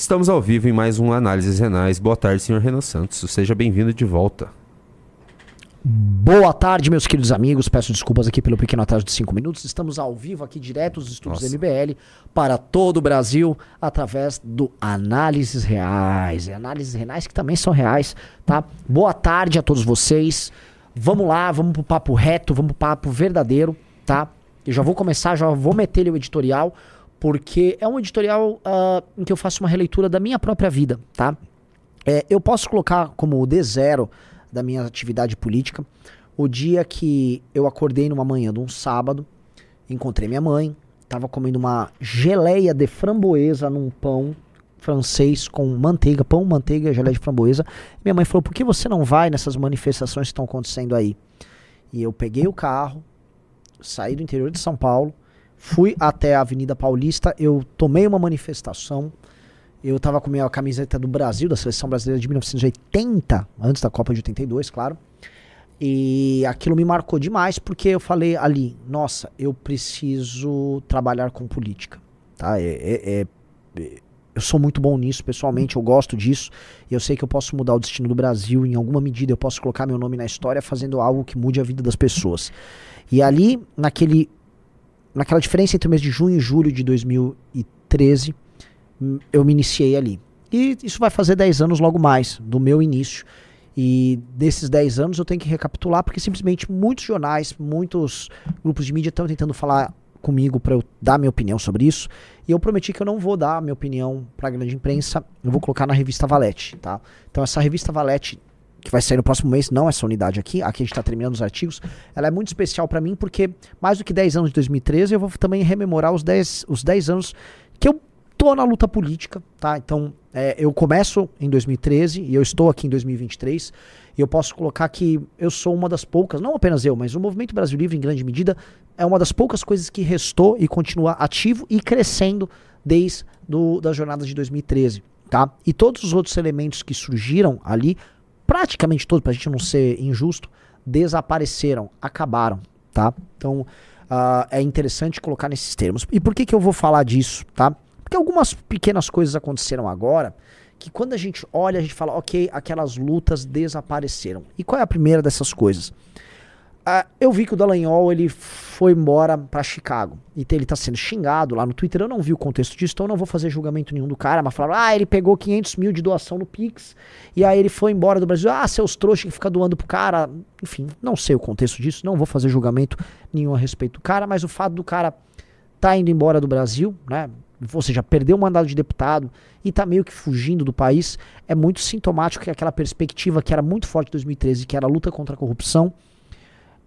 Estamos ao vivo em mais um Análises Renais. Boa tarde, senhor Renan Santos. Seja bem-vindo de volta. Boa tarde, meus queridos amigos. Peço desculpas aqui pelo pequeno atraso de 5 minutos. Estamos ao vivo aqui direto dos estúdios Nossa. MBL para todo o Brasil através do Análises Reais. E análises Renais que também são reais, tá? Boa tarde a todos vocês. Vamos lá, vamos pro papo reto, vamos pro papo verdadeiro, tá? Eu já vou começar, já vou meter o editorial, porque é um editorial ah, em que eu faço uma releitura da minha própria vida, tá? É, eu posso colocar como o D0 da minha atividade política o dia que eu acordei numa manhã de um sábado, encontrei minha mãe, tava comendo uma geleia de framboesa num pão francês com manteiga, pão, manteiga, geleia de framboesa. Minha mãe falou: por que você não vai nessas manifestações que estão acontecendo aí? E eu peguei o carro, saí do interior de São Paulo, fui até a Avenida Paulista, eu tomei uma manifestação. Eu tava com minha camiseta do Brasil, da seleção brasileira de 1980, antes da Copa de 82, claro. E aquilo me marcou demais porque eu falei ali, nossa, eu preciso trabalhar com política, tá? É, é- é- é- eu sou muito bom nisso, pessoalmente, eu gosto disso. E eu sei que eu posso mudar o destino do Brasil em alguma medida, eu posso colocar meu nome na história fazendo algo que mude a vida das pessoas. E ali, naquele, naquela diferença entre o mês de junho e julho de 2013, hum, eu me iniciei ali. E isso vai fazer 10 anos logo mais do meu início. E desses 10 anos eu tenho que recapitular porque simplesmente muitos jornais, muitos grupos de mídia estão tentando falar comigo para eu dar minha opinião sobre isso. E eu prometi que eu não vou dar minha opinião para a grande imprensa, eu vou colocar na revista Valete, tá? Então essa revista Valete que vai sair no próximo mês, não essa unidade aqui, aqui a gente está terminando os artigos, ela é muito especial para mim porque mais do que 10 anos de 2013, eu vou também rememorar os 10, os 10 anos que eu tô na luta política, tá? Então, é, eu começo em 2013 e eu estou aqui em 2023 e eu posso colocar que eu sou uma das poucas, não apenas eu, mas o Movimento Brasil Livre, em grande medida, é uma das poucas coisas que restou e continua ativo e crescendo desde do, das jornadas de 2013, tá? E todos os outros elementos que surgiram ali, praticamente todos, pra gente não ser injusto, desapareceram, acabaram, tá? Então, ah, é interessante colocar nesses termos. E por que que eu vou falar disso, tá? Porque algumas pequenas coisas aconteceram agora que quando a gente olha, a gente fala, ok, aquelas lutas desapareceram. E qual é a primeira dessas coisas? Ah, eu vi que o Dallagnol ele foi embora pra Chicago. E ele tá sendo xingado lá no Twitter. Eu não vi o contexto disso, então eu não vou fazer julgamento nenhum do cara. Mas falaram, ah, ele pegou 500 mil de doação no Pix. E aí ele foi embora do Brasil. Ah, seus trouxas que fica doando pro cara. Enfim, não sei o contexto disso. Não vou fazer julgamento nenhum a respeito do cara. Mas o fato do cara tá indo embora do Brasil, né? Ou seja, perdeu o mandado de deputado e tá meio que fugindo do país, é muito sintomático que aquela perspectiva que era muito forte em 2013, que era a luta contra a corrupção,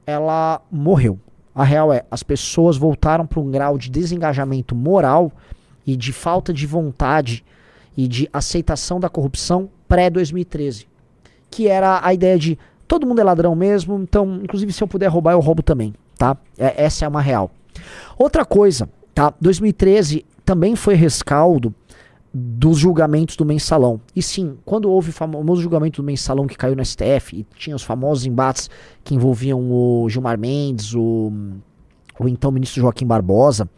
ela morreu. A real é, as pessoas voltaram para um grau de desengajamento moral e de falta de vontade e de aceitação da corrupção pré-2013, que era a ideia de todo mundo é ladrão mesmo, então, inclusive se eu puder roubar, eu roubo também, tá? É- essa é uma real. Outra coisa, tá? 2013 também foi rescaldo dos julgamentos do mensalão. E sim, quando houve o famoso julgamento do mensalão que caiu no STF e tinha os famosos embates que envolviam o Gilmar Mendes, o, o então ministro Joaquim Barbosa,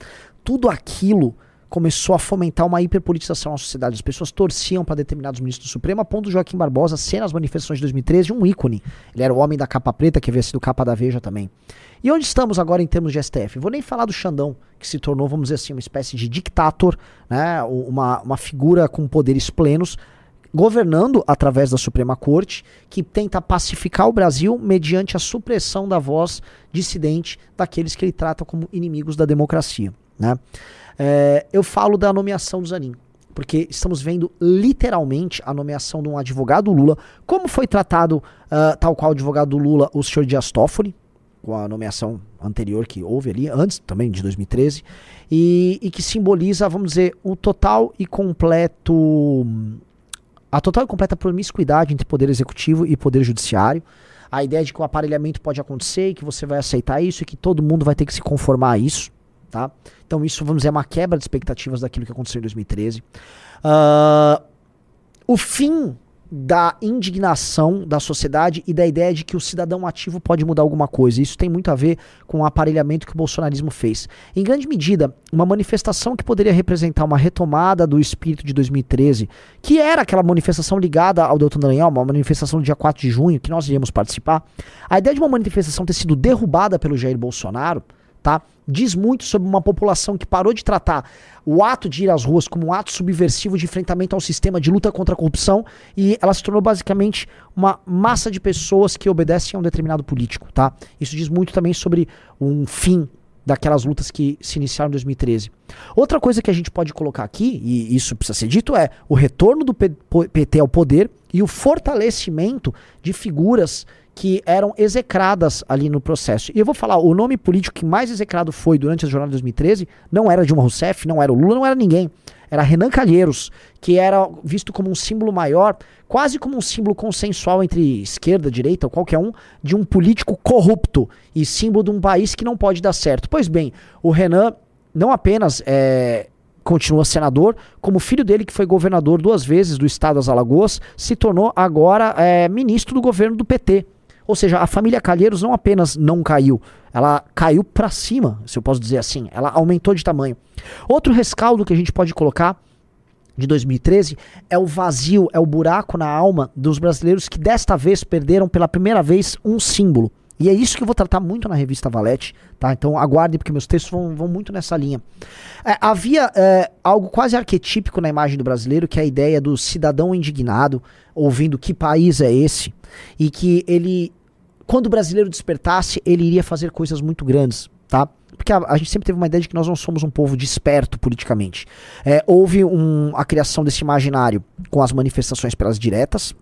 tudo aquilo começou a fomentar uma hiperpolitização na sociedade. As pessoas torciam para determinados ministros do Supremo, a ponto do Joaquim Barbosa ser nas manifestações de 2013 um ícone. Ele era o homem da capa preta, que havia sido capa da Veja também. E onde estamos agora em termos de STF? Vou nem falar do Xandão, que se tornou, vamos dizer assim, uma espécie de dictator, né? uma, uma figura com poderes plenos, governando através da Suprema Corte, que tenta pacificar o Brasil mediante a supressão da voz dissidente daqueles que ele trata como inimigos da democracia. Né? É, eu falo da nomeação do Zanin, porque estamos vendo literalmente a nomeação de um advogado Lula, como foi tratado, ah, tal qual o advogado Lula, o senhor Dias Toffoli, com a nomeação anterior que houve ali, antes também de 2013, e, e que simboliza, vamos dizer, o total e completo. A total e completa promiscuidade entre poder executivo e poder judiciário. A ideia de que o aparelhamento pode acontecer e que você vai aceitar isso e que todo mundo vai ter que se conformar a isso. Tá? Então, isso, vamos dizer, é uma quebra de expectativas daquilo que aconteceu em 2013. Ah, o fim da indignação da sociedade e da ideia de que o cidadão ativo pode mudar alguma coisa. Isso tem muito a ver com o aparelhamento que o bolsonarismo fez. Em grande medida, uma manifestação que poderia representar uma retomada do espírito de 2013, que era aquela manifestação ligada ao Deltan Dallagnol, uma manifestação do dia 4 de junho, que nós iríamos participar. A ideia de uma manifestação ter sido derrubada pelo Jair Bolsonaro, tá? Diz muito sobre uma população que parou de tratar o ato de ir às ruas como um ato subversivo de enfrentamento ao sistema de luta contra a corrupção e ela se tornou basicamente uma massa de pessoas que obedecem a um determinado político, tá? Isso diz muito também sobre um fim daquelas lutas que se iniciaram em 2013. Outra coisa que a gente pode colocar aqui, e isso precisa ser dito, é o retorno do PT ao poder e o fortalecimento de figuras que eram execradas ali no processo. E eu vou falar, o nome político que mais execrado foi durante a jornada de 2013 não era Dilma Rousseff, não era o Lula, não era ninguém. Era Renan Calheiros, que era visto como um símbolo maior, quase como um símbolo consensual entre esquerda, direita ou qualquer um, de um político corrupto e símbolo de um país que não pode dar certo. Pois bem, o Renan não apenas é, continua senador, como filho dele, que foi governador duas vezes do estado das Alagoas, se tornou agora é, ministro do governo do PT. Ou seja, a família Calheiros não apenas não caiu, ela caiu para cima, se eu posso dizer assim. Ela aumentou de tamanho. Outro rescaldo que a gente pode colocar de 2013 é o vazio, é o buraco na alma dos brasileiros que desta vez perderam pela primeira vez um símbolo. E é isso que eu vou tratar muito na revista Valete, tá? Então aguardem, porque meus textos vão, vão muito nessa linha. É, havia é, algo quase arquetípico na imagem do brasileiro, que é a ideia do cidadão indignado, ouvindo que país é esse, e que ele, quando o brasileiro despertasse, ele iria fazer coisas muito grandes, tá? Porque a, a gente sempre teve uma ideia de que nós não somos um povo desperto politicamente. É, houve um, a criação desse imaginário com as manifestações pelas diretas,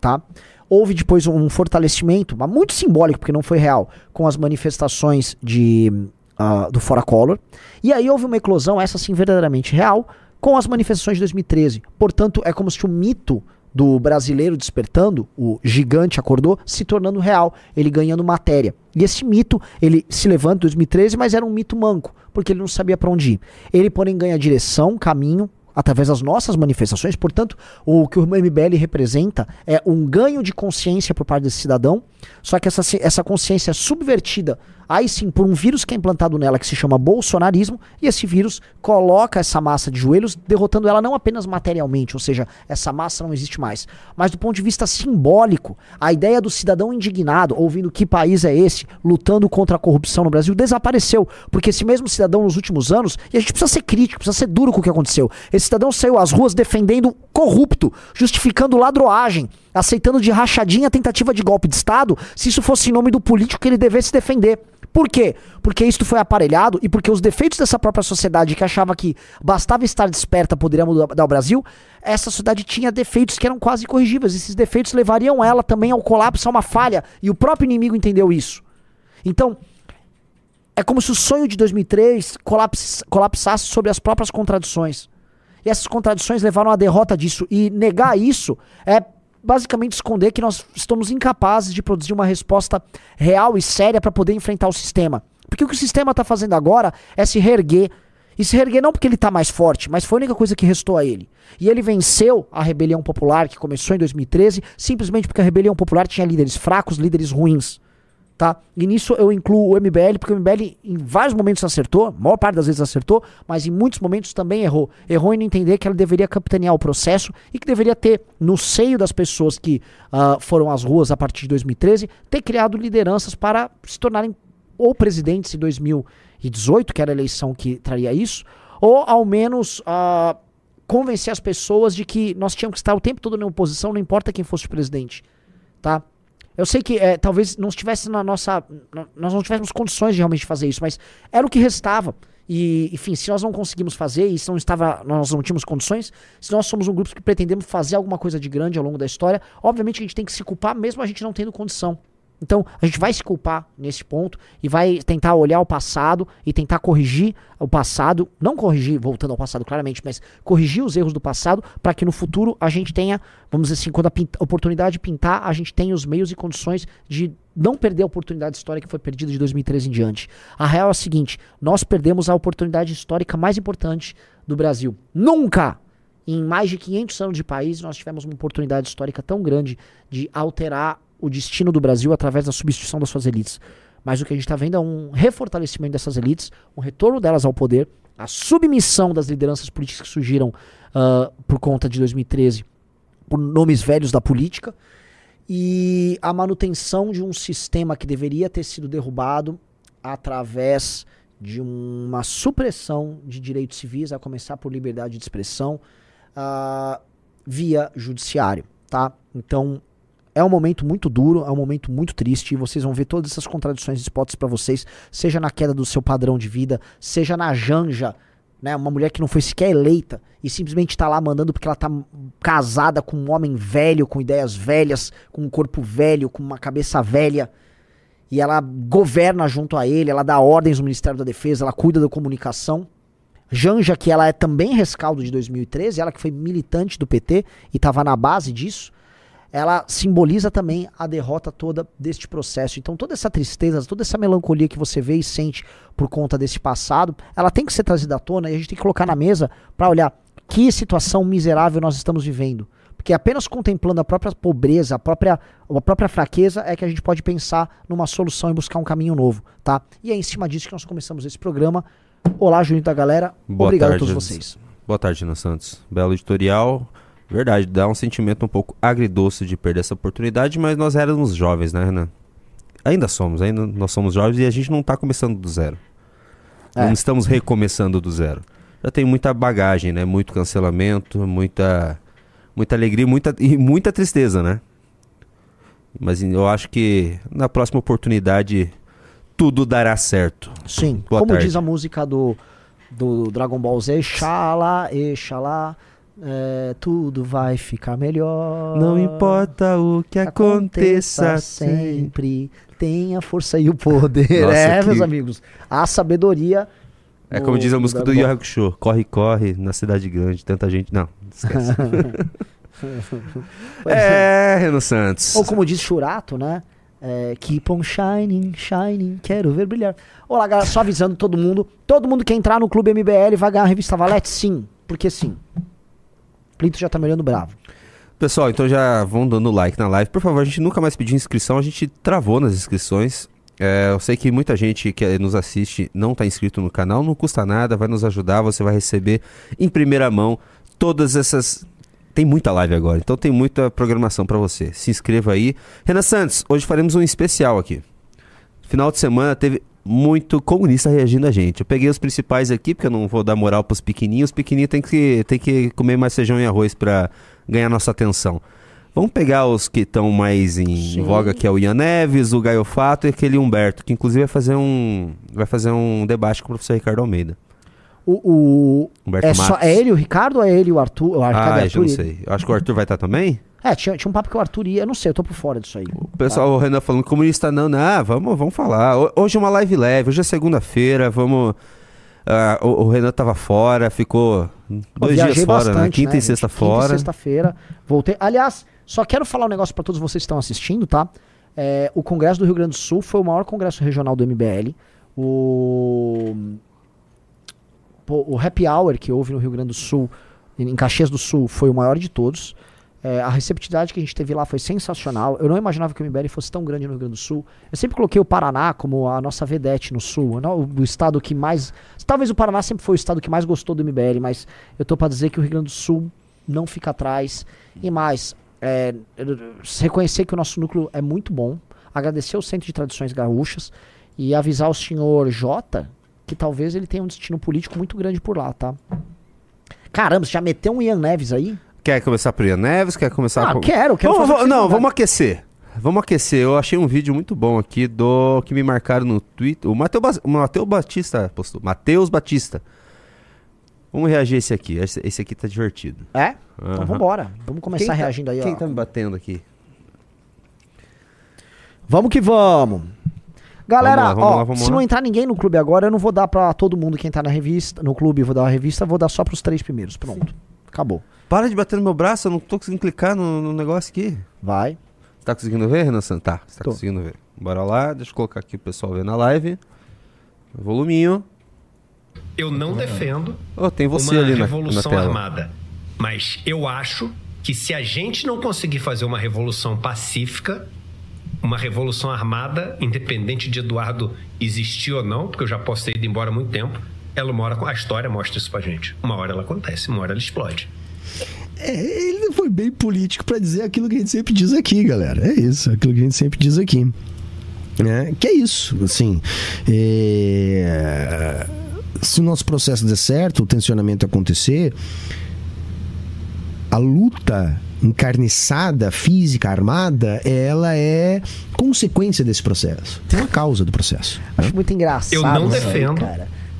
tá? Houve depois um fortalecimento, mas muito simbólico, porque não foi real, com as manifestações de, uh, do Fora Collor. E aí houve uma eclosão, essa sim verdadeiramente real, com as manifestações de 2013. Portanto, é como se o mito do brasileiro despertando, o gigante acordou, se tornando real, ele ganhando matéria. E esse mito, ele se levanta em 2013, mas era um mito manco, porque ele não sabia para onde ir. Ele, porém, ganha direção, caminho, através das nossas manifestações. Portanto, o que o MBL representa é um ganho de consciência por parte desse cidadão, só que essa, essa consciência é subvertida aí sim por um vírus que é implantado nela que se chama bolsonarismo, e esse vírus coloca essa massa de joelhos, derrotando ela não apenas materialmente, ou seja, essa massa não existe mais, mas do ponto de vista simbólico, a ideia do cidadão indignado, ouvindo que país é esse, lutando contra a corrupção no Brasil, desapareceu, porque esse mesmo cidadão nos últimos anos, e a gente precisa ser crítico, precisa ser duro com o que aconteceu, esse cidadão saiu às ruas defendendo corrupto, justificando ladroagem, aceitando de rachadinha a tentativa de golpe de Estado, se isso fosse em nome do político que ele devesse defender. Por quê? Porque isso foi aparelhado e porque os defeitos dessa própria sociedade que achava que bastava estar desperta poderia mudar o Brasil, essa sociedade tinha defeitos que eram quase corrigíveis. Esses defeitos levariam ela também ao colapso, a uma falha, e o próprio inimigo entendeu isso. Então, é como se o sonho de 2003 colapsasse sobre as próprias contradições. E essas contradições levaram à derrota disso. E negar isso é basicamente esconder que nós estamos incapazes de produzir uma resposta real e séria para poder enfrentar o sistema. Porque o que o sistema está fazendo agora é se reerguer. E se reerguer não porque ele está mais forte, mas foi a única coisa que restou a ele. E ele venceu a rebelião popular que começou em 2013, simplesmente porque a rebelião popular tinha líderes fracos, líderes ruins tá? E nisso eu incluo o MBL, porque o MBL em vários momentos acertou, a maior parte das vezes acertou, mas em muitos momentos também errou. Errou em não entender que ela deveria capitanear o processo e que deveria ter, no seio das pessoas que uh, foram às ruas a partir de 2013, ter criado lideranças para se tornarem ou presidentes em 2018, que era a eleição que traria isso, ou ao menos uh, convencer as pessoas de que nós tínhamos que estar o tempo todo na oposição, não importa quem fosse o presidente, tá? Eu sei que é, talvez não estivesse na nossa. Nós não tivéssemos condições de realmente fazer isso, mas era o que restava. E, enfim, se nós não conseguimos fazer, e se não estava, nós não tínhamos condições, se nós somos um grupo que pretendemos fazer alguma coisa de grande ao longo da história, obviamente a gente tem que se culpar, mesmo a gente não tendo condição. Então, a gente vai se culpar nesse ponto e vai tentar olhar o passado e tentar corrigir o passado, não corrigir, voltando ao passado claramente, mas corrigir os erros do passado para que no futuro a gente tenha, vamos dizer assim, quando a oportunidade pintar, a gente tenha os meios e condições de não perder a oportunidade histórica que foi perdida de 2013 em diante. A real é a seguinte: nós perdemos a oportunidade histórica mais importante do Brasil. Nunca Em mais de 500 anos de país, nós tivemos uma oportunidade histórica tão grande de alterar o destino do Brasil através da substituição das suas elites. Mas o que a gente está vendo é um refortalecimento dessas elites, um retorno delas ao poder, a submissão das lideranças políticas que surgiram uh, por conta de 2013 por nomes velhos da política e a manutenção de um sistema que deveria ter sido derrubado através de uma supressão de direitos civis, a começar por liberdade de expressão, uh, via judiciário, tá? Então, é um momento muito duro, é um momento muito triste, e vocês vão ver todas essas contradições expostas para vocês, seja na queda do seu padrão de vida, seja na janja né? Uma mulher que não foi sequer eleita e simplesmente tá lá mandando porque ela tá casada com um homem velho, com ideias velhas, com um corpo velho, com uma cabeça velha. E ela governa junto a ele, ela dá ordens no Ministério da Defesa, ela cuida da comunicação. Janja, que ela é também rescaldo de 2013, ela que foi militante do PT e estava na base disso ela simboliza também a derrota toda deste processo. Então toda essa tristeza, toda essa melancolia que você vê e sente por conta desse passado, ela tem que ser trazida à tona e a gente tem que colocar na mesa para olhar que situação miserável nós estamos vivendo. Porque apenas contemplando a própria pobreza, a própria, a própria fraqueza, é que a gente pode pensar numa solução e buscar um caminho novo, tá? E é em cima disso que nós começamos esse programa. Olá, Juninho da galera. Boa Obrigado tarde, a todos vocês. Boa tarde, Ana Santos. Belo editorial. Verdade, dá um sentimento um pouco agridoce de perder essa oportunidade, mas nós éramos jovens, né, Renan? Ainda somos, ainda nós somos jovens e a gente não está começando do zero. É. Não estamos recomeçando do zero. Já tem muita bagagem, né? Muito cancelamento, muita, muita alegria muita, e muita tristeza, né? Mas eu acho que na próxima oportunidade tudo dará certo. Sim, Boa como tarde. diz a música do, do Dragon Ball Z, Xalá, Exalá é, tudo vai ficar melhor. Não importa o que aconteça, aconteça sempre. Tenha força e o poder. Nossa, é, que... meus amigos. A sabedoria. É como diz a música do Yu Show. Corre, corre na cidade grande. Tanta gente. Não, esquece. é, Renan Santos. Ou como diz Churato, né? É, keep on shining, shining, quero ver brilhar. Olá, galera, só avisando todo mundo. Todo mundo que entrar no Clube MBL vai ganhar a revista Valete? Sim, porque sim. Plito já tá me olhando bravo. Pessoal, então já vão dando like na live. Por favor, a gente nunca mais pediu inscrição, a gente travou nas inscrições. É, eu sei que muita gente que nos assiste não está inscrito no canal, não custa nada, vai nos ajudar, você vai receber em primeira mão todas essas. Tem muita live agora, então tem muita programação para você. Se inscreva aí. Renan Santos, hoje faremos um especial aqui. Final de semana teve muito comunista reagindo a gente. Eu peguei os principais aqui, porque eu não vou dar moral pros pequenininhos. Os pequenininhos tem que, tem que comer mais feijão e arroz para ganhar nossa atenção. Vamos pegar os que estão mais em Sim. voga, que é o Ian Neves, o Gaio Fato e aquele Humberto, que inclusive vai fazer um, vai fazer um debate com o professor Ricardo Almeida. O, o... Humberto é, só, é ele o Ricardo ou é ele o Arthur? O ah, eu não sei. Eu acho que o Arthur vai estar também? É, tinha, tinha um papo que o Arthur ia, eu não sei, eu tô por fora disso aí. O pessoal, tá? o Renan falando comunista não, não, ah, vamos, vamos falar. Hoje é uma live leve, hoje é segunda-feira, vamos. Uh, o, o, Renan tava fora, ficou dois dias fora, né? bastante, né? Quinta né, e sexta gente? fora. Quinta e sexta-feira, voltei. Aliás, só quero falar um negócio para todos vocês que estão assistindo, tá? É, o Congresso do Rio Grande do Sul foi o maior congresso regional do MBL. O, o Happy Hour que houve no Rio Grande do Sul, em Caxias do Sul, foi o maior de todos. É, a receptividade que a gente teve lá foi sensacional. Eu não imaginava que o MBL fosse tão grande no Rio Grande do Sul. Eu sempre coloquei o Paraná como a nossa vedete no Sul. O, o estado que mais. Talvez o Paraná sempre foi o estado que mais gostou do MBL, mas eu tô para dizer que o Rio Grande do Sul não fica atrás. E mais, é, reconhecer que o nosso núcleo é muito bom. Agradecer ao Centro de Tradições Gaúchas e avisar o senhor Jota que talvez ele tenha um destino político muito grande por lá, tá? Caramba, você já meteu um Ian Neves aí? Quer começar por Ian Neves? Quer começar ah, quero, quero vamos, fazer Não, vamos aquecer. Vamos aquecer. Eu achei um vídeo muito bom aqui do que me marcaram no Twitter. O Matheus Mateu Batista postou. Matheus Batista. Vamos reagir esse aqui. Esse, esse aqui tá divertido. É? Então vambora. Vamos começar tá- reagindo aí. Quem ó. tá me batendo aqui? Vamos que vamos. Galera, vamos lá, vamos ó, lá, vamos se lá. não entrar ninguém no clube agora, eu não vou dar pra todo mundo quem tá na revista, no clube, vou dar uma revista, vou dar só pros três primeiros. Pronto. Acabou. Para de bater no meu braço, eu não tô conseguindo clicar no, no negócio aqui. Vai. Você tá conseguindo ver, Renan Tá, você tá tô. conseguindo ver. Bora lá, deixa eu colocar aqui o pessoal ver na live. Voluminho. Eu não defendo oh, tem você ali na, revolução na tela. armada. Mas eu acho que se a gente não conseguir fazer uma revolução pacífica, uma revolução armada, independente de Eduardo existir ou não, porque eu já posso ter ido embora há muito tempo, ela mora com a história mostra isso pra gente. Uma hora ela acontece, uma hora ela explode. É, ele foi bem político para dizer aquilo que a gente sempre diz aqui, galera. É isso, aquilo que a gente sempre diz aqui. É, que é isso, assim. É, se o nosso processo der certo, o tensionamento acontecer, a luta encarniçada, física, armada, ela é consequência desse processo. Tem uma causa do processo. Acho muito engraçado. Eu não isso aí,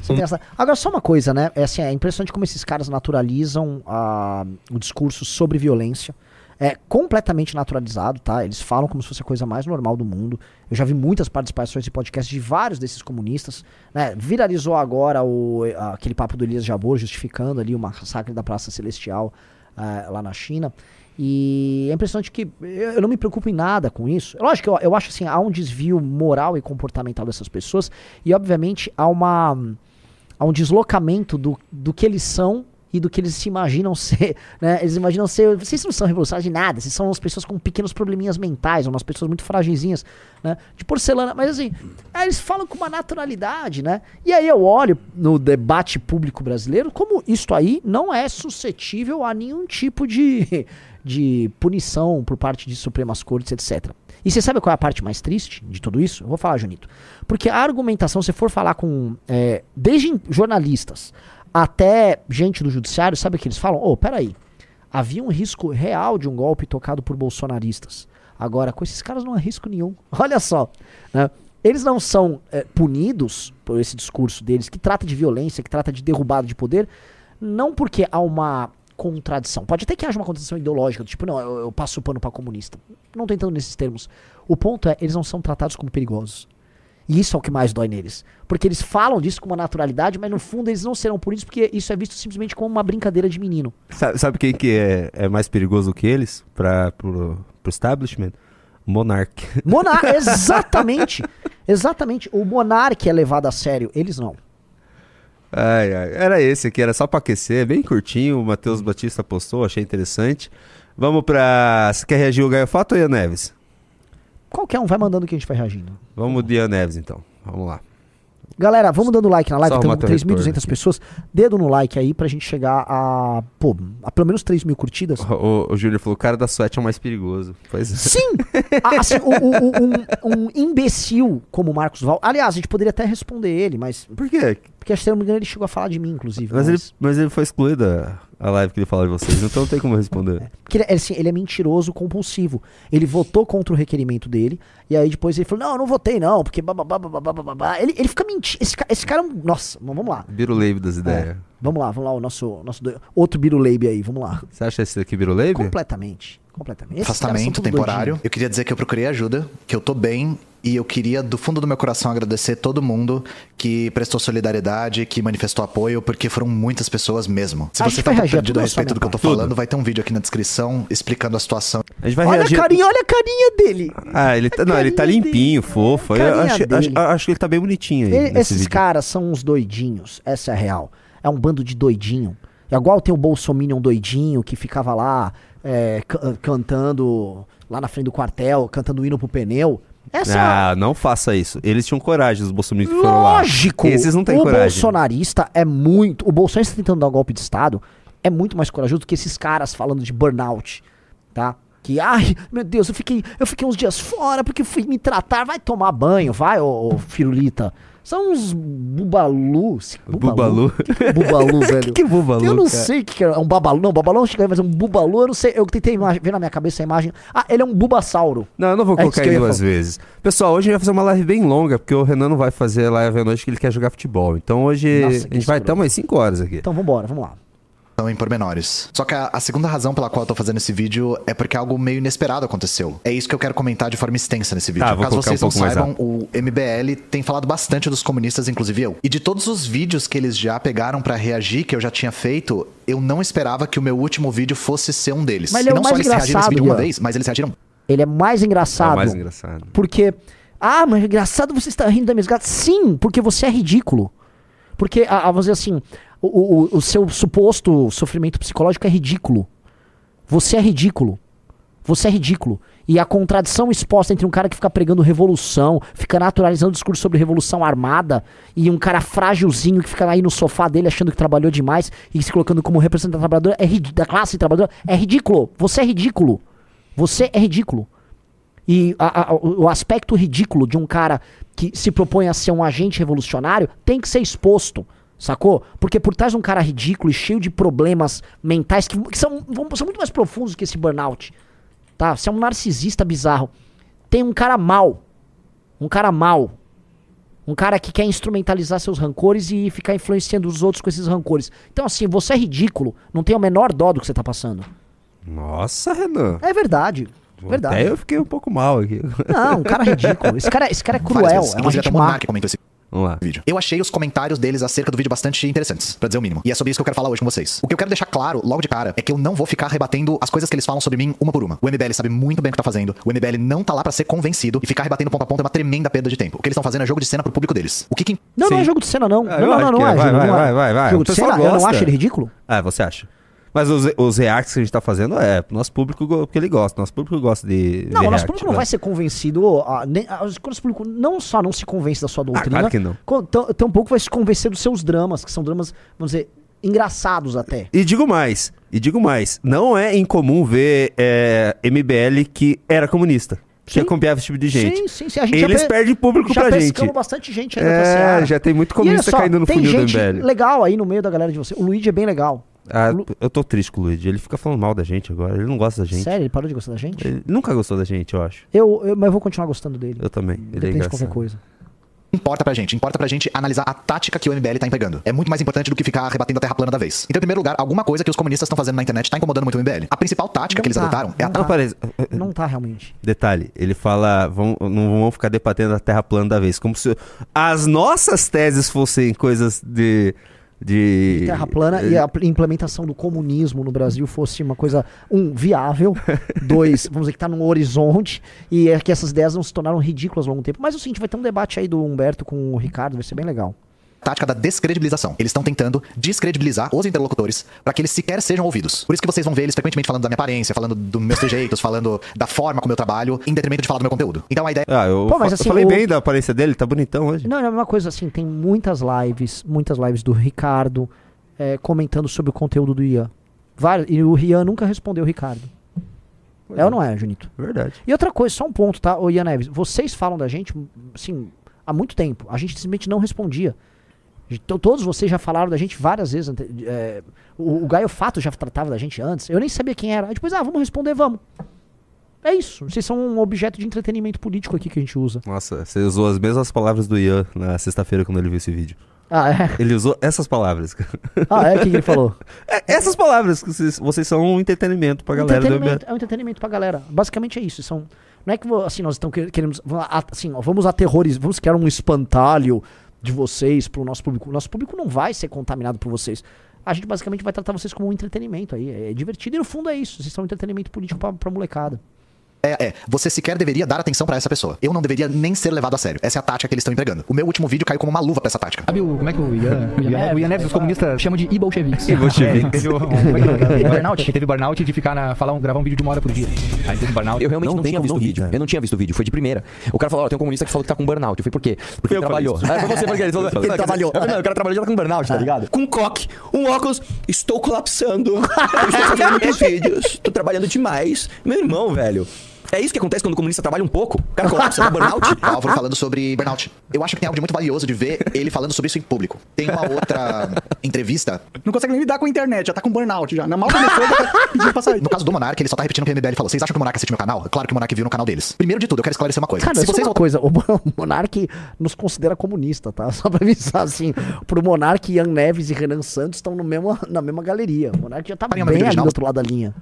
Isso é engraçado. Agora, só uma coisa, né? É, assim, é impressionante como esses caras naturalizam ah, o discurso sobre violência. É completamente naturalizado, tá? Eles falam como se fosse a coisa mais normal do mundo. Eu já vi muitas participações de podcast de vários desses comunistas. Né? Viralizou agora o, aquele papo do Elias Jabor justificando ali o massacre da Praça Celestial ah, lá na China. E é impressionante que eu, eu não me preocupo em nada com isso. Lógico que eu, eu acho assim, há um desvio moral e comportamental dessas pessoas. E obviamente há uma há um deslocamento do, do que eles são e do que eles se imaginam ser, né? Eles imaginam ser, vocês não são revolucionários de nada, vocês são umas pessoas com pequenos probleminhas mentais, umas pessoas muito fragizinhas, né? De porcelana, mas assim, eles falam com uma naturalidade, né? E aí eu olho no debate público brasileiro como isto aí não é suscetível a nenhum tipo de, de punição por parte de Supremas Cortes, etc. E você sabe qual é a parte mais triste de tudo isso? Eu vou falar, Junito. Porque a argumentação, se for falar com. É, desde jornalistas até gente do judiciário, sabe o que eles falam? Ô, oh, peraí. Havia um risco real de um golpe tocado por bolsonaristas. Agora, com esses caras não há risco nenhum. Olha só. Né? Eles não são é, punidos por esse discurso deles, que trata de violência, que trata de derrubada de poder, não porque há uma contradição. Pode até que haja uma contradição ideológica, tipo, não, eu, eu passo o pano para comunista. Não tô entrando nesses termos. O ponto é, eles não são tratados como perigosos. E isso é o que mais dói neles. Porque eles falam disso com uma naturalidade, mas no fundo eles não serão punidos porque isso é visto simplesmente como uma brincadeira de menino. Sabe, sabe quem que é, é mais perigoso que eles para pro, pro establishment? Monark. Monark, exatamente. exatamente. O Monark é levado a sério, eles não. Ai, ai. Era esse aqui, era só pra aquecer, bem curtinho. O Matheus Batista postou, achei interessante. Vamos pra. Você quer reagir o Gaio Fato ou Ian Neves? Qualquer um vai mandando que a gente vai reagindo. Vamos de Ian Neves então. Vamos lá. Galera, vamos dando like na live, estamos com teu 3.200 pessoas. Dedo no like aí pra gente chegar a, pô, a pelo menos 3 mil curtidas. O, o, o Júlio falou: o cara da suéte é o mais perigoso. Pois é. Sim! Ah, assim, o- um, um imbecil como o Marcos Val. Aliás, a gente poderia até responder ele, mas. Por quê? Porque se não me engano, ele chegou a falar de mim, inclusive. Mas ele, mas ele foi excluído a, live que ele falou de vocês, então não tem como responder. Porque ele, é, assim, ele é mentiroso compulsivo. Ele votou contra o requerimento dele, e aí depois ele falou: Não, eu não votei, não, porque. bababá, bababá, bababá." Ele, ele fica mentindo. Esse, esse cara é um. Nossa, vamos lá. Biruleibe das ideias. É, vamos lá, vamos lá, o nosso, nosso do- outro Biruleibe aí, vamos lá. Você acha esse aqui Biruleibe? Completamente. Completamente. Afastamento temporário. doidinho. Eu queria dizer que eu procurei ajuda, que eu tô bem e eu queria, do fundo do meu coração, agradecer todo mundo que prestou solidariedade, que manifestou apoio, porque foram muitas pessoas mesmo. Se você tá um perdido tudo a respeito do que eu tô parte? falando, vai ter um vídeo aqui na descrição explicando a situação. A gente vai Olha reagir. a carinha, olha a carinha dele. Ah, ele tá, não, ele tá limpinho, dele. fofo. Eu acho, acho, acho que ele tá bem bonitinho aí. E- nesse esses vídeo. caras são uns doidinhos, essa é a real. É um bando de doidinho. É igual tem o Bolsominion doidinho que ficava lá é, ca- cantando lá na frente do quartel, cantando hino pro pneu. Essa é Ah, não faça isso. Eles tinham coragem, os bolsonaristas que foram lá. Lógico! Esses não têm o coragem. bolsonarista é muito. O bolsonarista tentando dar um golpe de Estado é muito mais corajoso do que esses caras falando de burnout, tá? Que, ai, meu Deus, eu fiquei, eu fiquei uns dias fora porque fui me tratar. Vai tomar banho, vai, ô, ô firulita. São uns bubalu. se- Bubalu? Que bubalu, velho. Que bubalu, Eu não cara? sei o que, que é. É um babalu. Não, babalu não chega, mas é um bubalu. Eu não sei. Eu tentei ver na minha cabeça a imagem. Ah, ele é um bubasauro. Não, eu não vou É colocar ele duas vezes. Pessoal, hoje a gente vai fazer uma live bem longa, porque o Renan não vai fazer live à noite que ele quer jogar futebol. Então hoje Nossa, a gente vai até umas 5 horas aqui. Então vambora, vamos lá. Em pormenores. Só que a, a segunda razão pela qual eu tô fazendo esse vídeo é porque algo meio inesperado aconteceu. É isso que eu quero comentar de forma extensa nesse vídeo. Tá, Caso vocês um não saibam, o MBL tem falado bastante dos comunistas, inclusive eu. E de todos os vídeos que eles já pegaram pra reagir, que eu já tinha feito, eu não esperava que o meu último vídeo fosse ser um deles. Mas ele é e não só mais eles reagiram nesse engraçado, vídeo uma vez, mas eles reagiram Ele é mais É engraçado. o mais engraçado. Porque. Ah, mas é engraçado você estar rindo da minha desgraça. Sim, porque você é ridículo. Porque, a, a, vamos dizer assim, o, o, o seu suposto sofrimento psicológico é ridículo. Você é ridículo. Você é ridículo. E a contradição exposta entre um cara que fica pregando revolução, fica naturalizando discurso sobre revolução armada, e um cara frágilzinho que fica aí no sofá dele achando que trabalhou demais e se colocando como representante da trabalhadora, é da classe trabalhadora, é ridículo. Você é ridículo. Você é ridículo. E a, a, o aspecto ridículo de um cara que se propõe a ser um agente revolucionário tem que ser exposto. Sacou? Porque por trás de um cara ridículo e cheio de problemas mentais que, que são, são muito mais profundos que esse burnout. Tá? Você é um narcisista bizarro. Tem um cara mal. Um cara mal. Um cara que quer instrumentalizar seus rancores e ficar influenciando os outros com esses rancores. Então, assim, você é ridículo. Não tem o menor dó do que você tá passando. Nossa, Renan. É verdade. Verdade. Até eu fiquei um pouco mal aqui. Não, um cara ridículo. Esse cara, esse cara é cruel. É um agente o má. Comentou esse Vamos lá. vídeo. Eu achei os comentários deles acerca do vídeo bastante interessantes, pra dizer o mínimo. E é sobre isso que eu quero falar hoje com vocês. O que eu quero deixar claro, logo de cara, é que eu não vou ficar rebatendo as coisas que eles falam sobre mim uma por uma. O MBL sabe muito bem o que tá fazendo. O MBL não tá lá pra ser convencido e ficar rebatendo ponto a ponto é uma tremenda perda de tempo. O que eles estão fazendo é jogo de cena pro público deles. O que que Não, não Sim. é jogo de cena, não. Ah, não, não, acho não, não que é. é. Vai, vai, não é. vai, vai, vai. Jogo de cena, eu não gosta. acho ele ridículo. Ah, você acha? Mas os, os reacts que a gente tá fazendo é pro nosso público porque ele gosta. Nosso público gosta de. Não, o nosso público não né? vai ser convencido. A, nem, a, o nosso público não só não se convence da sua doutrina, claro que não. tão- tampouco vai se convencer dos seus dramas, que são dramas, vamos dizer, engraçados até. E digo mais, e digo mais, não é incomum ver é, MBL que era comunista. Que acompanhava esse tipo de gente. Sim, sim, sim. A gente Eles pe- perdem público já pra gente. bastante gente ainda. É, já tem muito comunista só, caindo no funil do MBL. legal aí no meio da galera de você. O Luigi é bem legal. Ah, Lu- eu tô triste com o Luigi. Ele fica falando mal da gente agora. Ele não gosta da gente. Sério, ele parou de gostar da gente? Ele nunca gostou da gente, eu acho. Eu, eu, mas eu vou continuar gostando dele. Eu também. Ele é Depende de engraçado. qualquer coisa. importa pra gente? Importa pra gente analisar a tática que o MBL tá empregando. É muito mais importante do que ficar rebatendo a terra plana da vez. Então, em primeiro lugar, alguma coisa que os comunistas estão fazendo na internet tá incomodando muito o MBL. A principal tática Não que eles tá, adotaram é a não Não, tá. Não tá realmente. Detalhe, ele fala, vão, não vão ficar debatendo a terra plana da vez, como se as nossas teses fossem coisas de de Terra plana e a pl- implementação do comunismo no Brasil fosse uma coisa, um, viável, dois, vamos dizer que tá num horizonte, e é que essas ideias não se tornaram ridículas ao longo do tempo. Mas é o seguinte, vai ter um debate aí do Humberto com o Ricardo, vai ser bem legal. Tática da descredibilização. Eles estão tentando descredibilizar os interlocutores para que eles sequer sejam ouvidos. Por isso que vocês vão ver eles frequentemente falando da minha aparência, falando dos meus trejeitos, falando da forma como eu trabalho, em detrimento de falar do meu conteúdo. Então a ideia Ah, eu, Pô, mas assim, eu falei o- bem da aparência dele, tá bonitão hoje. Não, é a mesma coisa assim, tem muitas lives, muitas lives do Ricardo é, comentando sobre o conteúdo do Ian. Vários, e o Ian nunca respondeu o Ricardo. É ou não é, Junito? Verdade. E outra coisa, só um ponto, tá, ô Ian Neves? Vocês falam da gente, assim, há muito tempo. A gente simplesmente não respondia. Então, todos vocês já falaram da gente várias vezes. é, o, o Gaio Fato já tratava da gente antes. Eu nem sabia quem era. Aí depois, ah, vamos responder, vamos. É isso. Vocês são um objeto de entretenimento político aqui que a gente usa. Nossa, você usou as mesmas palavras do Ian na sexta-feira quando ele viu esse vídeo. Ah, é? Ele usou essas palavras. Ah, é? O que, ele falou? É, essas palavras, que vocês, vocês são um entretenimento pra galera do entretenimento, é um entretenimento pra galera. Basicamente é isso. São, não é que assim, nós estamos que- queremos. a- Assim, ó, vamos aterrorizar, vamos criar um espantalho de vocês pro nosso público. O nosso público não vai ser contaminado por vocês. A gente basicamente vai tratar vocês como um entretenimento aí. É divertido e no fundo é isso. Vocês são um entretenimento político pra, pra molecada. É, você sequer deveria dar atenção pra essa pessoa. Eu não deveria nem ser levado a sério. Essa é a tática que eles estão empregando. O meu último vídeo caiu como uma luva pra essa tática. Sabe o, como é que o Ian, o Ian, o Ian Neves, os comunistas, chamam de e-bolcheviques. E-bolcheviques. É, teve o, é é? burnout. Teve burnout de ficar na, falar um, gravar um vídeo de uma hora por dia. Aí teve burnout. Eu realmente Não tem tinha como visto o não rir, vídeo. cara. Eu não tinha visto o vídeo, foi de primeira. O cara falou, ó, tem um comunista que falou que tá com burnout. Eu falei, por quê? Porque eu ele falei trabalhou. É, foi você, porque ele falou, Ele trabalhou. Eu falei, não, o cara trabalhou já tá com burnout, tá ligado? Com um coque, um óculos, estou colapsando. Eu estou fazendo muitos vídeos, estou trabalhando demais. Meu irmão, velho. É isso que acontece quando o comunista trabalha um pouco. O cara colapsa, dá burnout. Álvaro falando sobre burnout. Eu acho que tem algo de muito valioso de ver ele falando sobre isso em público. Tem uma outra entrevista. Não consegue nem lidar com a internet, já tá com burnout já. Na mal começou, já tá pedindo pra sair. No caso do Monark, ele só tá repetindo o que o MBL falou. Vocês acham que o Monark assistiu meu canal? Claro que o Monark viu no canal deles. Primeiro de tudo, eu quero esclarecer uma coisa. Cara, Se vocês uma coisa, o Mon- o Monark nos considera comunista, tá? Só pra avisar, assim, pro Monark, Ian Neves e Renan Santos estão no mesmo, na mesma galeria. O Monark já tá bem ali do original? outro lado da linha.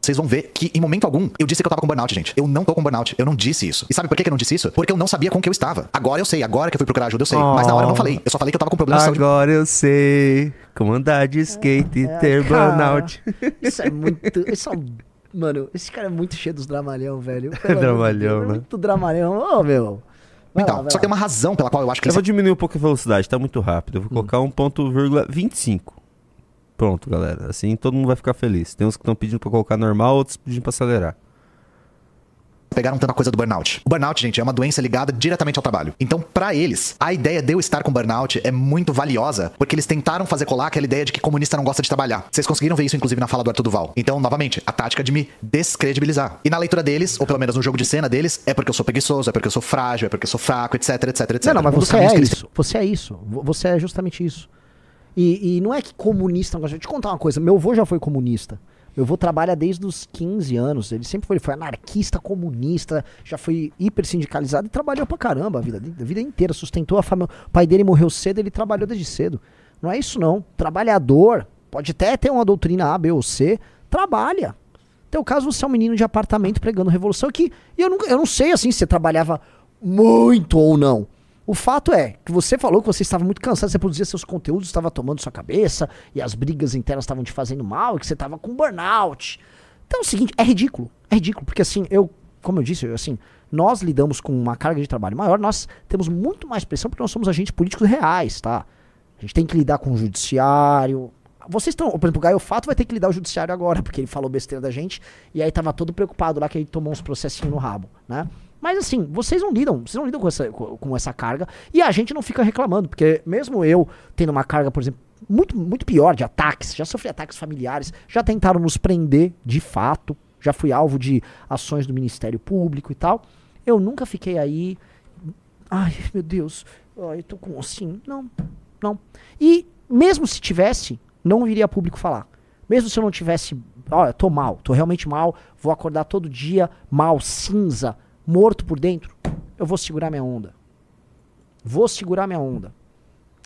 Vocês vão ver que, em momento algum, eu disse que eu tava com burnout, gente. Eu não tô com burnout. Eu não disse isso. E sabe por que eu não disse isso? Porque eu não sabia com que eu estava. Agora eu sei. Agora que eu fui procurar ajuda, eu sei. Mas na hora eu não falei. Eu só falei que eu tava com problema de saúde. Agora eu sei como andar de skate e ter É, cara, burnout. Isso é muito. Isso é um- Mano, esse cara é muito cheio dos dramalhão, velho. De Dramalhão, é né? Muito dramalhão. Ô, meu. Vai Então, lá, só lá. tem uma razão pela qual eu acho que Eu vou diminuir um pouco a velocidade, tá muito rápido. Eu vou Hum. colocar 1.25. Pronto, galera. Assim todo mundo vai ficar feliz. Tem uns que estão pedindo pra colocar normal, outros pedindo pra acelerar. pegaram tanta coisa do burnout. O burnout, gente, é uma doença ligada diretamente ao trabalho. Então, pra eles, a ideia de eu estar com burnout é muito valiosa, porque eles tentaram fazer colar aquela ideia de que comunista não gosta de trabalhar. Vocês conseguiram ver isso, inclusive, na fala do Arthur Duval. Então, novamente, a tática de me descredibilizar. E na leitura deles, ou pelo menos no jogo de cena deles, é porque eu sou preguiçoso, é porque eu sou frágil, é porque eu sou fraco, etc, etc, etc. Não, não, mas Um você é isso. Você é isso. Vo- Você é justamente isso. E, e não é que comunista gosta. Deixa eu te contar uma coisa. Meu avô já foi comunista. Meu avô trabalha desde os 15 anos. Ele sempre foi, ele foi anarquista, comunista, já foi hiper sindicalizado e trabalhou pra caramba a vida, a vida inteira. Sustentou a família. O pai dele morreu cedo, ele trabalhou desde cedo. Não é isso não. Trabalhador, pode até ter uma doutrina A, B ou C, trabalha. Teu caso, você é um menino de apartamento pregando revolução que e eu não, eu não sei assim se você trabalhava muito ou não. O fato é que você falou que você estava muito cansado, você produzia seus conteúdos, estava tomando sua cabeça e as brigas internas estavam te fazendo mal e que você estava com burnout. Então é o seguinte, é ridículo. É ridículo, porque assim, eu, como eu disse, eu, assim, nós lidamos com uma carga de trabalho maior, nós temos muito mais pressão porque nós somos agentes políticos reais, tá? A gente tem que lidar com o judiciário. Vocês estão, por exemplo, o Gaio Fato vai ter que lidar o judiciário agora, porque ele falou besteira da gente, e aí tava todo preocupado lá que ele tomou uns processinhos no rabo, né? Mas assim, vocês não lidam, vocês não lidam com essa, com, essa carga, e a gente não fica reclamando, porque mesmo eu tendo uma carga, por exemplo, muito, muito pior de ataques, já sofri ataques familiares, já tentaram nos prender de fato, já fui alvo de ações do Ministério Público e tal. Eu nunca fiquei aí. Ai, meu Deus, ai, eu tô com assim. Não, não. E mesmo se tivesse, não viria público falar. Mesmo se eu não tivesse, olha, tô mal, tô realmente mal, vou acordar todo dia mal, cinza, morto por dentro, eu vou segurar minha onda. Vou segurar minha onda.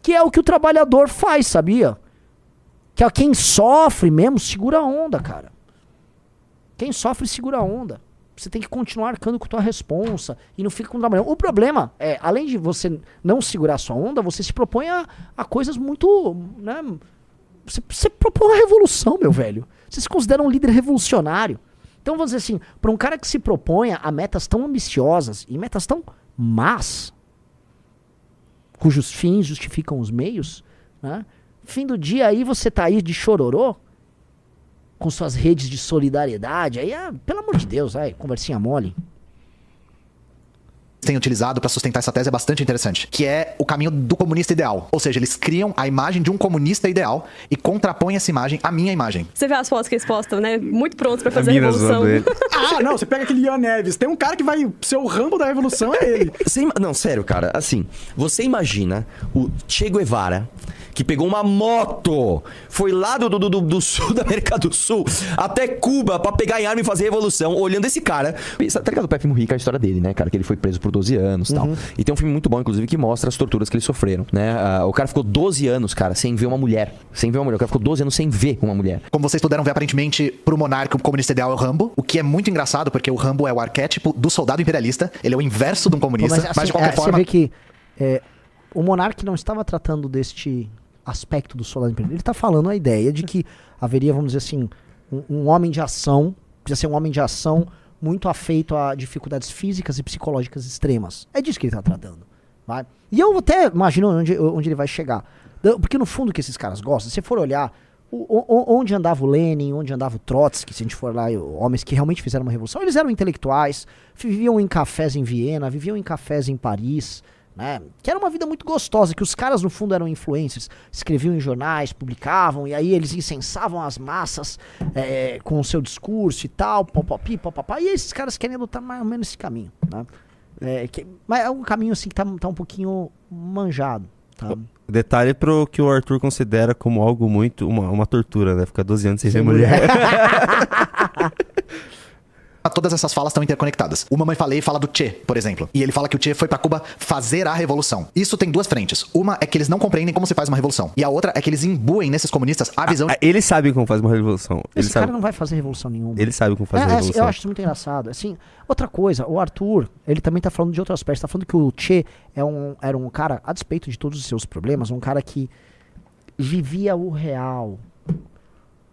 Que é o que o trabalhador faz, sabia? Que é quem sofre mesmo, segura a onda, cara. Quem sofre, segura a onda. Você tem que continuar arcando com tua responsa e não fica com trabalhão. O problema é, além de você não segurar a sua onda, você se propõe a, a coisas muito. Né, você, você propõe uma revolução, meu velho. Você se considera um líder revolucionário. Então, vamos dizer assim, para um cara que se propõe a metas tão ambiciosas e metas tão más, cujos fins justificam os meios, né? Fim do dia aí você tá aí de chororô, com suas redes de solidariedade, aí, ah, pelo amor de Deus, aí, conversinha mole. Têm utilizado para sustentar essa tese é bastante interessante, que é o caminho do comunista ideal. Ou seja, eles criam a imagem de um comunista ideal e contrapõem essa imagem à minha imagem. Você vê as fotos que eles postam, né? Muito prontos pra fazer a mina revolução. Ah, não, você pega aquele Ian Neves. Tem um cara que vai ser o rambo da revolução, é ele. Você Não, sério, cara. Assim, você imagina o Che Guevara que pegou uma moto, foi lá do, do, do, do sul da América do Sul até Cuba pra pegar em arma e fazer revolução, olhando esse cara. Tá ligado o Pepe Mujica, a história dele, né, cara? Que ele foi preso por 12 anos e tal. E tem um filme muito bom, inclusive, que mostra as torturas que eles sofreram, né? Ah, o cara ficou 12 anos, cara, sem ver uma mulher. Sem ver uma mulher. O cara ficou 12 anos sem ver uma mulher. Como vocês puderam ver, aparentemente, pro monarca, o comunista ideal é o Rambo, o que é muito engraçado, porque o Rambo é o arquétipo do soldado imperialista, ele é o inverso de um Pô, comunista, mas, assim, de qualquer é, forma... Você vê que é, o monarca não estava tratando deste aspecto do soldado imperial. Ele está falando a ideia de que haveria, vamos dizer assim, um, um homem de ação, precisa ser um homem de ação muito afeito a dificuldades físicas e psicológicas extremas. É disso que ele está tratando. Vai? E eu até imagino onde, onde ele vai chegar. Porque no fundo o que esses caras gostam, se for olhar o- onde andava o Lenin, onde andava o Trotsky, se a gente for lá, homens que realmente fizeram uma revolução, eles eram intelectuais, viviam em cafés em Viena, viviam em cafés em Paris, né? Que era uma vida muito gostosa, que os caras no fundo eram influencers, escreviam em jornais, publicavam, e aí eles incensavam as massas é, com o seu discurso e tal, popopi, popopá, e esses caras querem adotar mais ou menos esse caminho, né? É, que- mas é um caminho assim que tá, tá um pouquinho manjado, tá? Detalhe pro que o Arthur considera como algo muito. Uma, uma tortura, né? Ficar 12 anos sem, ver mulher. Todas essas falas estão interconectadas. O Mamãe Falei fala do Che, por exemplo. E ele fala que o Che foi pra Cuba fazer a revolução. Isso tem duas frentes. Uma é que eles não compreendem como se faz uma revolução. E a outra é que eles imbuem nesses comunistas a visão Ah, Eles sabem como faz uma revolução. Eles Esse cara sabem, não vai fazer revolução nenhuma. eles sabem como fazer É, uma é, revolução. eu acho isso muito engraçado. Assim, outra coisa, o Arthur, ele também tá falando de outro aspecto. Tá falando que o Che é um, era um cara, a despeito de todos os seus problemas, um cara que vivia o real.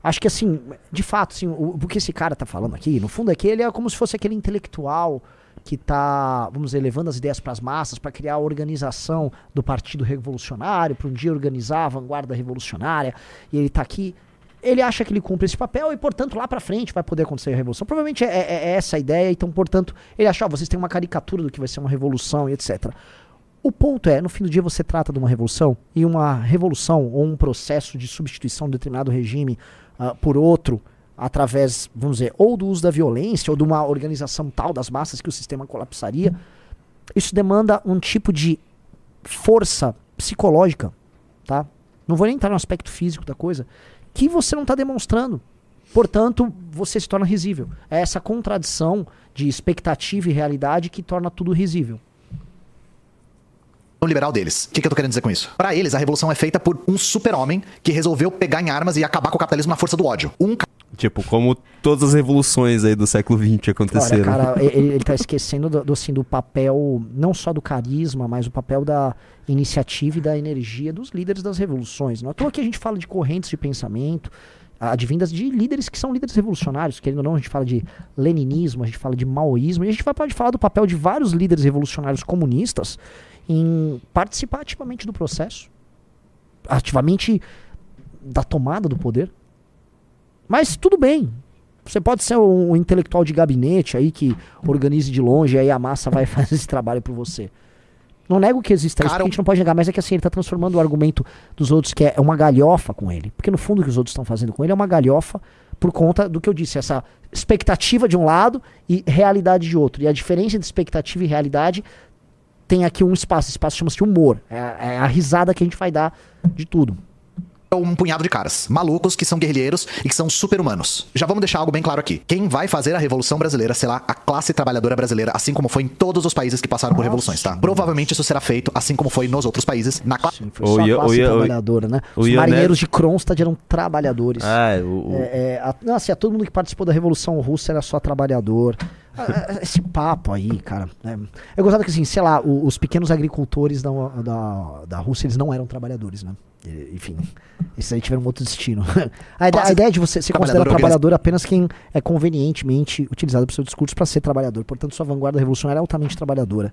Acho que assim, de fato, assim, o, o que esse cara tá falando aqui, no fundo é que ele é como se fosse aquele intelectual que está, vamos dizer, levando as ideias para as massas, para criar a organização do Partido Revolucionário, para um dia organizar a vanguarda revolucionária, e ele está aqui. Ele acha que ele cumpre esse papel e, portanto, lá para frente vai poder acontecer a revolução. Provavelmente é, é- é essa a ideia, então, portanto, ele acha, ó, vocês têm uma caricatura do que vai ser uma revolução e etc. O ponto é, no fim do dia você trata de uma revolução e uma revolução ou um processo de substituição de determinado regime ah, por outro através, vamos dizer, ou do uso da violência ou de uma organização tal das massas que o sistema colapsaria. Isso demanda um tipo de força psicológica, tá? Não vou nem entrar no aspecto físico da coisa, que você não está demonstrando. Portanto, você se torna risível. É essa contradição de expectativa e realidade que torna tudo risível. Liberal deles. O que, que eu tô querendo dizer com isso? Pra eles, a revolução é feita por um super-homem que resolveu pegar em armas e acabar com o capitalismo na força do ódio. Um Tipo, como todas as revoluções aí do século XX aconteceram. Olha, cara, ele, ele tá esquecendo do, do, assim, do papel, não só do carisma, mas o papel da iniciativa e da energia dos líderes das revoluções. Não é à toa que a gente fala de correntes de pensamento, advindas de líderes que são líderes revolucionários, querendo ou não, a gente fala de leninismo, a gente fala de maoísmo, e a gente vai, pode falar do papel de vários líderes revolucionários comunistas em participar ativamente do processo, ativamente da tomada do poder. Mas tudo bem. Você pode ser um, um intelectual de gabinete aí que organize de longe e aí a massa vai fazer esse trabalho por você. Não nego que exista isso, porque a gente não pode negar, mas é que assim, ele tá transformando o argumento dos outros, que é uma galhofa com ele. Porque no fundo o que os outros estão fazendo com ele é uma galhofa por conta do que eu disse, essa expectativa de um lado e realidade de outro. E a diferença entre expectativa e realidade tem aqui um espaço, esse espaço chama-se humor. É, é a risada que a gente vai dar de tudo um punhado de caras, malucos que são guerrilheiros e que são super-humanos. Já vamos deixar algo bem claro aqui. Quem vai fazer a Revolução Brasileira será a classe trabalhadora brasileira, assim como foi em todos os países que passaram por revoluções, tá? Provavelmente isso será feito assim como foi nos outros países, na classe Sim, foi só a classe trabalhadora, né? Os marinheiros de Kronstadt eram trabalhadores. Ah, o, o... É, é, a, não, assim, a todo mundo que participou da Revolução Russa era só trabalhador. Esse papo aí, cara. É, eu gostava que, assim, sei lá, os, os pequenos agricultores da, da, da Rússia, eles não eram trabalhadores, né? Enfim, esses aí tiveram um outro destino. a, ideia, a, ideia de você se considerar trabalhador apenas quem é convenientemente utilizado para o seu discurso para ser trabalhador. Portanto, sua vanguarda revolucionária é altamente trabalhadora.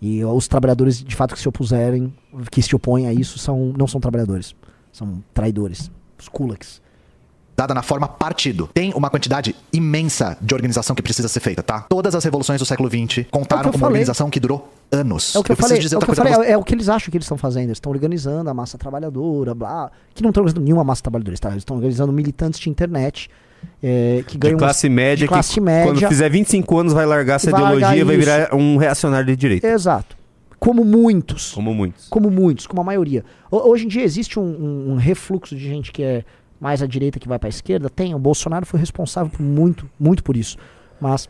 E os trabalhadores, de fato, que se opuserem, que se opõem a isso, são, não são trabalhadores. São traidores. Os kulaks dada na forma partido. Tem uma quantidade imensa de organização que precisa ser feita, tá? Todas as revoluções do século XX contaram é com uma organização que durou anos. É o que eu, eu falei, é o, que eu falei é, é, o que eles acham que eles estão fazendo. Eles estão organizando a massa trabalhadora, blá. Que não estão organizando nenhuma massa trabalhadora, tá? Eles estão organizando militantes de internet. É, que ganham de classe média, de classe que média, quando fizer 25 anos vai largar essa vai ideologia e vai virar um reacionário de direita. Exato. Como muitos. Como muitos. Como muitos, como a maioria. Hoje em dia existe um, um, um refluxo de gente que é mais à direita que vai para a esquerda? Tem. O Bolsonaro foi responsável por muito, muito por isso. Mas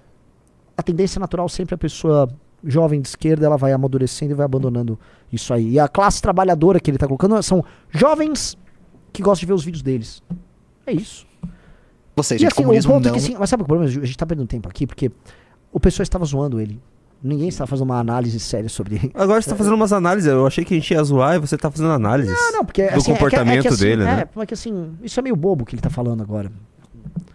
a tendência natural sempre a pessoa jovem de esquerda ela vai amadurecendo e vai abandonando isso aí. E a classe trabalhadora que ele está colocando são jovens que gostam de ver os vídeos deles. É isso. Ou seja, e, assim, o ponto não... é que, assim, mas sabe o problema? A gente está perdendo tempo aqui porque o pessoal estava zoando ele. Ninguém está fazendo uma análise séria sobre ele. Agora você está fazendo umas análises. Eu achei que a gente ia zoar e você está fazendo análises. Não, não, porque do assim, comportamento é que, é que, assim, dele, né? É, porque assim, isso é meio bobo que ele está falando agora.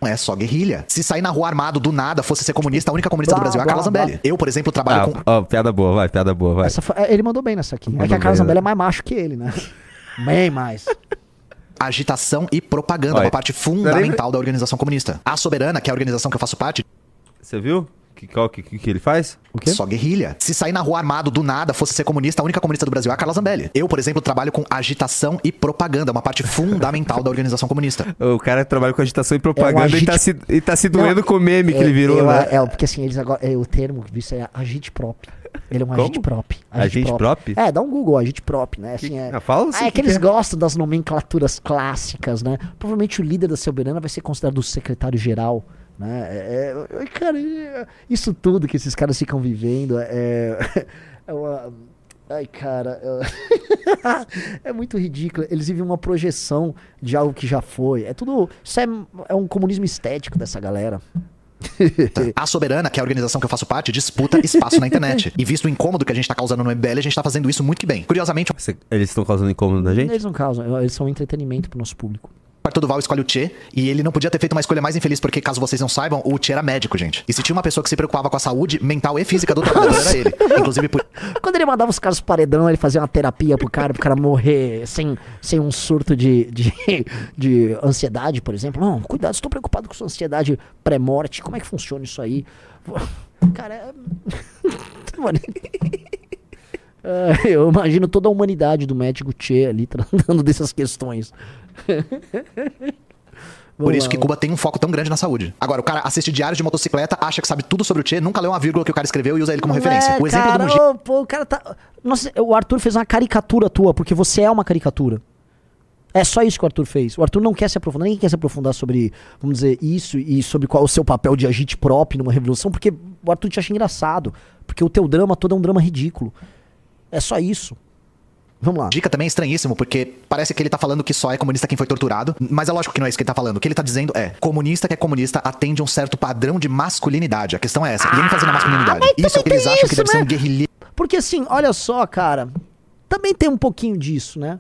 É só guerrilha. Se sair na rua armado do nada fosse ser comunista, a única comunista Blá, do Brasil é a blá, Carla Zambelli. blá. Eu, por exemplo, trabalho Ah, com. ó, piada boa, vai, piada boa, vai. Essa foi- é, ele mandou bem nessa aqui. é Mandou que a Carla bem, Zambelli né? é mais macho que ele, né? Bem mais. agitação e propaganda, Olha, uma parte fundamental da organização comunista. A Soberana, que é a organização que eu faço parte, Você viu? Que, qual que, que, que ele faz? O quê? só guerrilha. Se sair na rua armado do nada fosse ser comunista, a única comunista do Brasil é a Carla Zambelli. Eu, por exemplo, trabalho com agitação e propaganda, uma parte fundamental da organização comunista. O cara trabalha com agitação e propaganda É um e, tá agite- se, e tá se doendo Não, com o meme que É, ele virou, eu- né? É, porque assim, eles agora. É, o termo que isso é agite prop. Ele é um Como? agite prop. Agite prop? É, dá um Google, agite prop, né? Assim, é, Ah, fala assim Ah, é que que eles que é. gostam das nomenclaturas clássicas, né? Provavelmente o líder da Soberana vai ser considerado o secretário-geral, né? É, é- cara, é- isso tudo que esses caras ficam vivendo é. é uma- Ai, cara. É... é muito ridículo. Eles vivem uma projeção de algo que já foi. É tudo. Isso é, é um comunismo estético dessa galera. A Soberana, que é a organização que eu faço parte, disputa espaço na internet. E visto o incômodo que a gente tá causando no MBL, a gente tá fazendo isso muito que bem. Curiosamente, Eles estão causando incômodo na gente? Eles não causam, eles são entretenimento pro nosso público. Arthur Duval escolhe o Che, e ele não podia ter feito uma escolha mais infeliz, porque, caso vocês não saibam, o Che era médico, gente. E se tinha uma pessoa que se preocupava com a saúde mental e física do trabalhador, era ele. Inclusive, por... Quando ele mandava os caras pro paredão, ele fazia uma terapia pro cara, pro cara morrer sem, sem um surto de, de, de ansiedade, por exemplo. Não, cuidado, estou preocupado com sua ansiedade pré-morte. Como é que funciona isso aí? Cara, é... Eu imagino toda a humanidade do médico Che ali tratando dessas questões. Por Vamos isso lá. que Cuba tem um foco tão grande na saúde. Agora, o cara assiste diários de motocicleta, acha que sabe tudo sobre o Che, nunca leu uma vírgula que o cara escreveu e usa ele como Não referência. é, o exemplo cara, do Mugi... pô, o cara tá. Nossa, o Arthur fez uma caricatura tua, porque você é uma caricatura. É só isso que o Arthur fez. O Arthur não quer se aprofundar, ninguém quer se aprofundar sobre, vamos dizer, isso e sobre qual é o seu papel de agite próprio numa revolução, porque o Arthur te acha engraçado. Porque o teu drama todo é um drama ridículo. É só isso. Vamos lá. Dica também é estranhíssimo, porque parece que ele tá falando que só é comunista quem foi torturado. Mas é lógico que não é isso que ele tá falando. O que ele tá dizendo é: comunista que é comunista atende a um certo padrão de masculinidade. A questão é essa. E ênfase na masculinidade. mas Isso é o que eles acham que isso, deve ser né? um guerrilheiro. Porque assim, olha só, cara. Também tem um pouquinho disso, né?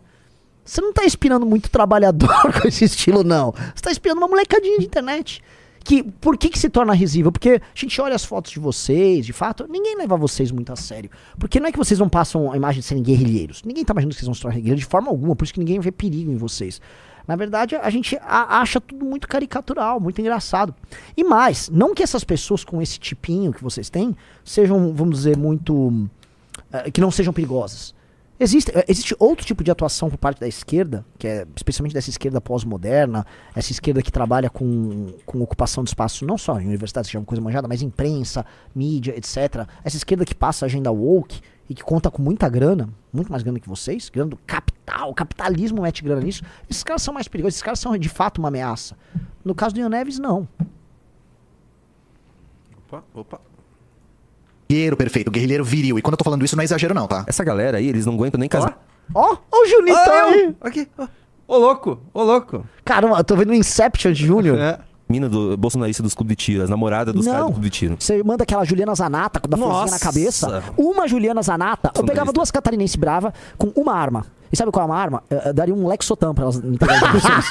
Você não tá inspirando muito trabalhador com esse estilo, não. Você tá inspirando uma molecadinha de internet. Que, por que que se torna risível? Porque a gente olha as fotos de vocês, de fato, ninguém leva vocês muito a sério. Porque não é que vocês não passam a imagem de serem guerrilheiros. Ninguém tá imaginando que vocês vão se tornar guerrilheiros de forma alguma, por isso que ninguém vê perigo em vocês. Na verdade, a gente a- acha tudo muito caricatural, muito engraçado. E mais, não que essas pessoas com esse tipinho que vocês têm sejam, vamos dizer, muito. eh, que não sejam perigosas. Existe, eh, existe outro tipo de atuação por parte da esquerda, que é especialmente dessa esquerda pós-moderna, essa esquerda que trabalha com, com ocupação de espaço, não só em universidades, que é uma coisa manjada, mas imprensa, mídia, etc. Essa esquerda que passa a agenda woke e que conta com muita grana, muito mais grana que vocês, grana do capital, capitalismo mete grana nisso. Esses caras são mais perigosos, esses caras são de fato uma ameaça. No caso do Ian Neves, não. Opa, opa. Guerreiro perfeito, guerrilheiro viril. E quando eu tô falando isso, não é exagero, não, tá? Essa galera aí, eles não aguentam nem casar. Ó, ó o Junito Ah, aí. eu. Aqui. ó. Ô, louco. Ô, louco. Caramba, eu tô vendo o Inception de Júnior. É. Mina do bolsonarista dos clubes de tiro, as namoradas dos caras do clube de tiro. Você manda aquela Juliana Zanata com a florzinha na cabeça. Uma Juliana Zanata. Eu pegava duas catarinense brava com uma arma. E sabe qual é uma arma? Eu, eu daria um Lexotan pra elas entregarem pra vocês.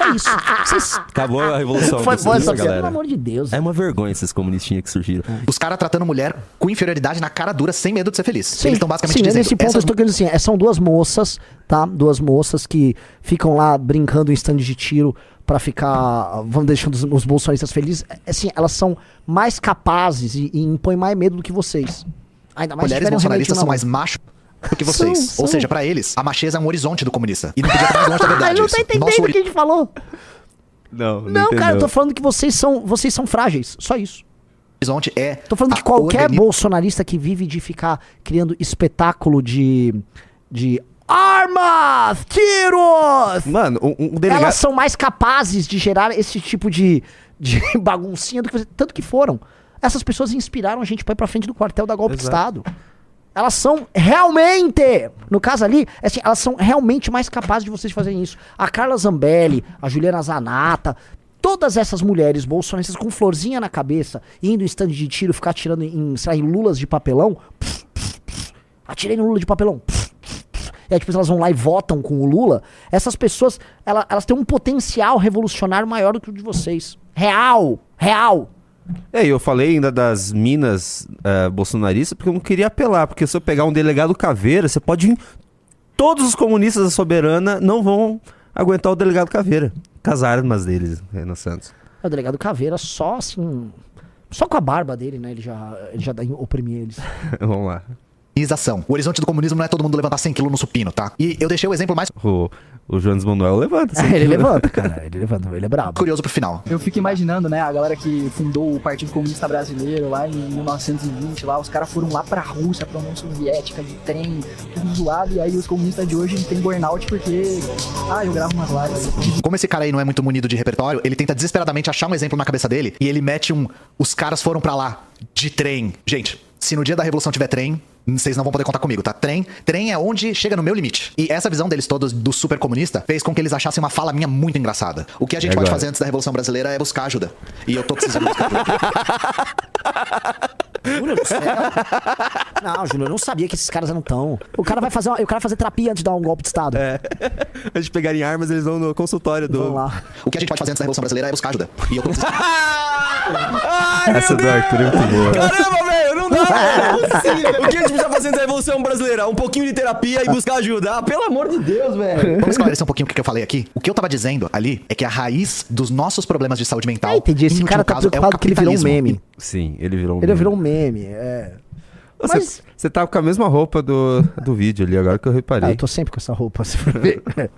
é isso. Vocês... Acabou a revolução. Foi boa essa galera. Pelo amor de Deus. É uma vergonha esses comunistinhas que surgiram. Os caras tratando mulher com inferioridade na cara dura, sem medo de ser feliz. Sim, Eles estão basicamente sim, dizendo. nesse ponto eu essas estou querendo assim, é, são duas moças, tá? Duas moças que ficam lá brincando em stand de tiro pra ficar, vamos deixando os, os bolsonaristas felizes. É, Assim, elas são mais capazes e, e impõem mais medo do que vocês. Ainda mais mulheres bolsonaristas são mais machos do que vocês. São, Ou são. seja, pra eles, a macheza é um horizonte do comunista. E não podia estar mais longe da verdade. Ele não tá entendendo Nosso o que a gente falou. Não, Não, cara, eu tô falando que vocês são, vocês são frágeis. Só isso. horizonte é. Tô falando que qualquer organi- bolsonarista que vive de ficar criando espetáculo de. de. Armas! Tiros! Mano, um, um delegado. Elas são mais capazes de gerar esse tipo de, de baguncinha do que você. Tanto que foram. Essas pessoas inspiraram a gente pra ir pra frente do quartel da golpe de Exato. Estado. Elas são realmente, no caso ali, é assim, elas são realmente mais capazes de vocês fazerem isso. A Carla Zambelli, a Juliana Zanata, todas essas mulheres bolsonaristas com florzinha na cabeça, indo em stand de tiro, ficar atirando em, sei lá, em lulas de papelão. Atirei no lula de papelão. E aí depois elas vão lá e votam com o Lula. Essas pessoas, ela- elas têm um potencial revolucionário maior do que o de vocês. Real, real. É, e eu falei ainda das minas eh, bolsonaristas porque eu não queria apelar. Porque se eu pegar um delegado caveira, você pode. ir- Todos os comunistas da soberana não vão aguentar o delegado caveira. Com as armas deles, Renan Santos. O delegado Caveira só assim. Só com a barba dele, né? Ele já, ele já dá em oprimir eles. Vamos lá. O horizonte do comunismo não é todo mundo levantar 100 kg no supino, tá? E eu deixei o exemplo mais O, o Jones Manuel levanta. assim. ele levanta, cara. Ele levanta, ele é brabo. curioso pro final. Eu fico imaginando, né, a galera que fundou o Partido Comunista Brasileiro lá em 1920, lá, os caras foram lá pra Rússia, pra União Soviética, de trem, tudo zoado, e aí os comunistas de hoje têm burnout porque, ah, eu gravo umas lives. Como esse cara aí não é muito munido de repertório, ele tenta desesperadamente achar um exemplo na cabeça dele e ele mete um. Os caras foram pra lá de trem. Gente, se no dia da revolução tiver trem, vocês não vão poder contar comigo, tá? Trem, trem é onde chega no meu limite. E essa visão deles todos do super comunista fez com que eles achassem uma fala minha muito engraçada. O que a gente E pode agora? fazer antes da revolução brasileira é buscar ajuda. E eu tô precisando buscar ajuda. Júnior do céu. Não, Júnior, eu não sabia que esses caras eram tão. O cara vai fazer, uma- o cara vai fazer terapia antes de dar um golpe de Estado. É. Antes de pegarem armas, eles vão no consultório do. Vamos lá. O que a gente pode fazer antes da Revolução Brasileira é buscar ajuda. E eu tô Ai, Essa do Arthur é muito boa. Caramba, velho, não dá, não é possível. O que a gente precisa fazer na Revolução Brasileira? Um pouquinho de terapia e buscar ajuda. Ah, pelo amor de Deus, velho. Vamos esclarecer um pouquinho o que eu falei aqui. O que eu tava dizendo ali é que a raiz dos nossos problemas de saúde mental. Ah, entendi. Esse cara tá caso, é preocupado que ele virou um meme. Sim, ele virou um Ele meme. virou um meme, é. Você, Mas- você tá com a mesma roupa do, do vídeo ali, agora que eu Ah, reparei. eu tô sempre com essa roupa, se for ver.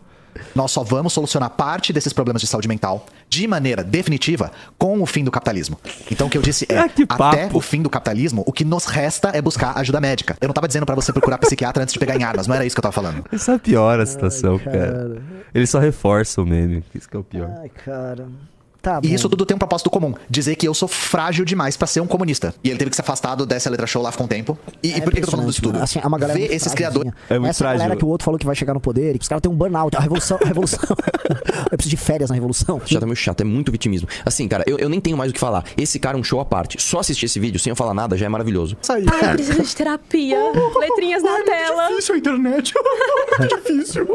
Nós só vamos solucionar parte desses problemas de saúde mental de maneira definitiva com o fim do capitalismo. Então o que eu disse é, Ah, até o fim do capitalismo, o que nos resta é buscar ajuda médica. Eu não tava dizendo pra você procurar psiquiatra antes de pegar em armas, não era isso que eu tava falando. Isso é pior a situação, cara. cara. Ele só reforça o meme. Isso que é o pior. Ai, cara. Tá bom. E isso tudo tem um propósito comum, dizer que eu sou frágil demais pra ser um comunista. E ele teve que ser afastado dessa letra show lá com o tempo. E, e por que eu tô falando disso tudo? Assim, é uma galera Ver esses criadores É muito Essa galera frágil. que o outro falou que vai chegar no poder e que os caras têm um burnout. A revolução. A revolução. eu preciso de férias na revolução. Já tá meio chato, é muito vitimismo. Assim, cara, eu, eu nem tenho mais o que falar. Esse cara é um show à parte. Só assistir esse vídeo sem eu falar nada já é maravilhoso. Aí. Ai, preciso de terapia. Letrinhas na tela. Difícil a internet. Muito difícil.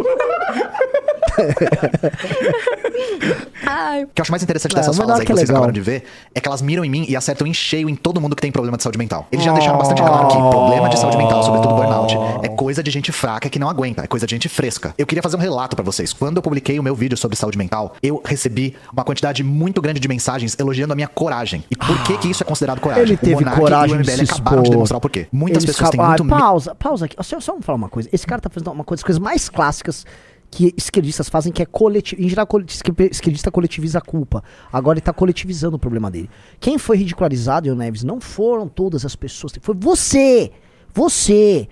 Ai, O que eu acho mais interessante Ah, dessas o falas aí que que vocês legal. acabaram de ver é que elas miram em mim e acertam em cheio em todo mundo que tem problema de saúde mental. Eles já deixaram bastante claro que problema de saúde mental, sobretudo burnout, é coisa de gente fraca que não aguenta, é coisa de gente fresca. Eu queria fazer um relato pra vocês. Quando eu publiquei o meu vídeo sobre saúde mental, eu recebi uma quantidade muito grande de mensagens elogiando a minha coragem. E por que que isso é considerado coragem? Ele teve coragem e o MBL acabaram de demonstrar o porquê. Muitas Eles pessoas têm muito Ah, pausa, pausa aqui. Só, só vamos falar uma coisa. Esse cara tá fazendo uma coisa, coisas mais clássicas que esquerdistas fazem, que é coletivo. Em geral, esquerdista coletiviza a culpa. Agora ele tá coletivizando o problema dele. Quem foi ridicularizado, Ian Neves, não foram todas as pessoas. Foi você! Você!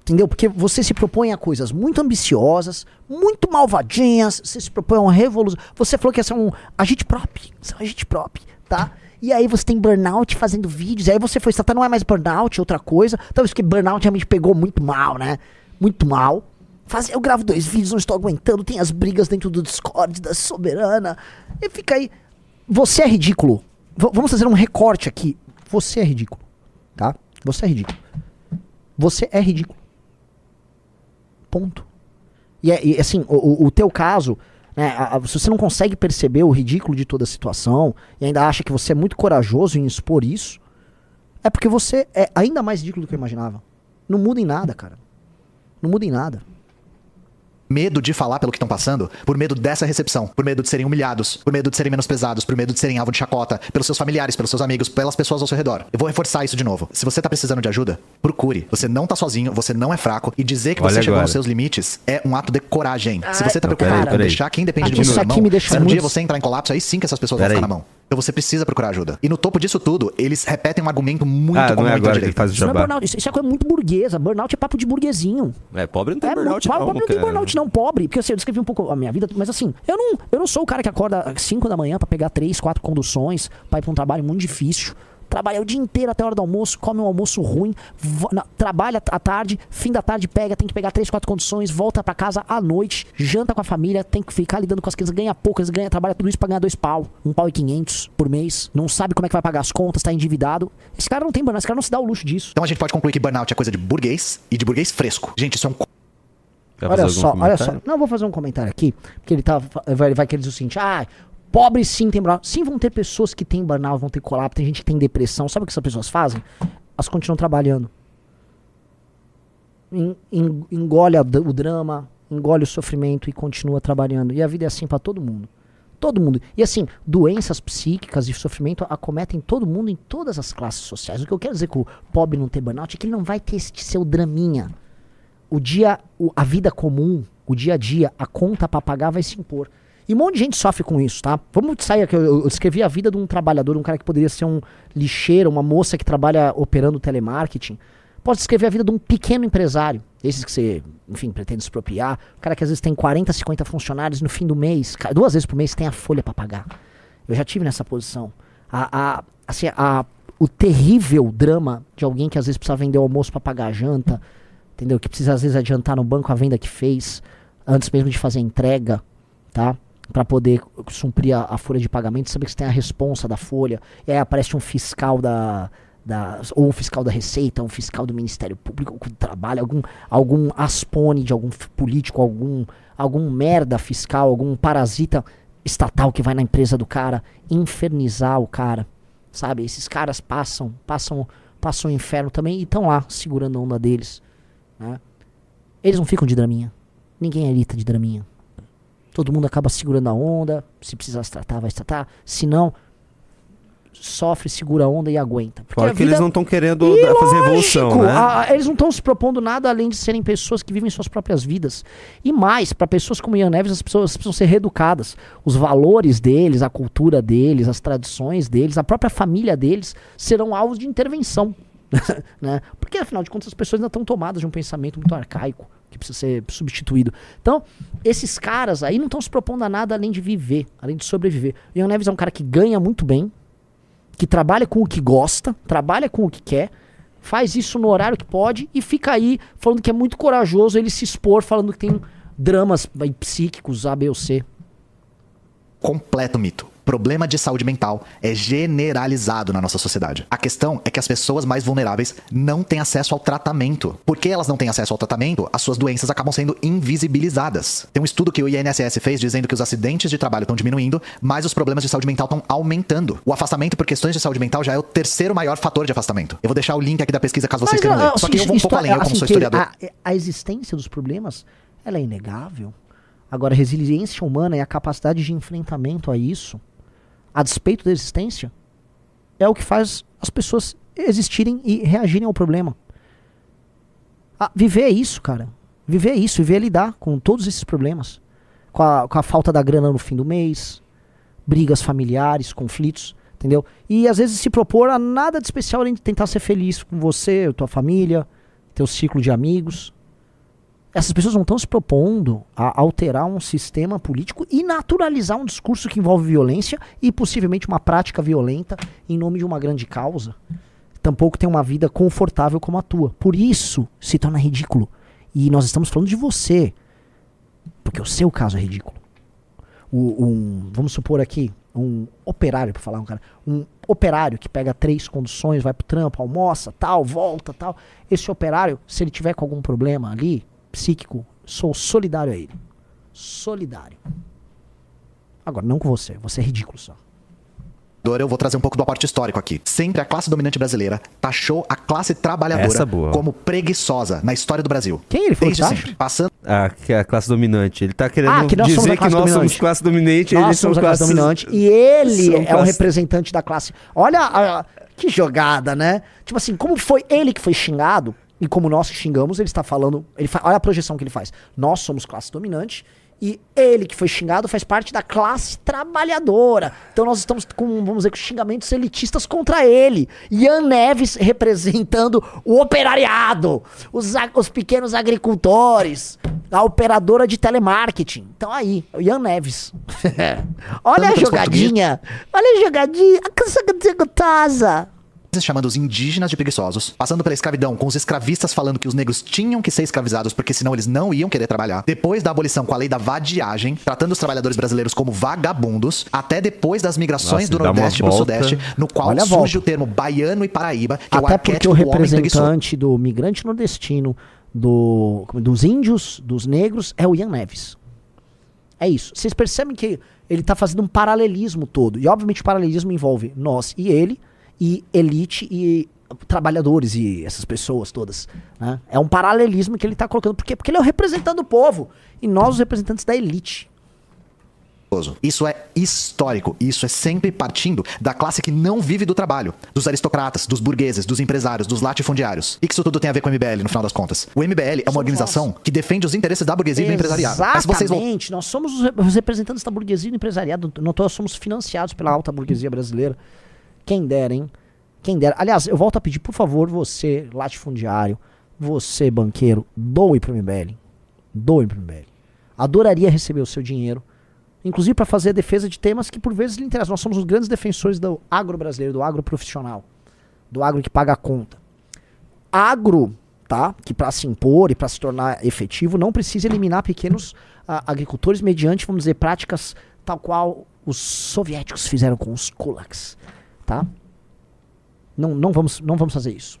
Entendeu? Porque você se propõe a coisas muito ambiciosas, muito malvadinhas, você se propõe a uma revolução. Você falou que ia ser um agite prop, você é um agite prop, tá? E aí você tem burnout fazendo vídeos, aí você foi, tá, não é mais burnout, é outra coisa. Talvez porque burnout realmente pegou muito mal, né? Muito mal. Faz, eu gravo dois vídeos, não estou aguentando, tem as brigas dentro do Discord da Soberana. E fica aí. Você é ridículo. V- vamos fazer um recorte aqui. Você é ridículo, tá? Você é ridículo. Você é ridículo. Ponto. E, é- e, assim, o, o- teu caso, né, a- a- se você não consegue perceber o ridículo de toda a situação e ainda acha que você é muito corajoso em expor isso, é porque você é ainda mais ridículo do que eu imaginava. Não muda em nada, cara. Não muda em nada. Medo de falar pelo que estão passando, por medo dessa recepção, por medo de serem humilhados, por medo de serem menosprezados, por medo de serem alvo de chacota, pelos seus familiares, pelos seus amigos, pelas pessoas ao seu redor. Eu vou reforçar isso de novo. Se você tá precisando de ajuda, procure. Você não tá sozinho, você não é fraco e dizer que Olha você chegou agora. nos seus limites é um ato de coragem. Se Ai, você tá Não, preocupado com deixar quem depende Aqui, de você na mão, se um dia você entrar em colapso, aí sim que essas pessoas Peraí. vão ficar na mão. Então você precisa procurar ajuda. E no topo disso tudo, eles repetem um argumento muito Ah, não comum é agora que ele faz o Isso não é burnout, isso, isso é coisa muito burguesa. Burnout é papo de burguesinho. É, pobre não tem É, burnout, pobre, não, pobre não tem burnout, não, pobre. Porque assim, eu descrevi um pouco a minha vida, mas assim, eu não, eu não sou o cara que acorda às 5 da manhã pra pegar 3, 4 conduções, pra ir pra um trabalho muito difícil. Trabalha o dia inteiro até a hora do almoço, come um almoço ruim, na- trabalha à tarde, fim da tarde pega, tem que pegar 3, 4 conduções, volta pra casa à noite, janta com a família, tem que ficar lidando com as crianças, ganha pouco, eles ganham, trabalha tudo isso pra ganhar dois pau, um pau e 500 por mês, não sabe como é que vai pagar as contas, tá endividado. Esse cara não tem burnout, esse cara não se dá o luxo disso. Então a gente pode concluir que burnout é coisa de burguês e de burguês fresco. Gente, isso é um Quer Olha só, algum olha só. comentário? Não, eu vou fazer um comentário aqui, porque ele tá, vai, vai querer dizer o seguinte, ah, pobre sim tem burnout. Sim, vão ter pessoas que têm burnout, vão ter colapso, tem gente que tem depressão. Sabe o que essas pessoas fazem? Elas continuam trabalhando. En- en- engole o drama, engole o sofrimento e continua trabalhando. E a vida é assim pra todo mundo. Todo mundo. E assim, doenças psíquicas e sofrimento acometem todo mundo em todas as classes sociais. O que eu quero dizer com o pobre não ter burnout é que ele não vai ter esse seu draminha o dia, a vida comum, o dia a dia, a conta pra pagar vai se impor. E um monte de gente sofre com isso, tá? Vamos sair aqui. Eu, eu descrevi a vida de um trabalhador, um cara que poderia ser um lixeiro, uma moça que trabalha operando telemarketing. Posso descrever a vida de um pequeno empresário, esses que você, enfim, pretende expropriar. O cara que às vezes tem 40, 50 funcionários no fim do mês, duas vezes por mês tem a folha pra pagar. Eu já tive nessa posição. A, a, assim, a, o terrível drama de alguém que às vezes precisa vender o almoço pra pagar a janta, entendeu? Que precisa às vezes adiantar no banco a venda que fez, antes mesmo de fazer a entrega, tá? Pra poder suprir a, a folha de pagamento, saber que você tem a responsa da folha, e aí aparece um fiscal da, da, ou um fiscal da Receita, um fiscal do Ministério Público do Trabalho, algum, algum aspone de algum político, algum, algum merda fiscal, algum parasita estatal que vai na empresa do cara infernizar o cara, sabe? Esses caras passam, passam, passam o inferno também e estão lá segurando a onda deles, né? Eles não ficam de draminha. Ninguém é lita de draminha. Todo mundo acaba segurando a onda. Se precisar se tratar, vai se tratar. Se não, sofre, segura a onda e aguenta. Porque Fora que eles vida- não estão querendo E fazer lógico, evolução, né? a- eles não estão se propondo nada além de serem pessoas que vivem suas próprias vidas. E mais, para pessoas como Ian Neves, as pessoas precisam ser reeducadas. Os valores deles, a cultura deles, as tradições deles, a própria família deles serão alvos de intervenção. né? Porque afinal de contas as pessoas ainda estão tomadas de um pensamento muito arcaico que precisa ser substituído. Então, esses caras aí não estão se propondo a nada além de viver, além de sobreviver. O Ian Neves é um cara que ganha muito bem, que trabalha com o que gosta, trabalha com o que quer, faz isso no horário que pode e fica aí falando que é muito corajoso ele se expor, falando que tem dramas psíquicos A, B ou C. completo mito. Problema de saúde mental é generalizado na nossa sociedade. A questão é que as pessoas mais vulneráveis não têm acesso ao tratamento. Porque elas não têm acesso ao tratamento, as suas doenças acabam sendo invisibilizadas. Tem um estudo que o INSS fez dizendo que os acidentes de trabalho estão diminuindo, mas os problemas de saúde mental estão aumentando. O afastamento por questões de saúde mental já é o terceiro maior fator de afastamento. Eu vou deixar o link aqui da pesquisa caso vocês queiram ah, ler. Só que eu vou um pouco além, eu como assim, sou historiador. A, a existência dos problemas, ela é inegável. Agora, a resiliência humana e a capacidade de enfrentamento a isso, a despeito da existência, é o que faz as pessoas existirem e reagirem ao problema. Ah, viver é isso, cara. Viver é isso, viver é lidar com todos esses problemas. Com a, com a falta da grana no fim do mês, brigas familiares, conflitos, entendeu? E às vezes se propor a nada de especial além de tentar ser feliz com você, tua família, teu ciclo de amigos. Essas pessoas não estão se propondo a alterar um sistema político e naturalizar um discurso que envolve violência e possivelmente uma prática violenta em nome de uma grande causa. Tampouco tem uma vida confortável como a tua. Por isso se torna ridículo. E nós estamos falando de você. Porque o seu caso é ridículo. O- um, vamos supor aqui, um operário, para falar um cara, um operário que pega três condições, vai pro trampo, almoça, tal, volta, tal. Esse operário, se ele tiver com algum problema ali, psíquico, sou solidário a ele. Solidário. Agora, não com você, você é ridículo só. eu vou trazer um pouco do aporte histórico aqui. Sempre a classe dominante brasileira taxou a classe trabalhadora boa. como preguiçosa na história do Brasil. Quem ele Desde sempre. Passando A, que é a classe dominante. Ele tá querendo Ah, que nós somos dizer a que classe nós somos dominante. classe dominante Nós eles são somos a classe classes- dominante. E ele é o classe- representante da classe. Olha a- que jogada, né? Tipo assim, como foi ele que foi xingado, e como nós que xingamos, ele está falando. Ele fa- olha a projeção que ele faz. Nós somos classe dominante. E ele que foi xingado faz parte da classe trabalhadora. Então nós estamos com, vamos dizer, com xingamentos elitistas contra ele. Ian Neves representando o operariado, os, os pequenos agricultores, a operadora de telemarketing. Então aí, o Ian Neves. Olha a jogadinha. Olha a jogadinha. A coisa gostosa. Chamando os indígenas de preguiçosos, passando pela escravidão, com os escravistas falando que os negros tinham que ser escravizados porque senão eles não iam querer trabalhar. Depois da abolição com a lei da vadiagem, tratando os trabalhadores brasileiros como vagabundos, até depois das migrações Nossa, do Nordeste pro volta. Sudeste, no qual Olha a surge o termo baiano e paraíba, que é o Até porque arquétipo o do homem preguiçoso. representante do migrante nordestino, do, como- dos índios, dos negros, é o Ian Neves. É isso. Vocês percebem que ele está fazendo um paralelismo todo. E obviamente o paralelismo envolve nós e ele, e elite e trabalhadores e essas pessoas todas. né? É um paralelismo que ele está colocando. Por quê? Porque ele é o representante do povo. E nós, os representantes da elite. Isso é histórico. Isso é sempre partindo da classe que não vive do trabalho. Dos aristocratas, dos burgueses, dos empresários, dos latifundiários. E que isso tudo tem a ver com o MBL, no final das contas. O MBL é uma organização que defende os interesses da burguesia e do empresariado. Mas se vocês vão Exatamente. Nós somos os re- os representantes da burguesia e do empresariado. Nós somos financiados pela alta burguesia brasileira. Quem dera, hein? Quem dera. Aliás, eu volto a pedir, por favor, você, latifundiário, você, banqueiro, doe pro MBL. Doe pro MBL. Adoraria receber o seu dinheiro. Inclusive para fazer a defesa de temas que por vezes lhe interessam. Nós somos os grandes defensores do agro brasileiro, do agro profissional. Do agro que paga a conta. Agro, tá? Que para se impor e para se tornar efetivo não precisa eliminar pequenos ah, agricultores mediante, vamos dizer, práticas tal qual os soviéticos fizeram com os kulaks, tá? Não, não, vamos, não vamos fazer isso.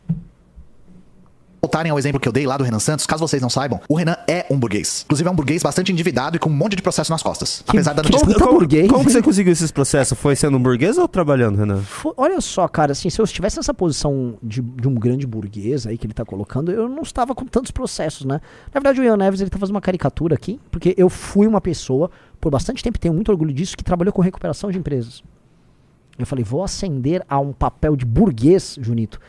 voltarem ao exemplo que eu dei lá do Renan Santos, caso vocês não saibam, o Renan é um burguês. Inclusive é um burguês bastante endividado e com um monte de processo nas costas. Apesar da que notícia... puta burguês. Como que você conseguiu esses processos? Foi sendo um burguês ou trabalhando, Renan? Olha só, cara, assim, se eu estivesse nessa posição de, de um grande burguês aí que ele tá colocando, eu não estava com tantos processos, né? Na verdade, o Ian Neves, ele tá fazendo uma caricatura aqui, porque eu fui uma pessoa, por bastante tempo, e tenho muito orgulho disso, que trabalhou com recuperação de empresas. Eu falei, vou ascender a um papel de burguês, Junito,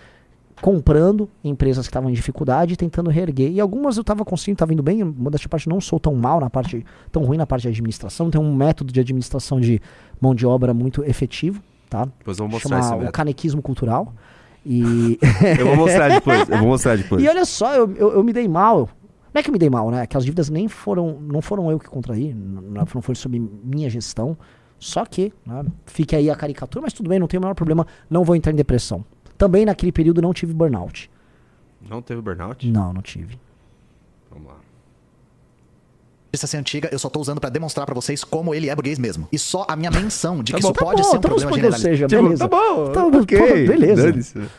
comprando empresas que estavam em dificuldade e tentando reerguer. E algumas eu tava conseguindo, tava indo bem, modéstia parte, não sou tão mal na parte, tão ruim na parte de administração, tem um método de administração de mão de obra muito efetivo, tá? Depois vamos mostrar Chama esse o canequismo cultural. E, Eu vou mostrar depois. Eu vou mostrar depois. e olha só, eu, eu, eu me dei mal. Não é que eu me dei mal, né? Aquelas dívidas nem foram, não foram eu que contraí, não não foi sob minha gestão. Só que, né, fique aí a caricatura, mas tudo bem, não tem o menor problema, não vou entrar em depressão. Também naquele período não tive burnout. Não teve burnout? Não, não tive. Vamos lá. ser antiga, eu só tô usando pra demonstrar pra vocês como ele é burguês mesmo. E só a minha menção de que bom, isso tá pode bom, ser um então problema generalizado. seja, Tipo, beleza. tá bom, Tá, ok. pô, beleza.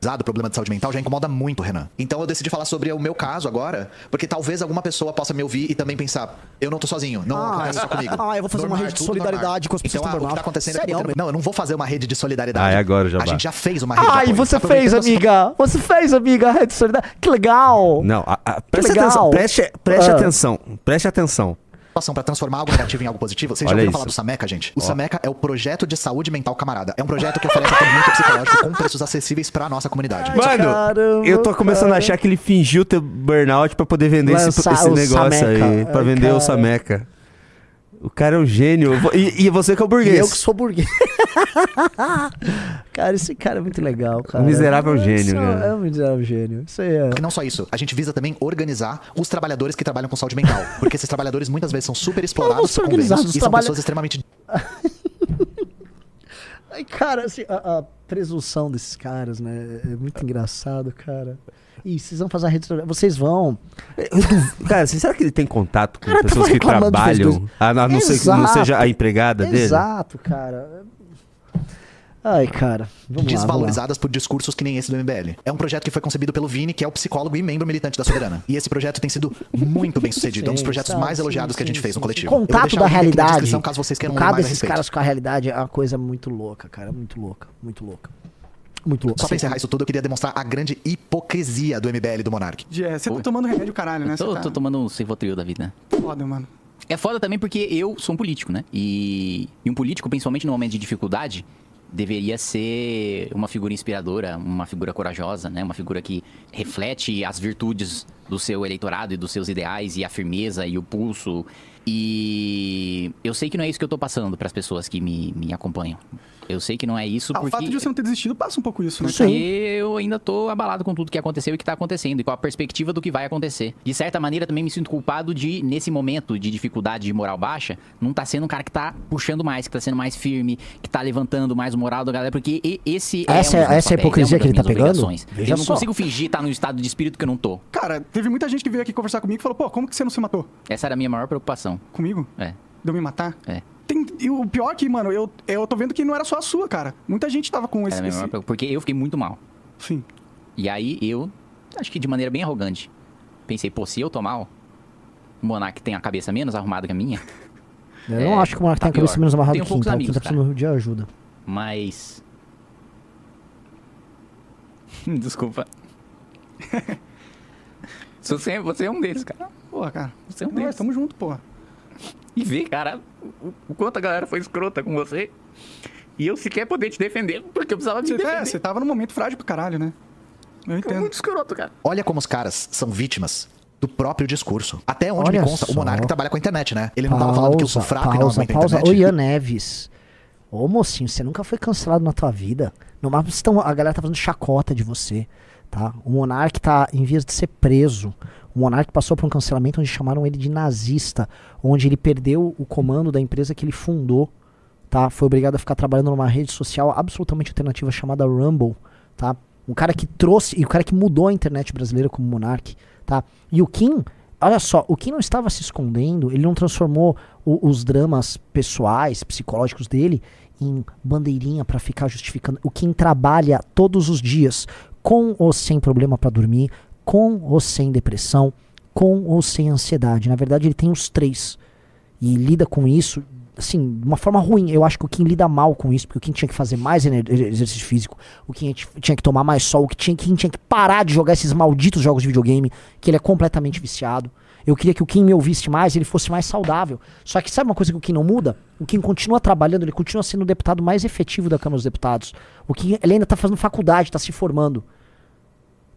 Dane-se. O problema de saúde mental já incomoda muito, Renan. Então eu decidi falar sobre o meu caso agora, porque talvez alguma pessoa possa me ouvir e também pensar, eu não tô sozinho, não Ah, acontece só comigo. ah, eu vou fazer uma rede de solidariedade com as pessoas então, que ah, o que tá acontecendo Sério, é que... Não, eu não vou fazer uma rede de solidariedade. Ah, é agora já A gente já fez uma rede de Ai, apoio. você fez, amiga! Você fez, amiga, a rede solidária. Que legal! Não, a- a- preste legal. atenção. Preste, preste Ah. atenção. Preste atenção. Situação pra transformar algo negativo em algo positivo. Vocês já ouviram isso. falar do Sameca, gente? O Ó. Sameca é o projeto de saúde mental camarada. É um projeto que oferece atendimento psicológico com preços acessíveis pra nossa comunidade. Mano, caramba, eu tô começando cara. a achar que ele fingiu ter burnout pra poder vender esse, Lançar esse o negócio Sameca. aí. Pra Ai, vender cara. o Sameca. O cara é um gênio. E, e você que é o E burguês. eu que sou burguês. cara, esse cara é muito legal, cara. Um miserável gênio, Isso né? É um miserável gênio. Isso aí é. E não só isso, a gente visa também organizar os trabalhadores que trabalham com saúde mental. Porque esses trabalhadores muitas vezes são super explorados por convênios e os são trabalha- pessoas extremamente Ai, cara, assim, a, a presunção desses caras, né? É muito engraçado, cara. Ih, vocês vão fazer a rede social. Vocês vão. Cara, será que ele tem contato com Cara, pessoas tava que trabalham? A, a não ser que não Exato. seja a empregada dele? Exato, cara. Ai, cara. Vamos lá, vamos lá. desvalorizadas por discursos que nem esse do MBL. É um projeto que foi concebido pelo Vini, que é o psicólogo e membro militante da Soberana. E esse projeto tem sido muito bem sucedido. É um dos Sim, projetos sim, mais sim, elogiados que a gente sim, fez no sim, coletivo. sim. Contato da realidade. caso vocês queiram o ler caso mais a desses respeito. caras com a realidade é uma coisa muito louca, cara. Muito louca. Muito louca. Muito louca. Só pra encerrar isso tudo, eu queria demonstrar a grande hipocrisia do MBL e do Monark. É, você tá tomando remédio, caralho, né? Tô, tá tô tomando um Cevotril da vida. foda, mano. É foda também porque eu sou um político, né? E, e um político, principalmente no momento de dificuldade, deveria ser uma figura inspiradora, uma figura corajosa, né? Uma figura que reflete as virtudes do seu eleitorado e dos seus ideais e a firmeza e o pulso. E eu sei que não é isso que eu tô passando pras pessoas que me, me acompanham. Eu sei que não é isso Ah, o porque fato de você não ter desistido passa um pouco isso, né? porque eu ainda tô abalado com tudo que aconteceu e que tá acontecendo, e com a perspectiva do que vai acontecer. De certa maneira, também me sinto culpado de, nesse momento de dificuldade de moral baixa, não tá sendo um cara que tá puxando mais, que tá sendo mais firme, que tá levantando mais o moral da galera, porque esse Essa é, é- um dos meus essa é papéis, hipocrisia é que ele tá pegando? obrigações. Veja Eu não só. consigo fingir estar num estado de espírito que eu não tô. Cara, teve muita gente que veio aqui conversar comigo e falou, pô, como que você não se matou? Essa era a minha maior preocupação. Comigo? É, De eu me matar? é. Tem, e o pior é que, mano, eu, eu tô vendo que não era só a sua, cara. Muita gente tava com Era esse... a minha esse... porque eu fiquei muito mal. Sim. E aí eu, acho que de maneira bem arrogante, pensei, pô, se eu tô mal, o Monark tem a cabeça menos arrumada que a minha, Eu não É, acho que o Monark tá tem a cabeça pior. menos amarrada que poucos então. amigos, tá precisando de ajuda. Mas. Desculpa. você, você é um deles, cara. Porra, cara. Você é um Nós, deles. tamo junto, porra. E vê, cara, o, quanto a galera foi escrota com você. E eu sequer poder te defender, porque eu precisava me Você, defender. é, você tava num momento frágil pro caralho, né? Eu Foi entendo. muito escroto, cara. Olha como os caras são vítimas do próprio discurso. Até onde Olha me consta, só. o Monark trabalha com a internet, né? Ele não tava falando que eu sou fraco e não pausa, aguento a pausa. internet. Ô, Ian Neves. Ô, mocinho, você nunca foi cancelado na tua vida. No máximo, vocês tão- a galera tá fazendo chacota de você, tá? O Monark tá em vias de ser preso. O Monark passou por um cancelamento onde chamaram ele de nazista, onde ele perdeu o comando da empresa que ele fundou, tá? Foi obrigado a ficar trabalhando numa rede social absolutamente alternativa chamada Rumble, tá? Um cara que trouxe, e o cara que mudou a internet brasileira como Monark, tá? E o Kim olha só, o Kim não estava se escondendo, ele não transformou o- os dramas pessoais, psicológicos dele em bandeirinha pra ficar justificando. O Kim trabalha todos os dias com ou sem problema pra dormir, com ou sem depressão, com ou sem ansiedade. Na verdade, ele tem os três e lida com isso assim, de uma forma ruim. Eu acho que o Kim lida mal com isso, porque o Kim tinha que fazer mais exercício físico, o Kim tinha que tomar mais sol, o Kim, tinha que parar de jogar esses malditos jogos de videogame, que ele é completamente viciado. Eu queria que o Kim me ouvisse mais ele fosse mais saudável. Só que sabe uma coisa que o Kim não muda? O Kim continua trabalhando, ele continua sendo o deputado mais efetivo da Câmara dos Deputados. O Kim, ele ainda tá fazendo faculdade, tá se formando.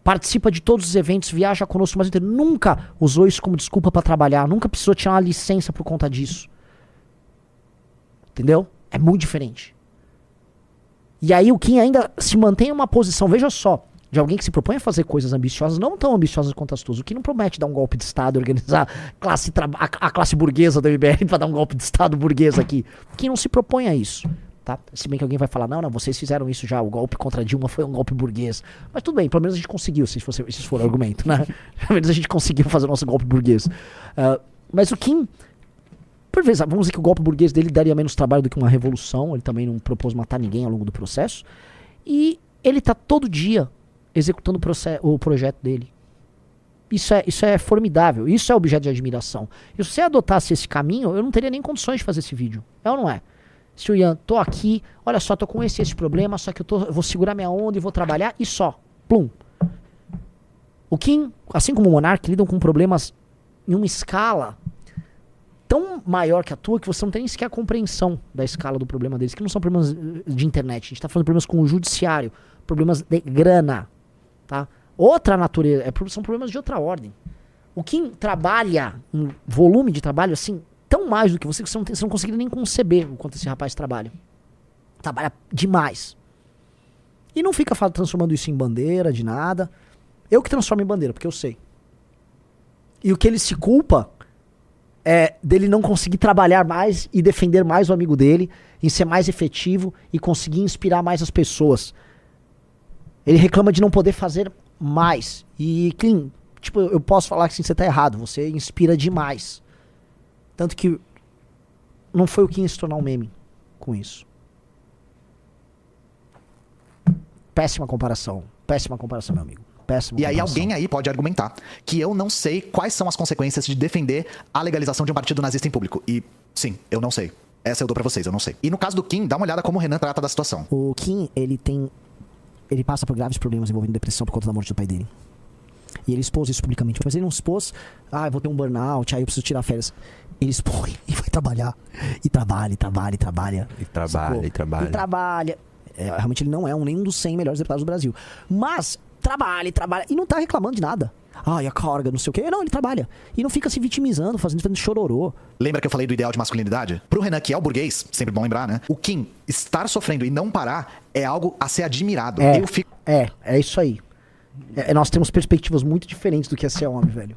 Participa de todos os eventos, viaja conosco Brasil inteiro. Nunca usou isso como desculpa pra trabalhar, nunca precisou tirar uma licença por conta disso. Entendeu? É muito diferente. E aí o Kim ainda se mantém em uma posição, veja só, de alguém que se propõe a fazer coisas ambiciosas, não tão ambiciosas quanto as tuas. O Kim não promete dar um golpe de Estado, organizar classe a, classe burguesa da MBL pra dar um golpe de Estado burguês aqui. O Kim não se propõe a isso. Tá? Se bem que alguém vai falar, não, não, vocês fizeram isso já, o golpe contra Dilma foi um golpe burguês. Mas tudo bem, pelo menos a gente conseguiu, se, fosse, se for argumento, né? Pelo menos a gente conseguiu fazer o nosso golpe burguês. Ah, mas o Kim, por vezes, vamos dizer que o golpe burguês dele daria menos trabalho do que uma revolução. Ele também não propôs matar ninguém ao longo do processo. E ele tá todo dia executando o, o projeto dele. Isso é, isso é formidável. Isso é objeto de admiração. E se você adotasse esse caminho, eu não teria nem condições de fazer esse vídeo. É ou não é? Se o Ian, tô aqui, olha só, tô com esse esse problema, só que eu, tô, vou segurar minha onda e vou trabalhar e só. Plum. O Kim, assim como o Monark, lidam com problemas em uma escala tão maior que a tua que você não tem nem sequer a compreensão da escala do problema deles, que não são problemas eh, de internet. A gente tá falando de problemas com o judiciário, problemas de grana, tá? Outra natureza, é, são problemas de outra ordem. O Kim trabalha em volume de trabalho assim, tão mais do que você que você não, tem, não nem conceber o quanto esse rapaz trabalha. Trabalha demais. E não fica transformando isso em bandeira, de nada. Eu que transformo em bandeira, porque eu sei. E o que ele se culpa é dele não conseguir trabalhar mais e defender mais o amigo dele, em ser mais efetivo e conseguir inspirar mais as pessoas. Ele reclama de não poder fazer mais. E, Clean, tipo, eu posso falar que assim, você tá errado, você inspira demais. Tanto que não foi o Kim se tornar um meme com isso. Péssima comparação. Péssima comparação, meu amigo. Péssima E aí comparação. alguém aí pode argumentar que eu não sei quais são as consequências de defender a legalização de um partido nazista em público. E sim, eu não sei. Essa eu dou pra vocês, eu não sei. E no caso do Kim, dá uma olhada como o Renan trata da situação. O Kim, ele tem. Ele passa por graves problemas envolvendo depressão por conta da morte do pai dele. E ele expôs isso publicamente. Mas ele não expôs, ah, eu vou ter um burnout, aí eu preciso tirar férias. Ele expõe e vai trabalhar. E trabalha, e trabalha, e trabalha. E trabalha, Sacou? e trabalha. E trabalha. É, realmente ele não é um, nenhum dos 100 melhores deputados do Brasil. Mas trabalha, e trabalha. E não tá reclamando de nada. Ai, a carga, não sei o quê. Não, ele trabalha. E não fica se vitimizando, fazendo, fazendo chororô. Lembra que eu falei do ideal de masculinidade? Pro Renan, que é o burguês, sempre bom lembrar, né? O Kim estar sofrendo e não parar é algo a ser admirado. É, Eu fico. é, é isso aí. É, nós temos perspectivas muito diferentes do que é ser homem, velho.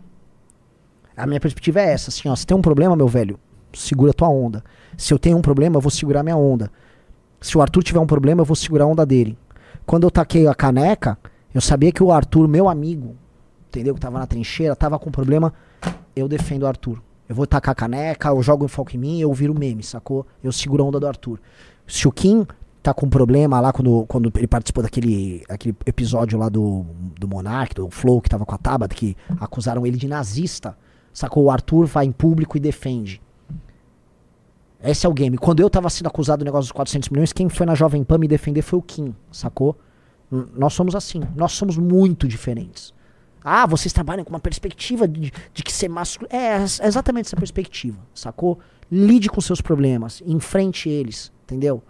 A minha perspectiva é essa, assim, ó. Se tem um problema, meu velho, segura tua onda. Se eu tenho um problema, eu vou segurar minha onda. Se o Arthur tiver um problema, eu vou segurar a onda dele. Quando eu taquei a caneca, eu sabia que o Arthur, meu amigo, entendeu? Que tava na trincheira, tava com problema, eu defendo o Arthur. Eu vou tacar a caneca, eu jogo o foco em mim, eu viro meme, sacou? Eu seguro a onda do Arthur. Se o Kim tá com problema lá quando, quando ele participou daquele aquele episódio lá do, do Monark, do Flow, que tava com a Tabata, que acusaram ele de nazista, sacou? O Arthur vai em público e defende. Esse é o game. Quando eu tava sendo acusado do negócio dos 400 milhões, quem foi na Jovem Pan me defender foi o Kim, sacou? Nós somos assim. Nós somos muito diferentes. Ah, vocês trabalham com uma perspectiva de, de que ser masculino. É, é exatamente essa perspectiva, sacou? Lide com seus problemas, enfrente eles, entendeu?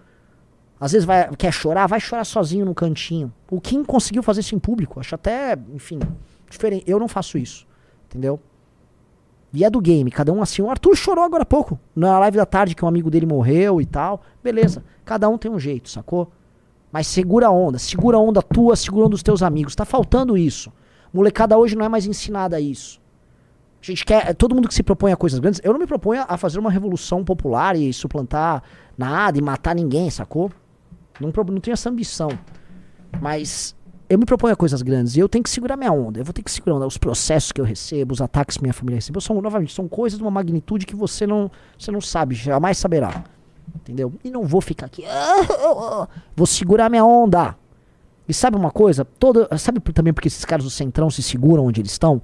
Às vezes vai, quer chorar, vai chorar sozinho no cantinho. O Kim conseguiu fazer isso em público. Acho até, enfim, diferente. Eu não faço isso, entendeu? E é do game, cada um assim. O Arthur chorou agora há pouco, na live da tarde que um amigo dele morreu e tal. Beleza, cada um tem um jeito, sacou? Mas segura a onda, segura a onda tua, segura a onda dos teus amigos. Tá faltando isso. Molecada hoje não é mais ensinada a isso. A gente quer, todo mundo que se propõe a coisas grandes, eu não me proponho a fazer uma revolução popular e suplantar nada e matar ninguém, sacou? Não, não tenho essa ambição. Mas eu me proponho a coisas grandes e eu tenho que segurar minha onda. Eu vou ter que segurar onda, os processos que eu recebo, os ataques que minha família recebeu. São, novamente, são coisas de uma magnitude que você não, você não sabe, jamais saberá. Entendeu? E não vou ficar aqui. Vou segurar minha onda. E sabe uma coisa? Toda, sabe também porque esses caras do Centrão se seguram onde eles estão?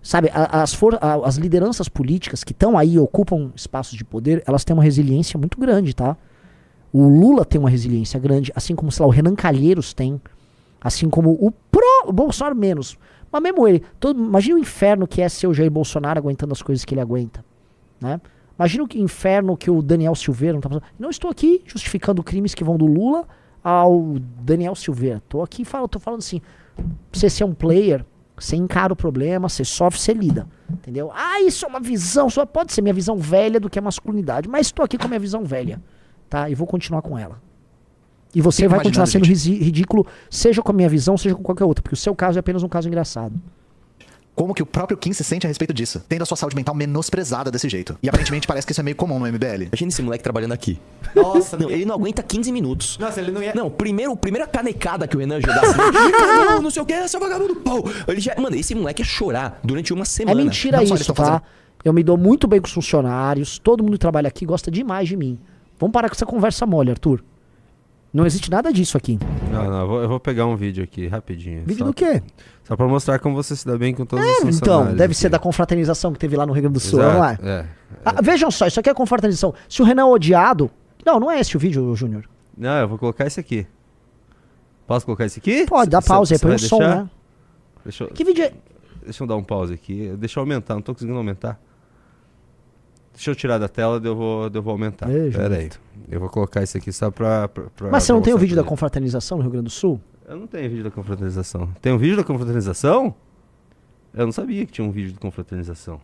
Sabe, as, for, as lideranças políticas que estão aí, ocupam espaços de poder, elas têm uma resiliência muito grande, tá? O Lula tem uma resiliência grande, assim como, sei lá, o Renan Calheiros tem. Assim como o pro o Bolsonaro menos. Mas mesmo ele. Todo, imagina o inferno que é ser o Jair Bolsonaro aguentando as coisas que ele aguenta. Né? Imagina o inferno que o Daniel Silveira não tá fazendo. Não estou aqui justificando crimes que vão do Lula ao Daniel Silveira. Tô aqui falando, tô falando assim. Você ser um player, você encara o problema, você sofre, você lida. Entendeu? Ah, isso é uma visão. Só pode ser minha visão velha do que a masculinidade. Mas estou aqui com a minha visão velha. Tá? E vou continuar com ela. E você Fico vai continuar sendo ridículo, seja com a minha visão, seja com qualquer outra. Porque o seu caso é apenas um caso engraçado. Como que o próprio Kim se sente a respeito disso? Tendo a sua saúde mental menosprezada desse jeito. E aparentemente parece que isso é meio comum no MBL. Imagina esse moleque trabalhando aqui. Nossa, não, ele não aguenta 15 minutos. Nossa, ele não ia. Não, primeiro, primeira canecada que o Renan já dá assim, "Não, não sei o que, seu vagabundo, pau. Ele já, mano, esse moleque ia chorar durante uma É semana. mentira Não isso, tá? fazendo. Eu me dou muito bem com os funcionários, todo mundo que trabalha aqui gosta demais de mim. Vamos parar com essa conversa mole, Arthur. Não existe nada disso aqui. Não, não, eu vou, eu vou pegar um vídeo aqui, rapidinho. Vídeo só, do quê? Só pra mostrar como você se dá bem com todos os É, então, funcionários deve aqui. ser da confraternização que teve lá no Rio Grande do Sul. Exato, Vamos lá. É. Ah, vejam só, isso aqui é confraternização. Se o Renan é odiado. Não, não é esse o vídeo, Júnior. Não, eu vou colocar esse aqui. Posso colocar esse aqui? Pode, dá pausa aí, põe o som, né? Deixa eu, Que vídeo é. deixa eu dar um pause aqui. Deixa eu aumentar, não tô conseguindo aumentar. Deixa eu tirar da tela, eu vou, eu vou aumentar. Ei, Pera aí. Eu vou colocar isso aqui só pra. pra, pra- Mas você não tem o vídeo da confraternização no Rio Grande do Sul? Eu não tenho vídeo da confraternização. Tem um vídeo da confraternização? Eu não sabia que tinha um vídeo de confraternização.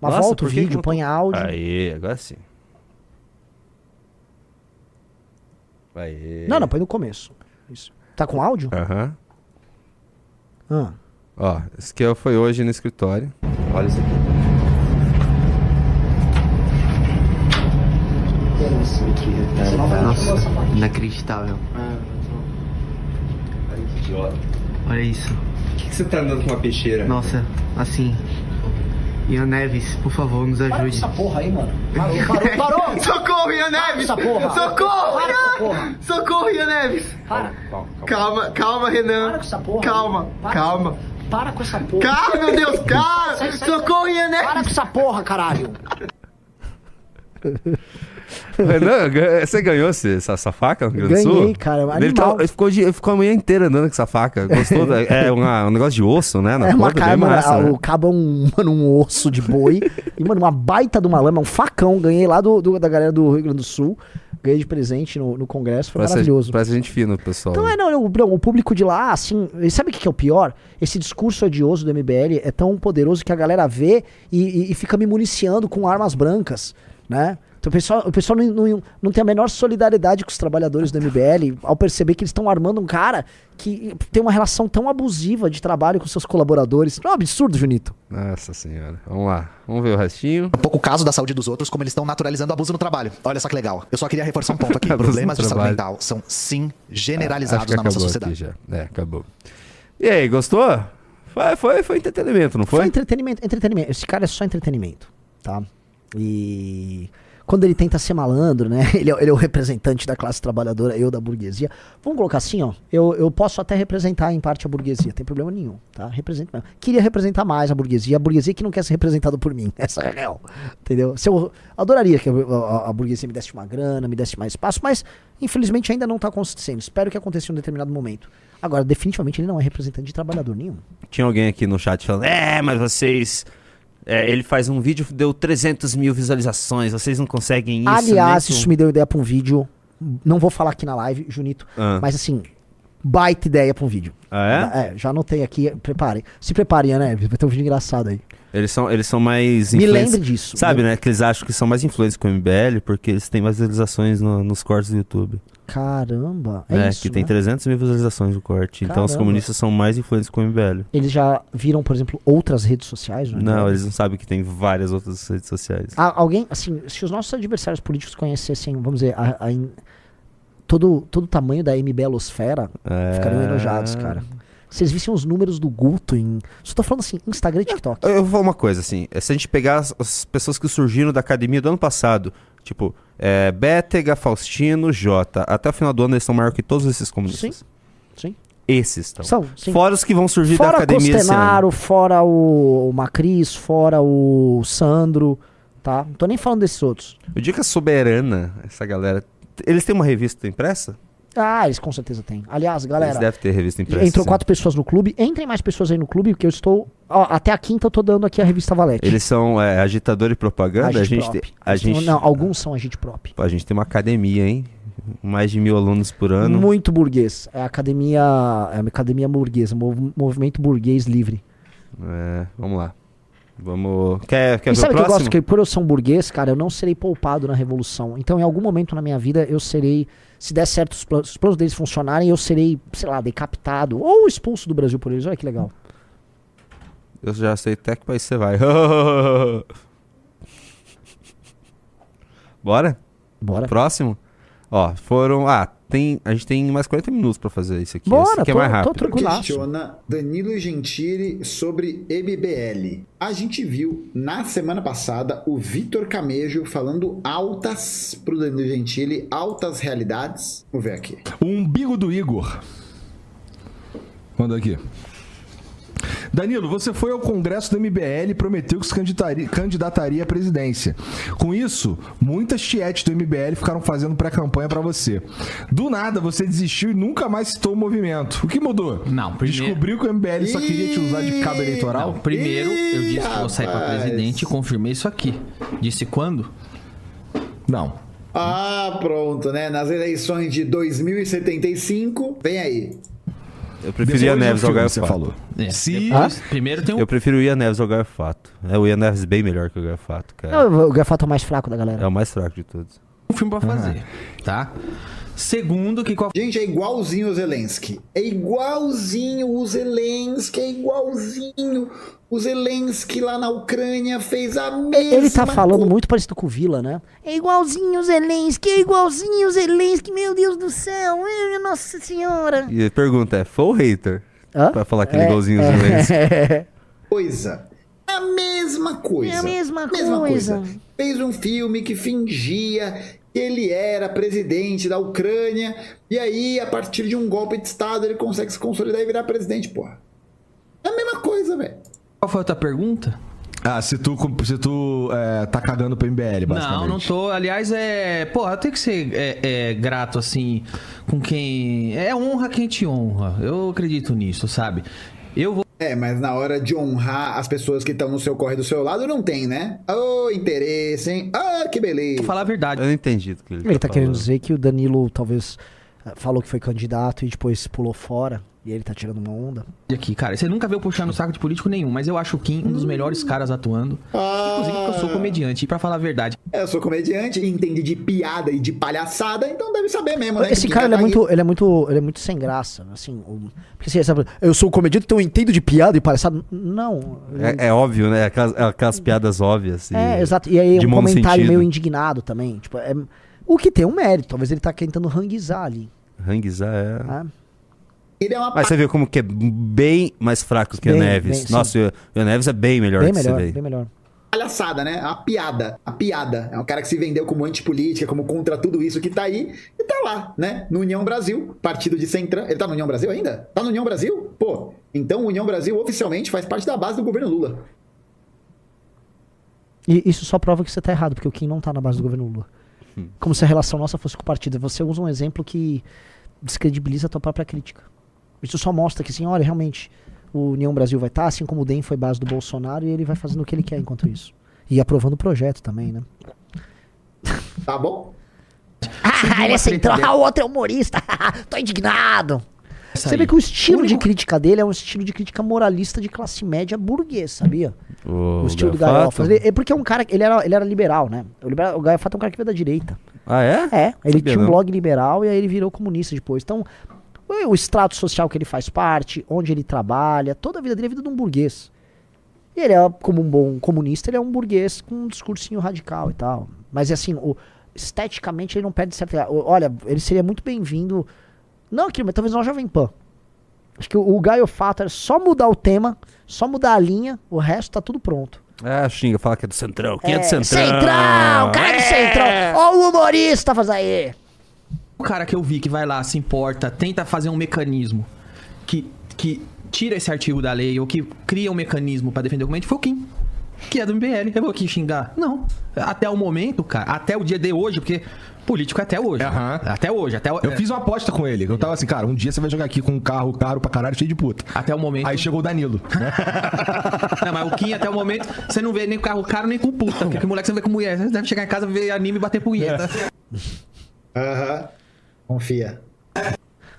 Mas Nossa, volta o que que vídeo, não põe áudio. Aí, agora sim. Aí. Não, não, põe no começo. Isso. Tá com áudio? Aham. Ah. Ó, esse aqui foi hoje no escritório. Olha isso aqui. Nossa, inacreditável. Olha isso. Por que, que você tá andando com uma peixeira? Nossa, assim. Ian Neves, por favor, nos ajude. Essa porra aí, mano. Parou, parou, parou! Socorro, Ian Neves! essa porra! Socorro! Para com essa Ian! porra! Socorro, Ian Neves! Para! Calma, calma, Renan. Para com essa porra! Calma, Para. calma. Para com essa porra! Calma, meu Deus, sai, Socorro, Ian Para Neves! com essa porra, caralho! Você ganhou essa, essa faca no Rio Grande do Sul? Ganhei, cara, Ele, animal. tá- ele ficou, de- ele ficou a manhã inteira andando com essa faca. Gostou? da- é uma- um negócio de osso, né? Na é uma cara, mano, massa, a- né? o cabo é um, mano, um osso de boi. e, mano, uma baita de uma lama, um facão. Ganhei lá do, do- da galera do Rio Grande do Sul. Ganhei de presente no, no congresso, foi Parece, maravilhoso. parece gente fina, pessoal. Então é, não, não, não, o público de lá, assim, sabe o que, que é o pior? Esse discurso odioso do MBL é tão poderoso que a galera vê e, e- e fica me municiando com armas brancas, né? Então o pessoal, o pessoal não, não, não tem a menor solidariedade com os trabalhadores do MBL ao perceber que eles estão armando um cara que tem uma relação tão abusiva de trabalho com seus colaboradores. Não é um absurdo, Junito? Nossa senhora. Vamos lá. Vamos ver o restinho. Um pouco o caso da saúde dos outros, como eles estão naturalizando o abuso no trabalho. Olha só que legal. Eu só queria reforçar um ponto aqui. Problemas de saúde trabalho. mental são, sim, generalizados que na nossa sociedade. aqui já. É, acabou. E aí, gostou? Foi, foi, foi entretenimento, não Foi foi? entretenimento, entretenimento. Esse cara é só entretenimento, tá? E quando ele tenta ser malandro, né? Ele é, ele é o representante da classe trabalhadora, eu da burguesia. Vamos colocar assim, ó. Eu, eu posso até representar em parte a burguesia, tem problema nenhum, tá? Represento mesmo. Queria representar mais a burguesia, a burguesia que não quer ser representada por mim. Essa é real. Entendeu? Se eu adoraria que a, a- a burguesia me desse uma grana, me desse mais espaço, mas infelizmente ainda não está acontecendo. Espero que aconteça em um determinado momento. Agora, definitivamente ele não é representante de trabalhador nenhum. Tinha alguém aqui no chat falando: É, mas vocês. É, ele faz um vídeo, deu 300 mil visualizações, vocês não conseguem isso. Aliás, isso me deu ideia pra um vídeo. Não vou falar aqui na live, Junito. Ah. Mas assim, baita ideia pra um vídeo. Ah, é? É, já anotei aqui. Preparem. Se preparem, né? Vai ter um vídeo engraçado aí. Eles são, eles são mais Me lembre disso. Sabe, né? Que eles acham que são mais influentes com o MBL porque eles têm mais visualizações no- nos cortes do YouTube. Caramba. É, isso, que tem né? 300 mil visualizações no corte. Então os Caramba. comunistas são mais influentes com o MBL. Eles já viram, por exemplo, outras redes sociais? né? Não, eles não sabem que tem várias outras redes sociais. Ah, alguém, assim, se os nossos adversários políticos conhecessem, vamos dizer, a, a in- todo, todo o tamanho da MBelosfera, É. ficariam enojados, cara. Vocês vissem os números do Guto em. Só tô falando assim, Instagram e TikTok. Eu vou falar uma coisa, assim. é, Se a gente pegar as, as pessoas que surgiram da academia do ano passado, tipo, é, Bétega, Faustino, Jota, até o final do ano eles são maior que todos esses comunistas. Sim, sim. Esses estão. São, sim. Fora os que vão surgir da Fora academia esse ano. Costenaro, fora o, Macris, fora o Sandro, tá? Não tô nem falando desses outros. O dia que a Soberana, essa galera. Eles têm uma revista impressa? Ah, eles com certeza têm. Aliás, galera. Eles devem ter revista impressa. Entrou sim. quatro pessoas no clube. Entrem mais pessoas aí no clube, porque eu estou. ó, até a quinta eu tô dando aqui a revista Valete. Eles são é, agitador e propaganda? a gente prop. tem. A gente, Não, alguns são agente. Pô, a gente tem uma academia, hein? Mais de mil alunos por ano. Muito burguês. É a academia. É uma academia burguesa, mov- movimento burguês livre. É, vamos lá. Vamos. Quer, quer e ver sabe o o que eu próximo? gosto? Que por eu ser um burguês, cara, eu não serei poupado na revolução. Então, em algum momento na minha vida, eu serei. Se der certo os planos, os planos deles funcionarem, eu serei, sei lá, decapitado ou expulso do Brasil por eles. Olha que legal. Eu já sei até que país você vai. Bora? Bora. Próximo? Ó, foram. Ah, tem. A gente tem mais 40 minutos pra fazer isso aqui. Bora, aqui é tô- mais tô rápido. tranquilo. Questiona Danilo Gentili sobre MBL. A gente viu na semana passada o Vitor Camejo falando altas pro Danilo Gentili, altas realidades. Vamos ver aqui. O umbigo do Igor. Manda aqui. Danilo, você foi ao congresso do MBL e prometeu que se candidataria, candidataria à presidência. Com isso, muitas tietes do MBL ficaram fazendo pré-campanha pra você. Do nada, você desistiu e nunca mais citou o movimento. O que mudou? Não, primeiro- Descobriu que o MBL só queria te usar de cabo eleitoral? Não, primeiro eu disse que vou sair pra rapaz. presidente e confirmei isso aqui. Disse quando? Não. Ah, pronto, né? Nas eleições de 2075, vem aí. Eu preferia Depois do Neves ao Gaio você Fato. falou. É, Se- depois- primeiro tem um. Eu prefiro o Ian Neves ao Gaio Fato. É, o Ian Neves bem melhor que o Gaio Fato, cara. Não, o Gafato é o mais fraco da galera. É o mais fraco de todos. um filme pra fazer, tá? Segundo, que qual Gente, é igualzinho o Zelensky. É igualzinho o Zelensky, é igualzinho. O Zelensky lá na Ucrânia fez a mesma Ele tá falando coisa. muito parecido com o Vila, né? É igualzinho o Zelensky, é igualzinho o Zelensky, meu Deus do céu, eh, nossa senhora. E a pergunta é: foi ou hater? Hã? Pra falar que ele é É, igualzinho é. Zelensky. coisa. É a mesma coisa. É a mesma coisa. Fez um filme que fingia ele era presidente da Ucrânia. E aí, a partir de um golpe de Estado, ele consegue se consolidar e virar presidente, porra. É a mesma coisa, velho. Qual foi a outra pergunta? Ah, se tu, se tu é, tá cagando pro MBL, basicamente. Não, não tô. Aliás, é. Porra, eu tenho que ser é, é, grato, assim, com quem. É honra quem te honra. Eu acredito nisso, sabe? Eu vou. É, mas na hora de honrar as pessoas que estão no seu corre do seu lado, não tem, né? Ô, interesse, hein? Ah, que beleza. falar a verdade. Eu não entendi do que ele, Ele tá querendo falando. dizer que o Danilo talvez falou que foi candidato e depois pulou fora. E ele tá tirando uma onda. aqui, cara. Você nunca veio puxando o saco de político nenhum, mas eu acho o Kim um dos melhores caras atuando. Inclusive porque eu sou comediante. E pra falar a verdade, É, Eu sou comediante, entende de piada e de palhaçada, então deve saber mesmo, né? Esse cara, ele é, tá muito, ele, é muito, ele é muito sem graça, assim. o- porque assim, sabe, eu sou comediante, então eu entendo de piada e palhaçada. Não. É, é óbvio, né? Aquelas, aquelas piadas óbvias. e- É, exato. E aí um comentário sentido. meio indignado também. Tipo, é, o que tem um mérito. Talvez ele tá tentando ranguizar ali. Ranguizar é. Ah. Ele é uma Mas você vê como que é bem mais fraco que o Bem, Neves. bem, Nossa, o Ian Neves é bem melhor bem que melhor, você bem melhor. palhaçada, né? A piada. A piada. É um cara que se vendeu como antipolítica, como contra tudo isso que tá aí. E tá lá, né? No União Brasil, partido de Centrão. Ele tá no União Brasil ainda? Tá no União Brasil? Pô, então o União Brasil oficialmente faz parte da base do governo Lula. E isso só prova que você tá errado, porque o Kim não tá na base do governo Lula. Como se a relação nossa fosse com o partido. Você usa um exemplo que descredibiliza a tua própria crítica. Isso só mostra que, assim, olha, realmente, o União Brasil vai estar, assim como o DEM foi base do Bolsonaro, e ele vai fazendo o que ele quer enquanto isso. E aprovando o projeto também, né? Tá bom? Ah, ele é central, ah, o outro é humorista. Tô indignado. Você vê que o estilo de crítica dele é um estilo de crítica moralista de classe média burguês, sabia? O, O estilo do Gafato? Gaiofa. Ele- É porque é um cara, ele era, ele era liberal, né? O, libera- o Gaiofato é um cara que veio da direita. Ah, é? É, ele Sabia tinha um não. blog liberal e aí ele virou comunista depois. Então, o o extrato social que ele faz parte, onde ele trabalha, toda a vida dele é a vida de um burguês. E ele é, como um bom comunista, ele é um burguês com um discursinho radical e tal. Mas assim, o, esteticamente ele não perde certa. Olha, ele seria muito bem-vindo. Não aqui, mas talvez não Jovem Pan. Acho que o, o Gaio Fato era só mudar o tema, só mudar a linha, o resto tá tudo pronto. Ah, xinga, fala que é do Centrão. Quem é, do Centrão? Centrão! Cara do Centrão! Ó o humorista, faz aí! O cara que eu vi que vai lá, se importa, tenta fazer um mecanismo que, que tira esse artigo da lei ou que cria um mecanismo pra defender o documento foi o Kim. Que é do MBL. Eu vou aqui xingar. Não. Até o momento, cara, até o dia de hoje, porque político é até hoje. Até hoje, até o- Eu fiz uma aposta com ele. Eu tava assim, cara, um dia você vai jogar aqui com um carro caro pra caralho, cheio de puta. Até o momento. Aí chegou o Danilo. né? Não, mas o Kim até o momento, você não vê nem com carro caro nem com puta. Porque moleque você não vê com mulher. Você deve chegar em casa, ver anime e bater punheta. Aham. Confia.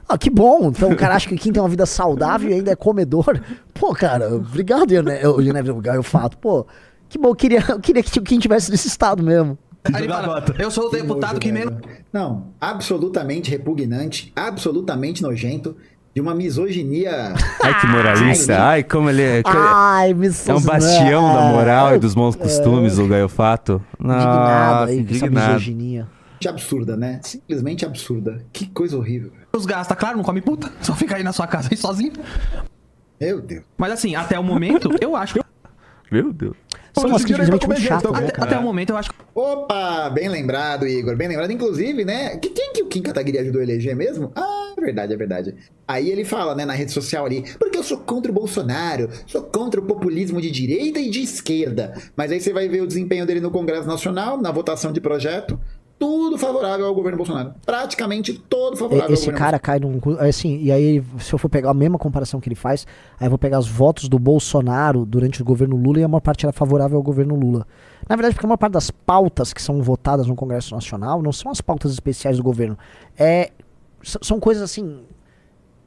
Ah, que bom! Então o cara acha que quem tem uma vida saudável e ainda é comedor. Pô, cara, obrigado, Genebra, o Gaio Fato. Pô, que bom, eu queria, eu queria que quem tivesse nesse estado mesmo. Fala, eu sou o deputado que menos. Não, absolutamente repugnante, absolutamente nojento, de uma misoginia. Ai, que moralista. Ai, como ele é. Ai, me É um bastião da moral e dos bons costumes, o Gaio Fato. Indignado Nossa, aí com essa indignado. misoginia. Absurda, né? Simplesmente absurda. Que coisa horrível. Os gasta, claro, não come puta. Só fica aí na sua casa aí sozinho. Meu Deus. Mas assim, até o momento, eu acho. Meu Deus. São umas críticas muito chatas, né, Até, até o momento, eu acho. Opa, bem lembrado, Igor. Bem lembrado. Inclusive, né? que- Quem que o Kim Kataguiri ajudou a eleger mesmo? Ah, é verdade, é verdade. Aí ele fala, né, na rede social ali, porque eu sou contra o Bolsonaro, sou contra o populismo de direita e de esquerda. Mas aí você vai ver o desempenho dele no Congresso Nacional, na votação de projeto, tudo favorável ao governo Bolsonaro. Praticamente todo favorável Esse ao governo cara cai num. cu- Assim, e aí, se eu for pegar a mesma comparação que ele faz, aí eu vou pegar os votos do Bolsonaro durante o governo Lula e a maior parte era favorável ao governo Lula. Na verdade, porque a maior parte das pautas que são votadas no Congresso Nacional não são as pautas especiais do governo. É, são coisas assim.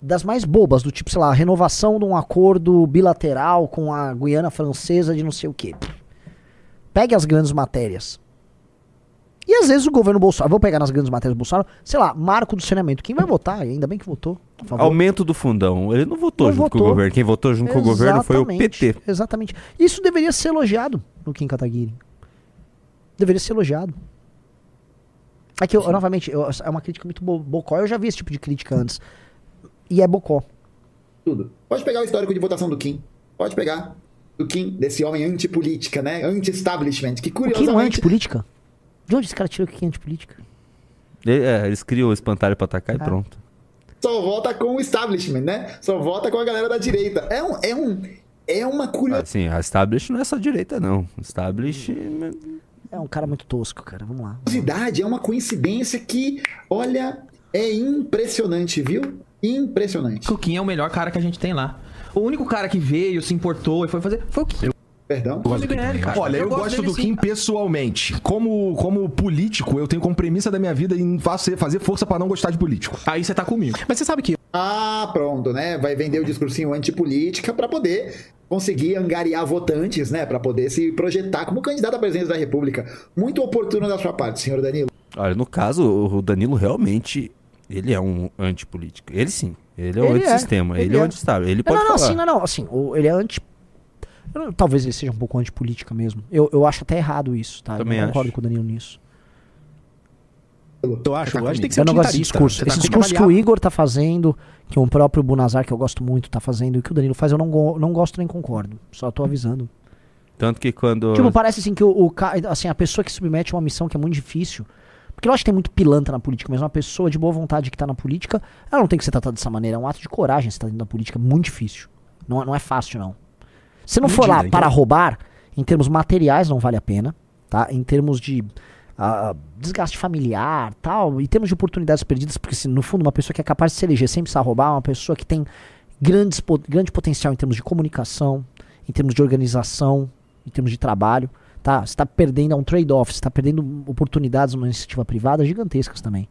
Das mais bobas, do tipo, sei lá, a renovação de um acordo bilateral com a Guiana Francesa de não sei o quê. Pegue as grandes matérias. E às vezes o governo Bolsonaro, vou pegar nas grandes matérias do Bolsonaro, sei lá, marco do saneamento. Quem vai votar? Ainda bem que votou. Aumento do fundão. Ele não votou Não junto com o votou. governo. Quem votou junto com o governo foi o Exatamente, PT. Exatamente. Isso deveria ser elogiado no Kim Kataguiri. Deveria ser elogiado. É que, eu, novamente, eu- é uma crítica muito bo bocó. Eu já vi esse tipo de crítica antes. E é bocó. Tudo. Pode pegar o histórico de votação do Kim. Pode pegar. Do Kim, desse homem antipolítica, né? Anti-establishment. Que O Kim não é curiosamente. antipolítica? De onde esse cara tirou que é antipolítica? Ele- é, eles criam o espantalho pra atacar e Ah. pronto. Só vota com o establishment, né? Só vota com a galera da direita. É um. É, um, é uma curiosidade. Assim, a Establish não é só direita, não. Establish. É um cara muito tosco, cara. Vamos lá. é uma coincidência que, olha, é impressionante, viu? Impressionante. O Kim é o melhor cara que a gente tem lá. O único cara que veio, se importou e foi fazer. Foi o Kim. Perdão? Eu cara. Olha, eu, gosto, do Kim pessoalmente. Como, como político, eu tenho como premissa da minha vida em fazer, fazer força pra não gostar de político. Aí você tá comigo. Mas você sabe que. Ah, pronto, né? Vai vender o discursinho antipolítica pra poder conseguir angariar votantes, né? Pra poder se projetar como candidato à presidência da República. Muito oportuno da sua parte, senhor Danilo. Olha, no caso, o Danilo realmente. Ele é um antipolítico. Ele sim. Ele é um é, antissistema. Ele, ele é um é. antistável. Ele Não, pode não, não, falar. assim, não, não, assim, o- ele é anti. Eu talvez ele seja um pouco antipolítica mesmo. Eu, eu acho até errado isso, tá? Também eu não concordo acho. com o Danilo nisso. Eu acho, eu acho que tem que ser Eu não gosto desse utilitarista. discurso. Esse tá- que discurso que, o Igor tá fazendo, que o próprio Bunazar, que eu gosto muito, tá fazendo, e que o Danilo faz, eu não, go- não gosto nem concordo. Só tô avisando. Tanto que quando. Tipo, parece assim que o, o assim, a pessoa que submete a uma missão que é muito difícil. Porque eu acho que tem muito pilantra na política, mas uma pessoa de boa vontade que tá na política, ela não tem que ser tratada dessa maneira. É um ato de coragem você tá dentro da política, é muito difícil. Não, não é fácil, não. Se não for lá Medida, para então. roubar, em termos materiais não vale a pena, tá? Em termos de ah, desgaste familiar, tal, em termos de oportunidades perdidas, porque se, no fundo uma pessoa que é capaz de se eleger sem precisar roubar, é uma pessoa que tem grandes, po- grande potencial em termos de comunicação, em termos de organização, em termos de trabalho, tá? Você está perdendo, é um trade-off, você está perdendo oportunidades numa iniciativa privada gigantescas também.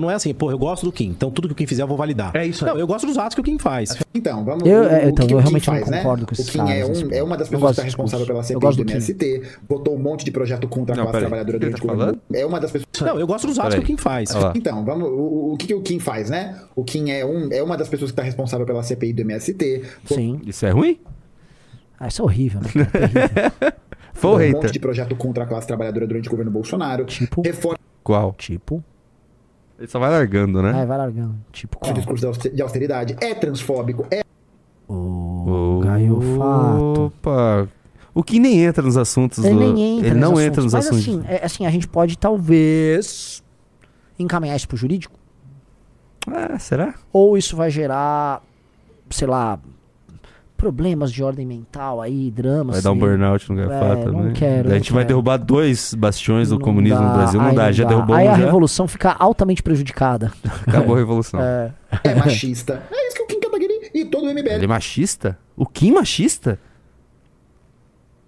Então não é assim, pô, eu gosto do Kim, então tudo que o Kim fizer eu vou validar. É isso Não, eu gosto dos atos que o Kim faz. Então, vamos Eu- o- é, o então, que eu o Kim realmente não faz, né? concordo com O esses Kim caras, é, um- assim. é uma das Eu pessoas que está responsável pela. Eu CPI do do MST, botou um monte de projeto contra a Não, classe peraí, trabalhadora o ele durante o tá governo. É uma das pessoas. Não, eu gosto dos atos que o Kim faz. Então, vamos, o, o que, que o Kim faz, né? O Kim é, um, é uma das pessoas que está responsável pela CPI do MST. Sim. Isso é ruim? Ah, isso é horrível, né? Terrível. Foi o um hater. monte de projeto contra a classe trabalhadora durante o governo Bolsonaro. Tipo? Reforma qual? Tipo. Ele só vai largando, né? Vai, vai largando. Tipo O qual? discurso de auster- de austeridade é transfóbico, é Caiu o fato. Opa! O que nem entra nos assuntos Ele do... nem entra Ele nos não assuntos. entra nos Mas assuntos. assim, é, assim, a gente pode talvez encaminhar isso pro jurídico. Ah, será? Ou isso vai gerar, sei lá, problemas de ordem mental aí, dramas. Vai dar um e- burnout no Gafá É, também. Não quero. Daí a gente vai quero. derrubar dois bastiões do Não comunismo no dá, Brasil. Não aí dá, já derrubou Aí um a já. revolução fica altamente prejudicada. Acabou a revolução. É. é machista. É isso que o Kim Kataguiri e todo o MBL. Ele é machista? O Kim machista?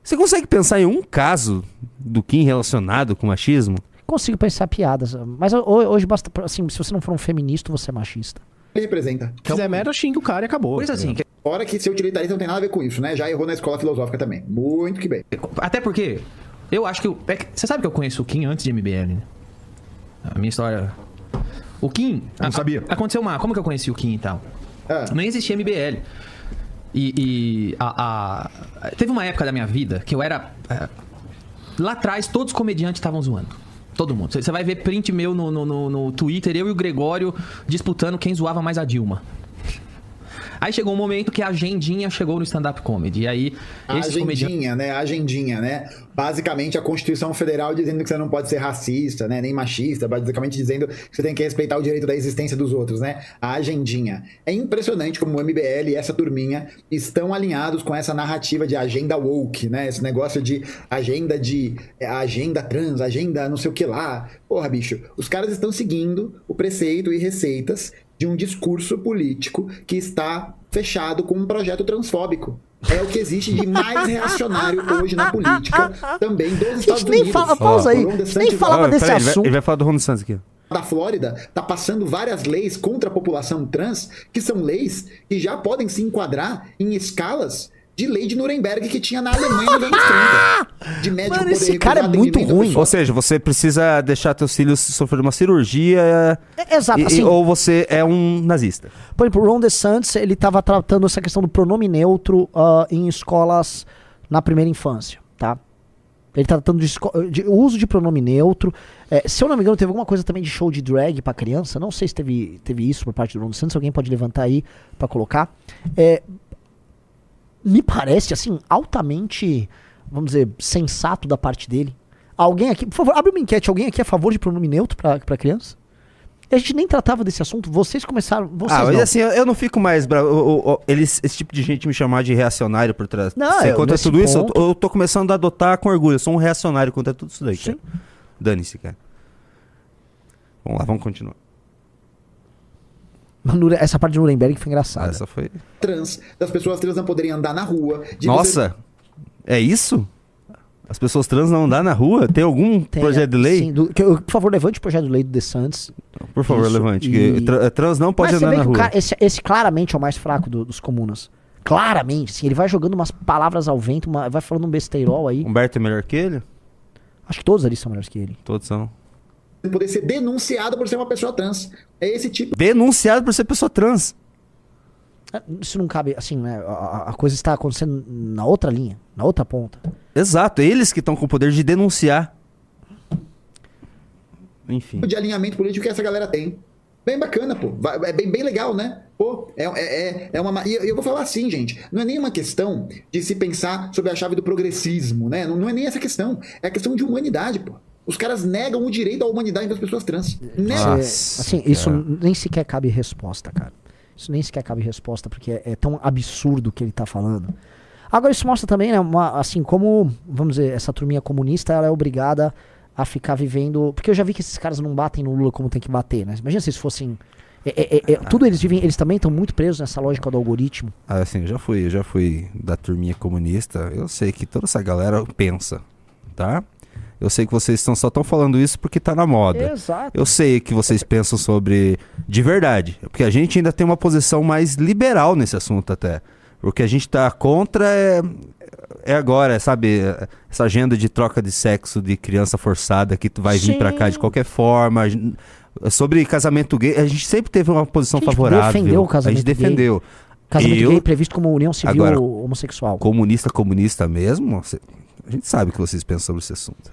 Você consegue pensar em um caso do Kim relacionado com machismo? Consigo pensar piadas, mas ho- hoje basta, assim, se você não for um feminista, você é machista. Ele representa. Se fizer merda, xinga o cara e acabou. Coisa assim, que- Fora que ser utilitarista não tem nada a ver com isso, né? Já errou na escola filosófica também. Muito que bem. Até porque eu acho que. eu- é que- Você sabe que eu conheço o Kim antes de MBL, né? A minha história. O Kim. Não a- sabia. Aconteceu uma. Como que eu conheci o Kim e tal? Nem existia MBL. E, e a, a- teve uma época da minha vida que eu era. é, lá atrás, todos os comediantes estavam zoando. Todo mundo. Você vai ver print meu no, no, no- no Twitter, eu e o Gregório disputando quem zoava mais a Dilma. Aí chegou um momento que a agendinha chegou no stand-up comedy. E aí, A agendinha, né? A agendinha, né? Basicamente a Constituição Federal dizendo que você não pode ser racista, né? Nem machista, basicamente dizendo que você tem que respeitar o direito da existência dos outros, né? A agendinha. É impressionante como o MBL e essa turminha estão alinhados com essa narrativa de agenda woke, né? Esse negócio de agenda de é, agenda trans, agenda não sei o que lá. Porra, bicho, os caras estão seguindo o preceito e receitas de um discurso político que está fechado com um projeto transfóbico. É o que existe de mais reacionário hoje na política, também dos Estados nem Unidos. fala- pausa aí, O Ron nem falava Ah, desse ele vai- assunto. Ele vai falar do Ron DeSantis aqui. da Flórida está passando várias leis contra a população trans, que são leis que já podem se enquadrar em escalas de lei de Nuremberg que tinha na Alemanha nos anos 30. De médico Mano, poder esse cara é muito ruim. Ou seja, você precisa deixar teus filhos sofrer uma cirurgia. É, exato, e- assim- ou você é um nazista. Por exemplo, o Ron DeSantis, ele tava tratando essa questão do pronome neutro ah, em escolas na primeira infância, tá? Ele tá tratando de, de uso de pronome neutro. É, se eu não me engano, teve alguma coisa também de show de drag pra criança. Não sei se teve, teve isso por parte do Ron DeSantis. Alguém pode levantar aí pra colocar. É, me parece, assim, altamente, vamos dizer, sensato da parte dele. Alguém aqui, por favor, abre uma enquete. Alguém aqui é a favor de pronome neutro pra, pra criança? A gente nem tratava desse assunto. Vocês começaram. Vocês ah, mas não. assim, eu, eu não fico mais bravo. O- o- Eles, esse tipo de gente me chamar de reacionário por trás. Não, eu- contra tudo isso, eu, ponto- eu tô começando a adotar com orgulho. Eu sou um reacionário contra tudo isso daí. Dane-se, cara. Vamos lá, vamos continuar. Essa parte de Nuremberg foi engraçada. Essa foi. trans, das pessoas trans não poderem andar na rua. de Nossa! É isso? As pessoas trans não andar na rua? Tem algum Tem, projeto de lei? sim, do- que por favor, levante o projeto de lei do The Santos. Por favor, Isso, levante. e- tra- trans não pode Mas você andar vê na que o rua. cara- esse, esse claramente é o mais fraco do- dos comunas. Claramente, assim, ele vai jogando umas palavras ao vento, uma- vai falando um besteirol aí. Humberto é melhor que ele? Acho que todos ali são melhores que ele. Todos são. Poder ser denunciado por ser uma pessoa trans. É esse tipo. Denunciado por ser pessoa trans. Ah, Isso não cabe, assim, né? A, coisa está acontecendo na outra linha, na outra ponta. Exato, eles que estão com o poder de denunciar. Enfim. de alinhamento político que essa galera tem. Bem bacana, pô. É bem, bem legal, né? Pô, é, é, é- é uma. ma- E eu vou falar assim, gente. Não é nem uma questão de se pensar sobre a chave do progressismo, né? Não, não é nem essa questão. É a questão de humanidade, pô. Os caras negam o direito à humanidade das pessoas trans. Negam. Você- assim, isso nem sequer cabe resposta, cara. Isso nem sequer cabe resposta, porque é, é tão absurdo o que ele tá falando. Agora, isso mostra também, né, uma- assim, como, vamos dizer, essa turminha comunista, ela é obrigada a ficar vivendo... Porque eu já vi que esses caras não batem no Lula como tem que bater, né? Imagina se eles fossem... é- é- é- é- tudo eles vivem, eles também estão muito presos nessa lógica do algoritmo. Ah, assim, eu já fui, eu já fui da turminha comunista. Eu sei que toda essa galera pensa, tá? Eu sei que vocês estão, só estão falando isso porque tá na moda. Exato. Eu sei que vocês pensam sobre de verdade, porque a gente ainda tem uma posição mais liberal nesse assunto até. O que a gente tá contra é é agora, sabe, essa agenda de troca de sexo de criança forçada que tu vai vir pra cá de qualquer forma. A Sobre casamento gay, a gente sempre teve uma posição A gente favorável. defendeu o a casamento gente gay. defendeu. Casamento Eu- gay previsto como união civil Agora, homossexual. Comunista, comunista mesmo, a gente sabe o que vocês pensam sobre esse assunto.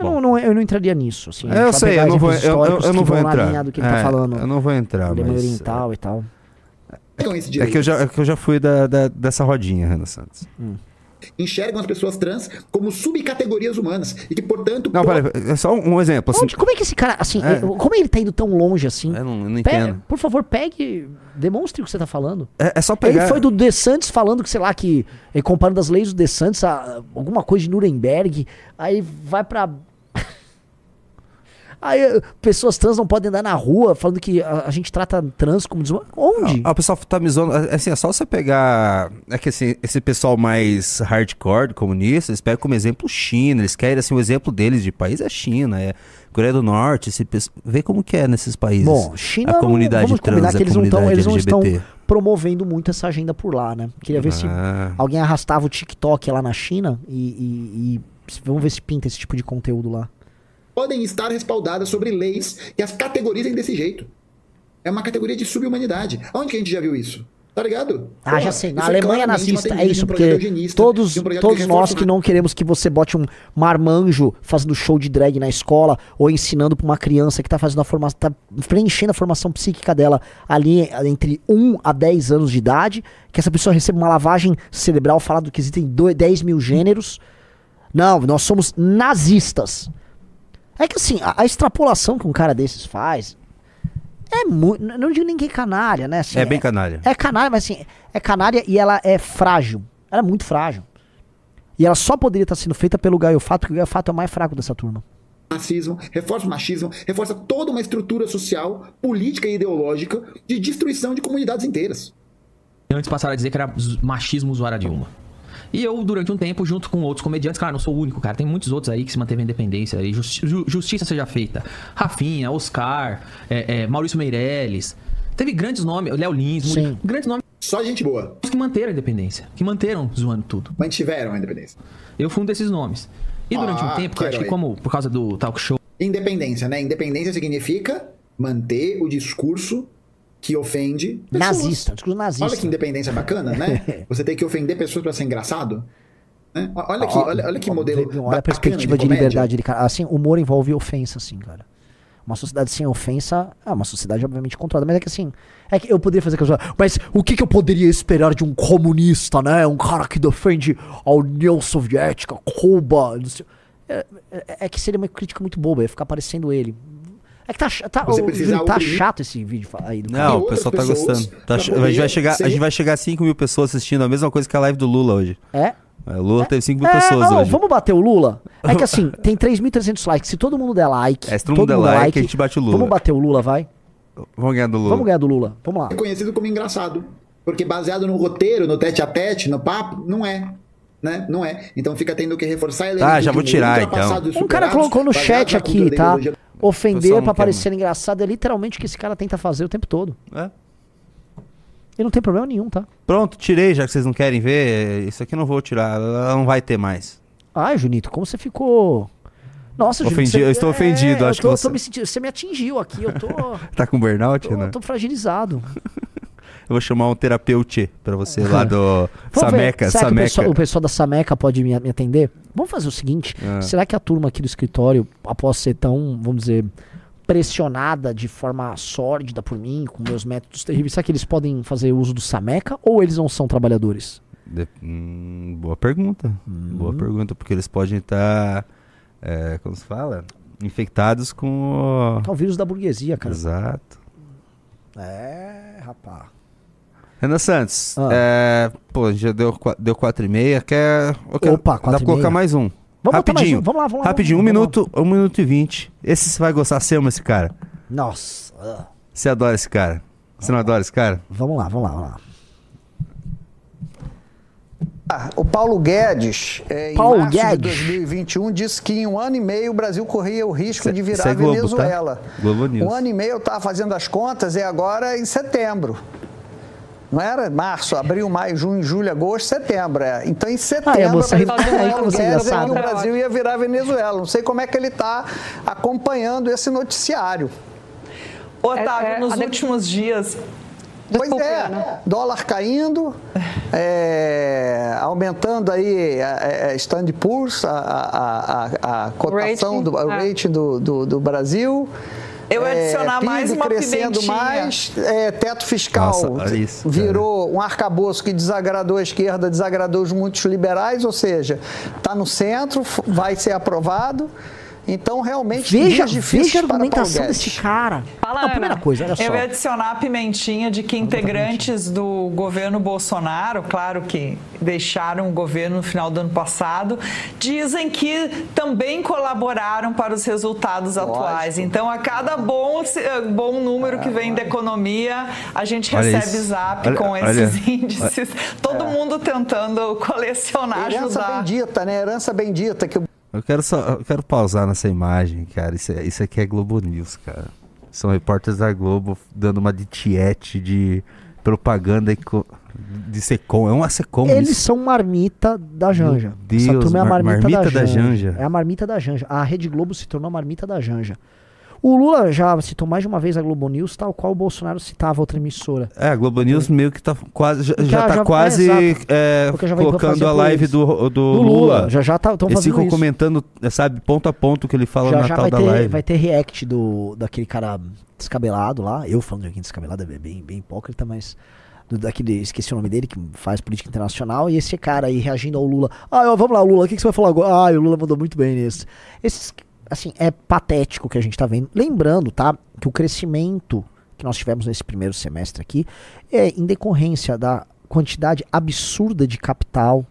Eu não, não- eu não entraria nisso. Assim, É, eu sei, eu não vou, eu, eu- eu não vou entrar. do que ele É, tá falando. Eu não vou entrar, mas... Oriental e tal. É que eu já, é que eu já fui da, da- dessa rodinha, Renan Santos. Enxergam as pessoas trans como subcategorias humanas e que, portanto, Não, peraí, é só um, exemplo. Assim, Onde- como é que esse cara, assim, É. como ele tá indo tão longe assim? eu não, eu não Pega- entendo. por favor, pegue, demonstre o que você tá falando. É, é só pegar... Ele foi do De Santos falando que, sei lá, que eh, comparando as leis do De Santos a alguma coisa de Nuremberg, aí vai pra. Aí pessoas trans não podem andar na rua falando que a, a gente trata trans como desuma... Onde? Ah, o pessoal tá me zoando. Assim, é só você pegar. É que assim, esse pessoal mais hardcore, comunista, eles pegam como exemplo China. Eles querem, assim, o exemplo deles de país é China, é Coreia do Norte. Esse, vê como que é nesses países. Bom, China a comunidade vamos trans, combinar a que eles não, tão, eles não estão promovendo muito essa agenda por lá, né? Queria ver se Ah. alguém arrastava o TikTok lá na China e, e- e vamos ver se pinta esse tipo de conteúdo lá. Podem estar respaldadas sobre leis que as categorizem desse jeito. É uma categoria de subhumanidade. Onde que a gente já viu isso? Tá ligado? Ah, já sei. Na é Alemanha nazista. É isso, um porque todos, um todos que nós que não queremos que você bote um marmanjo fazendo show de drag na escola ou ensinando pra uma criança que tá fazendo a formação, tá preenchendo a formação psíquica dela ali entre 1 a 10 anos de idade, que essa pessoa receba uma lavagem cerebral falando que existem do- 10 mil gêneros. Não, nós somos nazistas. É que assim, a, a extrapolação que um cara desses faz é muito. Não digo ninguém canalha, né? Assim, É bem canalha. é canalha, mas assim, é canalha e ela é frágil. Ela é muito frágil. E ela só poderia estar sendo feita pelo Gaiofato, porque o Gaiofato é o mais fraco dessa turma. racismo, reforça o machismo, reforça toda uma estrutura social, política e ideológica de destruição de comunidades inteiras. Antes passaram a dizer que era machismo zoar a Dilma. E eu, durante um tempo, junto com outros comediantes, claro, não sou o único, cara. Tem muitos outros aí que se manteve a independência e justi- ju- justiça seja feita. Rafinha, Oscar, é, é, Maurício Meirelles. Teve grandes nomes, Léo Lins, Sim. grandes nomes. Só gente boa. Que manteram a independência, que manteram zoando tudo. Mantiveram a independência. Eu fui um desses nomes. E durante Ah, um tempo, que eu acho que como por causa do talk show. Independência, né? Independência significa manter o discurso que ofende pessoas. Nazista, discurso nazista. Olha que independência bacana, né? Você tem que ofender pessoas pra ser engraçado. Né? Olha, que, olha, olha que modelo. Olha a perspectiva de, comédia. liberdade de cara. Assim, humor envolve ofensa, assim, cara. Uma sociedade sem ofensa é uma sociedade obviamente controlada. Mas é que assim, é que eu poderia fazer aquela Mas o que, que eu poderia esperar de um comunista, né? Um cara que defende a União Soviética, Cuba. não sei- É, é- é que seria uma crítica muito boba, ia ficar parecendo ele. É que tá, tá, tá chato esse vídeo aí do Não, o pessoal tá gostando. Tá che- a, gente vai chegar, a gente vai chegar a 5 mil pessoas assistindo a mesma coisa que a live do Lula hoje. É? É, O Lula teve 5 mil É, pessoas não, hoje. vamos bater o Lula? É que assim, tem 3.300 likes. Se todo mundo der like. É, se todo mundo der like, a gente bate o Lula. Vamos bater o Lula, vai? Vamos ganhar do Lula. Vamos ganhar do Lula. Vamos lá. É conhecido como engraçado. Porque baseado no roteiro, no tete a tete, no papo, não é. Né? Não é. Então fica tendo que reforçar elementos Ah, já vou tirar, ultrapassados e Um cara colocou no chat aqui, tá? Ofender quer parecer engraçado é literalmente o que esse cara tenta fazer o tempo todo. É. E não tem problema nenhum, tá? Pronto, tirei, já que vocês não querem ver. Isso aqui eu não vou tirar, ela não vai ter mais. Ai, Junito, como você ficou. Nossa, Junito. Ofendi- você- eu estou ofendido, eu acho tô, que eu você- me sentindo. Você me atingiu aqui, eu tô. Tá com burnout, tô, né? tô fragilizado. Eu vou chamar um terapeuta pra você lá do Vamos ver, Sameca, será que o Sameca. pessoal, o pessoal da Sameca pode me, me atender? Vamos fazer o seguinte: Ah. será que a turma aqui do escritório, após ser tão, vamos dizer, pressionada de forma sórdida por mim, com meus métodos terríveis, será que eles podem fazer uso do Sameca ou eles não são trabalhadores? De- hum, boa pergunta. Hum. Boa pergunta, porque eles podem estar, é, como se fala? Infectados com É o vírus da burguesia, o... cara. Exato. É, rapaz. Renan Santos, Ah. é, pô, já deu, deu 4 e meia, quer... quero- Opa, Dá quatro pra e colocar meia. mais um. Vamos Rapidinho. um, vamos lá, vamos lá, Rapidinho, um vamos lá. minuto, um minuto e vinte. Esse você vai gostar, você ama esse cara. Nossa. ah. Você adora esse cara. Você não adora esse cara? Vamos lá, vamos lá, vamos lá. O Paulo Guedes, é, Paulo em março Guedes. de 2021, disse que em um ano e meio o Brasil corria o risco é- de virar é Globo, tá? Venezuela. Globo News. Um ano e meio eu estava fazendo as contas e agora em setembro. Não era março, abril, maio, junho, julho, agosto, setembro. É. Então em setembro Ai, a moça a ri- previsão ai, do como você é é que o. Brasil ia virar Venezuela. Não sei como é que ele está acompanhando esse noticiário. Otávio, nos últimos dias, Pois é, dólar caindo, é, aumentando aí a, a Stand Poor's, a, a, a, a cotação Rating, do a é. rating do, do, do Brasil. Eu ia adicionar PIB mais uma crescendo pimentinha. mais, é, teto fiscal Nossa, isso, virou um arcabouço que desagradou a esquerda, desagradou os muitos liberais, ou seja, está no centro, vai ser aprovado. Então, realmente, Veja, veja a argumentação desse cara. Fala, Não, primeira coisa, olha só. Eu ia adicionar a pimentinha de que integrantes do governo Bolsonaro, claro que deixaram o governo no final do ano passado, dizem que também colaboraram para os resultados atuais. Então, a cada bom, bom número que vem da economia, a gente Olha recebe isso. zap Olha- com olha- esses índices. Todo mundo tentando colecionar, Herança ajudar. bendita, né? Herança bendita que o Eu quero só, eu quero pausar nessa imagem, cara. Isso, é- isso aqui é Globo News, cara. São repórteres da Globo dando uma de tiete de propaganda de Secom. É uma Secom Eles isso. são marmita da Janja. Deus, Essa turma é a mar- marmita, marmita da, da Janja. Janja. É a marmita da Janja. A Rede Globo se tornou a marmita da Janja. O Lula já citou mais de uma vez a Globo News, tal qual o Bolsonaro citava outra emissora. É, a Globo News meio que tá quase. Já, Já- tá já- quase é, é, colocando a live do, do, Do Lula. Lula. Já já tá- tão Eles fazendo ficam comentando, sabe, ponto a ponto que ele fala já no já Natal vai da ter, live. vai ter react do, daquele cara descabelado lá. Eu falando de alguém descabelado é bem, bem hipócrita, mas. daquele, esqueci o nome dele, que faz política internacional. E esse cara aí reagindo ao Lula. Ah, vamos lá, Lula, o que, que você vai falar agora? Ah, o Lula mandou muito bem nisso. Esses, assim, é patético o que a gente tá vendo. Lembrando, tá, que o crescimento que nós tivemos nesse primeiro semestre aqui é em decorrência da quantidade absurda de capital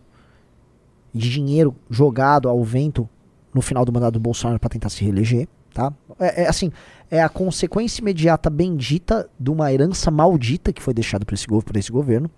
de dinheiro jogado ao vento no final do mandato do Bolsonaro para tentar se reeleger, tá? É, é, assim, é a consequência imediata bendita de uma herança maldita que foi deixada por esse, por esse governo.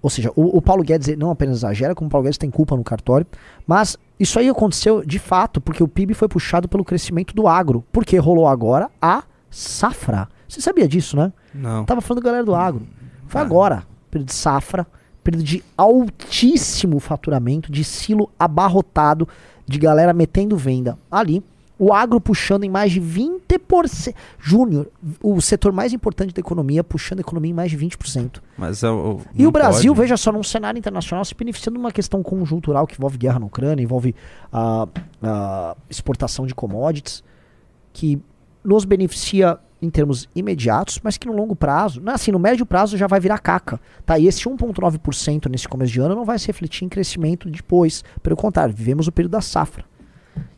Ou seja, o, o Paulo Guedes não apenas exagera, como o Paulo Guedes tem culpa no cartório, mas isso aí aconteceu de fato porque o PIB foi puxado pelo crescimento do agro, porque rolou agora a safra. Você sabia disso, né? Não. Tava falando da galera do agro. Foi agora, período de safra, período de altíssimo faturamento, de silo abarrotado, de galera metendo venda ali. O agro puxando em mais de 20%. Júnior, o setor mais importante da economia, puxando a economia em mais de 20%. Mas é o, E o Brasil, pode. veja só, num cenário internacional, se beneficiando de uma questão conjuntural que envolve guerra na Ucrânia, envolve a, a exportação de commodities, que nos beneficia em termos imediatos, mas que no longo prazo, não é assim, no médio prazo já vai virar caca. Tá? E esse 1,9% nesse começo de ano não vai se refletir em crescimento depois. Pelo contrário, vivemos o período da safra.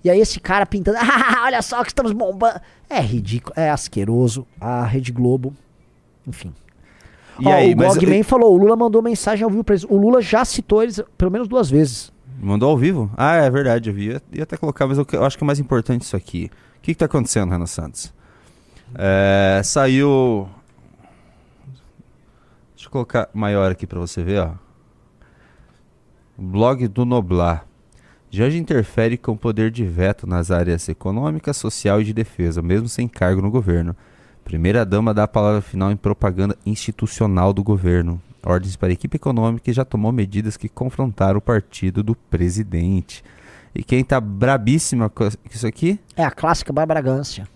E aí esse cara pintando, ah, olha só que estamos bombando. É ridículo, é asqueroso. A Rede Globo, enfim. E Ó, aí, o mas- Gogman falou, o Lula mandou mensagem ao vivo pra eles. O Lula já citou eles pelo menos duas vezes. Mandou ao vivo? Ah, é verdade, eu vi. Ia, ia até colocar, mas eu, eu acho que é mais importante isso aqui. O que, que tá acontecendo, Renan Santos? É, saiu. Deixa eu colocar maior aqui pra você ver, ó. Blog do Noblar. Janja interfere com o poder de veto nas áreas econômica, social e de defesa, mesmo sem cargo no governo. Primeira dama dá a palavra final em propaganda institucional do governo. Ordens para a equipe econômica e já tomou medidas que confrontaram o partido do presidente. E quem tá brabíssima com isso aqui? É a clássica Bárbara Gância.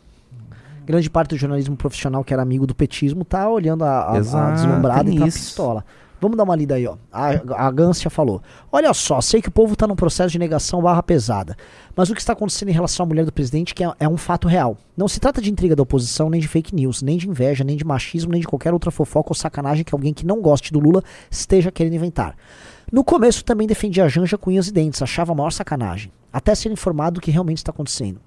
Grande parte do jornalismo profissional que era amigo do petismo tá olhando a, a, a Exato, deslumbrada e tá isso. pistola. Vamos dar uma lida aí, ó. A, a Gância falou: Olha só, sei que o povo tá num processo de negação barra pesada. Mas o que está acontecendo em relação à mulher do presidente que é, é um fato real. Não se trata de intriga da oposição, nem de fake news, nem de inveja, nem de machismo, nem de qualquer outra fofoca ou sacanagem que alguém que não goste do Lula esteja querendo inventar. No começo também defendia a Janja com unhas e dentes, achava a maior sacanagem. Até ser informado do que realmente está acontecendo.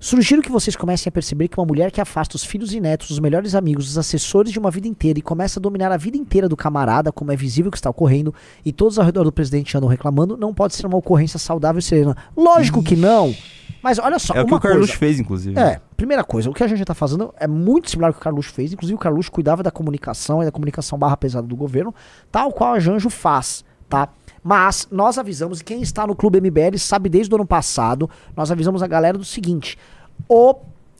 Sugiro que vocês comecem a perceber que uma mulher que afasta os filhos e netos, os melhores amigos, os assessores de uma vida inteira e começa a dominar a vida inteira do camarada, como é visível que está ocorrendo, e todos ao redor do presidente andam reclamando, não pode ser uma ocorrência saudável e serena. Lógico que não. Mas olha só, É o que o Carluxo coisa- fez, inclusive. É, primeira coisa, o que a gente tá fazendo é muito similar ao que o Carluxo fez. Inclusive, o Carluxo cuidava da comunicação e da comunicação barra pesada do governo, tal qual a Janjo faz, tá? Mas nós avisamos, e quem está no Clube MBL sabe desde o ano passado, nós avisamos a galera do seguinte: o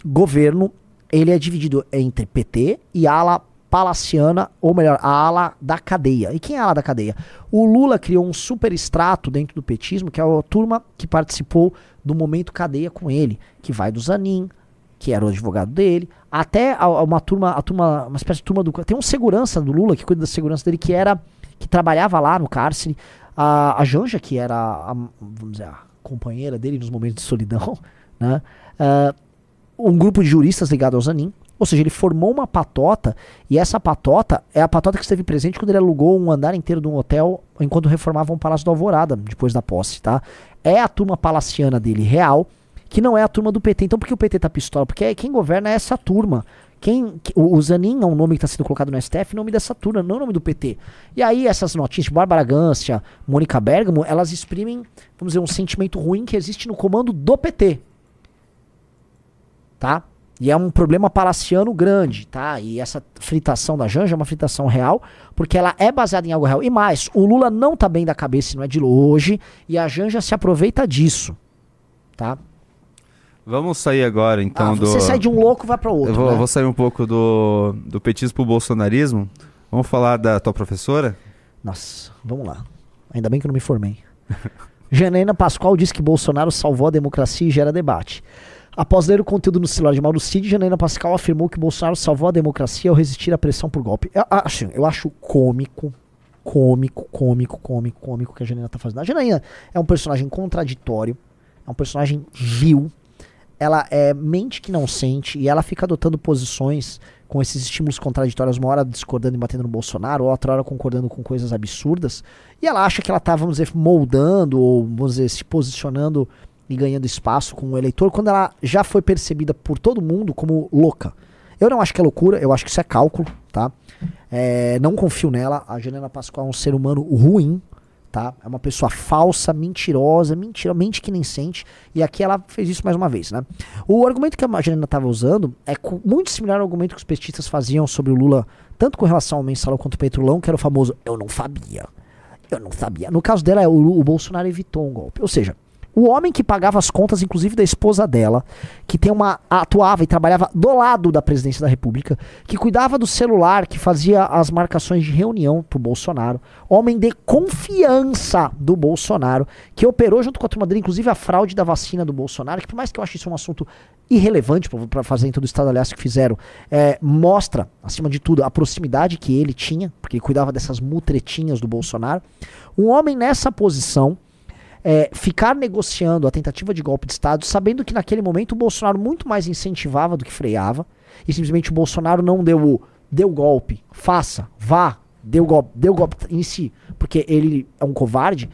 governo ele é dividido entre PT e ala palaciana, ou melhor, a ala da cadeia. E quem é a ala da cadeia? O Lula criou um super extrato dentro do petismo, que é a turma que participou do momento cadeia com ele, que vai do Zanin, que era o advogado dele, até a- a- uma turma, a turma, uma espécie de turma do. Tem um segurança do Lula que cuida da segurança dele, que era. Que trabalhava lá no cárcere. A, a Janja, que era a, vamos dizer, a companheira dele nos momentos de solidão, né? Ah, um grupo de juristas ligado ao Zanin. Ou seja, ele formou uma patota, e essa patota é a patota que esteve presente quando ele alugou um andar inteiro de um hotel enquanto reformavam o Palácio do Alvorada, depois da posse, tá? É a turma palaciana dele real, que não é a turma do PT. Então por que o PT tá pistola? Porque quem governa é essa turma. Quem, que- o, Zanin é um nome que está sendo colocado no STF, nome dessa turma, não nome do PT. E aí essas notinhas de Bárbara Gância, Mônica Bergamo, elas exprimem, vamos dizer, um sentimento ruim que existe no comando do PT tá? E é um problema palaciano grande, tá? E essa fritação da Janja é uma fritação real, porque ela é baseada em algo real. E mais, o Lula não tá bem da cabeça, não é de hoje, e a Janja se aproveita disso, tá? Vamos sair agora, então, Ah, do... você sai de um louco vai para outro, Eu vou, né? vou sair um pouco do, do petismo pro bolsonarismo. Vamos falar da tua professora? Nossa, vamos lá. Ainda bem que eu não me formei. Janaína Pascoal diz que Bolsonaro salvou a democracia e gera debate. Após ler o conteúdo no celular de Mauro Cid, Janaína Pascoal afirmou que Bolsonaro salvou a democracia ao resistir à pressão por golpe. Eu acho, eu acho cômico, cômico, cômico, cômico, cômico que a Janaína tá fazendo. A Janaína é um personagem contraditório, é um personagem vil, ela é mente que não sente e ela fica adotando posições com esses estímulos contraditórios, uma hora discordando e batendo no Bolsonaro, outra hora concordando com coisas absurdas. E ela acha que ela tá, vamos dizer, moldando ou, vamos dizer, se posicionando e ganhando espaço com o eleitor, quando ela já foi percebida por todo mundo como louca. Eu não acho que é loucura, eu acho que isso é cálculo, tá? É, não confio nela. A Juliana Pascoal é um ser humano ruim, tá? É uma pessoa falsa, mentirosa, mentira, mente que nem sente. E aqui ela fez isso mais uma vez, né? O argumento que a Juliana estava usando é muito similar ao argumento que os petistas faziam sobre o Lula, tanto com relação ao mensalão quanto ao Petrolão, que era o famoso eu não sabia. Eu não sabia. No caso dela, é o, o Bolsonaro evitou um golpe. Ou seja, o homem que pagava as contas, inclusive da esposa dela, que tem uma atuava e trabalhava do lado da presidência da República, que cuidava do celular, que fazia as marcações de reunião pro Bolsonaro, homem de confiança do Bolsonaro, que operou junto com a turma dele, inclusive a fraude da vacina do Bolsonaro, que por mais que eu ache isso um assunto irrelevante para fazer em todo o estado, aliás, que fizeram, é, mostra, acima de tudo, a proximidade que ele tinha, porque ele cuidava dessas mutretinhas do Bolsonaro. Um homem nessa posição é, ficar negociando a tentativa de golpe de Estado, sabendo que naquele momento o Bolsonaro muito mais incentivava do que freava, e simplesmente o Bolsonaro não deu o deu golpe, faça, vá, deu golpe, deu golpe em si, porque ele é um covarde.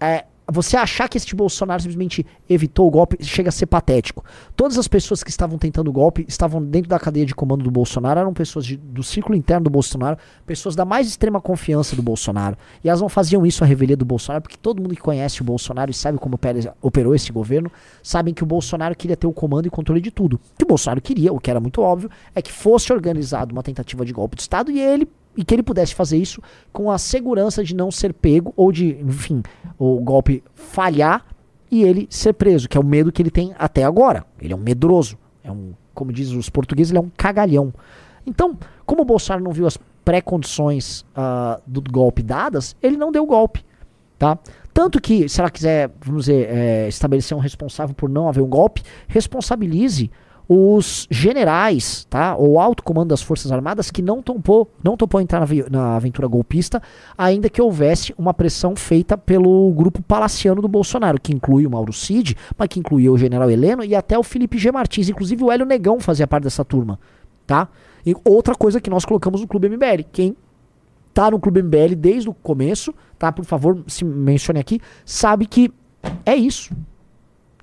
É, você achar que este Bolsonaro simplesmente evitou o golpe chega a ser patético. Todas as pessoas que estavam tentando o golpe estavam dentro da cadeia de comando do Bolsonaro, eram pessoas de- do círculo interno do Bolsonaro, pessoas da mais extrema confiança do Bolsonaro. E elas não faziam isso à revelia do Bolsonaro, porque todo mundo que conhece o Bolsonaro e sabe como operou esse governo, sabem que o Bolsonaro queria ter o comando e controle de tudo. O que o Bolsonaro queria, o que era muito óbvio, é que fosse organizado uma tentativa de golpe de Estado e ele e que ele pudesse fazer isso com a segurança de não ser pego ou de, enfim, o golpe falhar e ele ser preso, que é o medo que ele tem até agora. Ele é um medroso, é um, como dizem os portugueses, ele é um cagalhão. Então, como o Bolsonaro não viu as pré-condições ah, do golpe dadas, ele não deu golpe, tá? Tanto que, se ela quiser, vamos dizer, eh, estabelecer um responsável por não haver um golpe, responsabilize os generais, tá? Ou alto comando das Forças Armadas que não topou, não topou entrar na, na aventura golpista, ainda que houvesse uma pressão feita pelo grupo palaciano do Bolsonaro, que inclui o Mauro Cid, mas que incluía o general Heleno e até o Felipe G. Martins, inclusive o Hélio Negão fazia parte dessa turma, tá? E outra coisa que nós colocamos no Clube MBL, quem tá no Clube MBL desde o começo, tá? Por favor, se mencione aqui, sabe que é isso.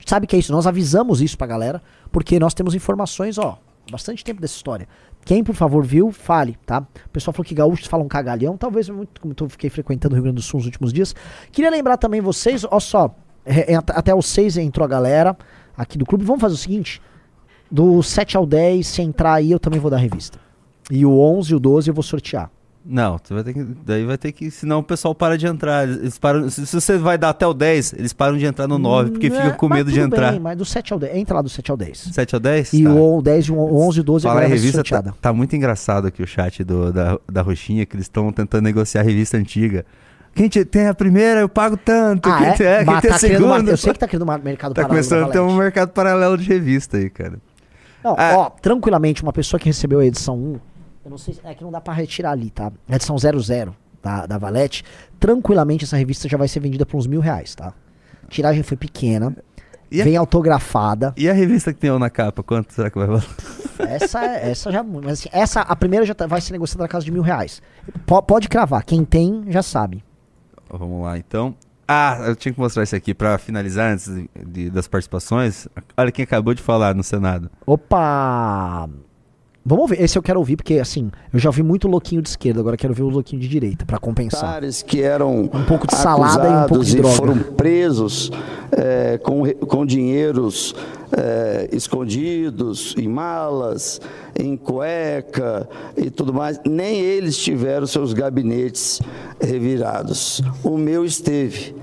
Sabe que é isso. Nós avisamos isso pra galera, porque nós temos informações, ó, bastante tempo dessa história. Quem, por favor, viu, fale, tá? O pessoal falou que gaúchos falam cagalhão, talvez muito como eu fiquei frequentando o Rio Grande do Sul nos últimos dias. Queria lembrar também vocês, ó só, é, é, at- até os 6 entrou a galera aqui do clube. Vamos fazer o seguinte, do 7 ao 10, se entrar aí, eu também vou dar a revista. E o 11 e o 12 eu vou sortear. Não, vai ter que, daí vai ter que, senão o pessoal para de entrar. Eles param, se, se você vai dar até o 10, eles param de entrar no 9, porque Né, ficam com medo de entrar. Bem, mas do 7 ao 10, entra lá do 7 ao 10. 7 ao 10? E Tá. o 10, e o 11 e o 12 Falar agora em vai ser revista, tá, tá muito engraçado aqui o chat do, da, da Roxinha, que eles estão tentando negociar a revista antiga. Quem te- tem a primeira, eu pago tanto. Ah, quem é? tem, quem Mas tem a tá segunda. eu sei que tá criando um mercado Tá paralelo. começando a ter um mercado paralelo de revista aí, cara. Não, ó, tranquilamente, uma pessoa que recebeu a edição 1, eu não sei, se- é que não dá pra retirar ali, tá? A edição 00 da, da Valete, tranquilamente essa revista já vai ser vendida por uns mil reais, tá? A tiragem foi pequena, E a- vem autografada. E a revista que tem eu na capa, quanto será que vai valer? Essa, essa já. Mas assim, essa, a primeira já tá- vai ser negociada na casa de mil reais. Po- pode cravar, quem tem já sabe. Vamos lá, então. Ah, eu tinha que mostrar isso aqui pra finalizar antes de- de- das participações. Olha quem acabou de falar no Senado. Opa! Vamos ver, esse eu quero ouvir, porque assim, eu já ouvi muito louquinho de esquerda, agora quero ver o louquinho de direita, pra compensar. que eram Um pouco de salada e um pouco de droga. foram presos é, com, com dinheiros é, escondidos em malas, em cueca e tudo mais. Nem eles tiveram seus gabinetes revirados. O meu esteve.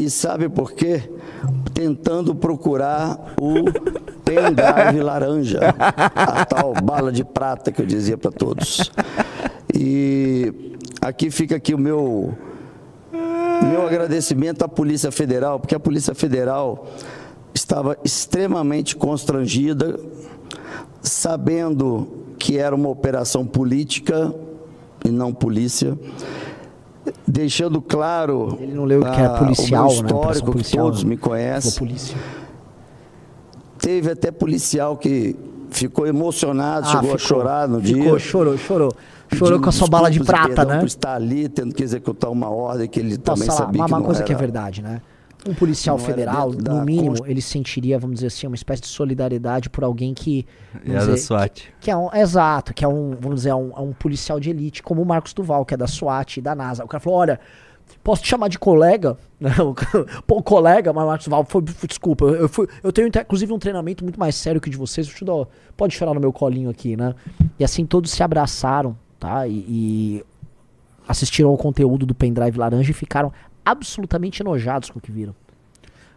E sabe por quê? Tentando procurar o pendrive laranja, a tal bala de prata que eu dizia para todos. E aqui fica aqui o meu meu agradecimento à Polícia Federal, porque a Polícia Federal estava extremamente constrangida, sabendo que era uma operação política e não polícia, deixando claro Ele não leu que é policial, o meu né? Histórico, que policial, todos né? me conhecem. Teve até policial que ficou emocionado, Ah, chegou a ficou, chorar no ficou, dia. chorou, chorou. Chorou com a sua bala de prata, né? Por estar ali tendo que executar uma ordem que ele também Posso falar, sabia uma, que uma não coisa que é era- verdade, né? Um policial federal, no mínimo, Const- ele sentiria, vamos dizer assim, uma espécie de solidariedade por alguém que. Vamos a da dizer, SWAT. Que, que é um, exato, que é um, vamos dizer, é um, é um policial de elite, como o Marcos Duval, que é da SWAT e da NASA. O cara falou: olha, posso te chamar de colega? Pô, colega, mas Marcos Duval, foi, foi- desculpa, eu, eu fui, eu tenho inclusive um treinamento muito mais sério que o de vocês. Deixa eu dar- pode chorar no meu colinho aqui, né? E assim todos se abraçaram, tá? e, e assistiram ao conteúdo do pendrive laranja e ficaram absolutamente enojados com o que viram.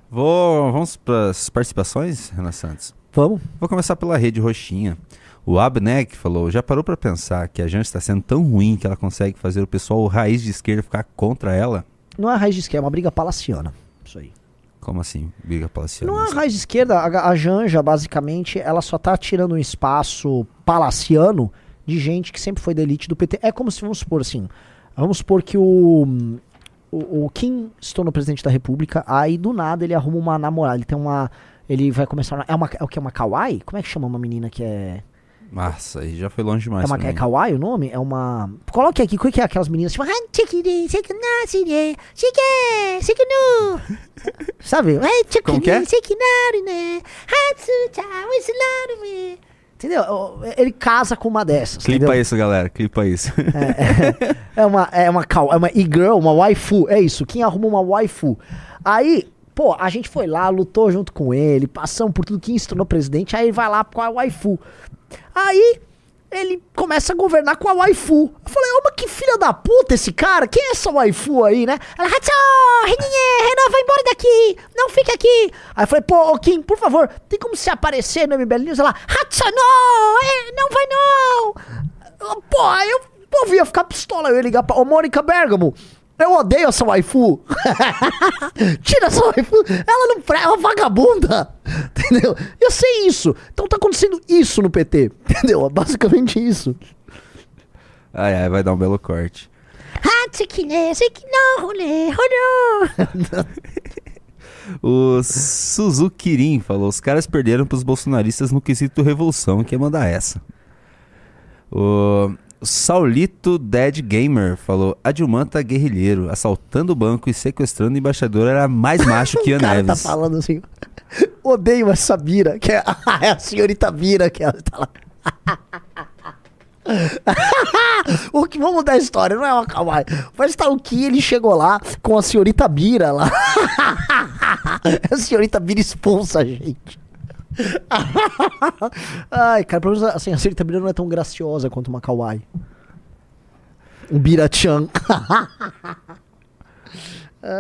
Vou, vamos para as participações, Renan Santos? Vamos. Vou começar pela rede roxinha. O Abneg falou: já parou para pensar que a Janja está sendo tão ruim que ela consegue fazer o pessoal raiz de esquerda ficar contra ela? Não é a raiz de esquerda, é uma briga palaciana. Isso aí. Como assim, briga palaciana? Não é a raiz de esquerda, a, a Janja, basicamente, ela só tá tirando um espaço palaciano de gente que sempre foi da elite do PT. É como se, vamos supor assim, vamos supor que o, o, o Kim se tornou presidente da república, aí do nada ele arruma uma namorada, ele tem uma, ele vai começar, é uma, é o que, é uma kawaii? Como é que chama uma menina que é... Nossa, aí já foi longe demais. É, uma, é kawaii o nome? É uma. Coloque aqui, o que é aquelas meninas tipo. Sabe? "Ah, tchikini, Como que é? Tchikinarine, hatsucha, wislarume." Entendeu? Ele casa com uma dessas. Clipa entendeu? isso, galera, clipa isso. É uma, é uma, kaw- é uma e-girl, uma waifu, é isso. Quem arruma uma waifu? Aí, pô, a gente foi lá, lutou junto com ele, passamos por tudo, quem se tornou presidente, aí ele vai lá com a waifu. Aí, ele começa a governar com a waifu. Eu falei, ô, mas que filha da puta esse cara? Quem é essa waifu aí, né? Ela, Hatsu, Reninha, Renan, vai embora daqui, não fica aqui. Aí eu falei, pô, Kim, por favor, tem como se aparecer no MBL News? Ela, Hatsu, não, é, não vai não. Pô, eu, pô, ia ficar pistola, eu ia ligar pra, ô, Mônica Bergamo, eu odeio essa waifu. Tira essa waifu. Ela não presta, é uma vagabunda. Entendeu? Eu sei isso. Então tá acontecendo isso no PT. Entendeu? É basicamente isso. ai, ai, vai dar um belo corte. O Suzukirin falou: os caras perderam pros bolsonaristas no quesito revolução. Quem manda essa? O Saulito Dead Gamer falou: a Dilma tá guerrilheiro, assaltando o banco e sequestrando o embaixador era mais macho que a tá Neves. falando assim. Odeio essa Bira, que é, é a senhorita Bira que ela tá lá. o que vamos mudar a história, não é uma kawaii. Vai estar o que ele chegou lá com a senhorita Bira lá. a senhorita Bira expulsa a gente. Ai, cara, pelo menos assim, a senhorita Bira não é tão graciosa quanto uma kawaii. Um Bira-chan.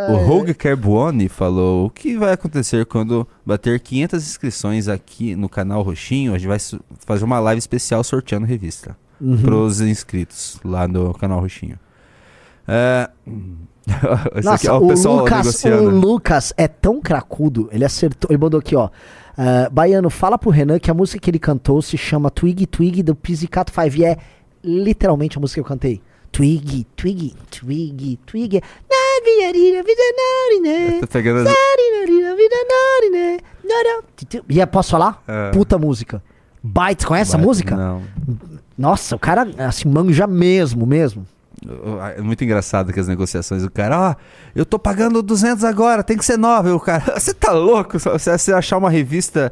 O Rogue Carbuoni falou: o que vai acontecer quando bater 500 inscrições aqui no canal Roxinho? A gente vai fazer uma live especial sorteando revista Uhum. pros inscritos lá no canal Roxinho. É... Esse aqui Nossa, é o o, pessoal Lucas, o. Lucas é tão cracudo, ele acertou, ele mandou aqui, ó. Ah, Baiano, fala pro Renan que a música que ele cantou se chama Twig Twig do Pizzicato Five e é literalmente a música que eu cantei. Twig, Twig, Twig, Twig. Tô pegando as-. E posso falar? É. Puta música. Bites, conhece essa Bites, música? não. Nossa, o cara, assim, manja mesmo, mesmo. É muito engraçado que as negociações, o cara, ó, eu tô pagando 200 agora, tem que ser nova. E o cara, você tá louco? Se você achar uma revista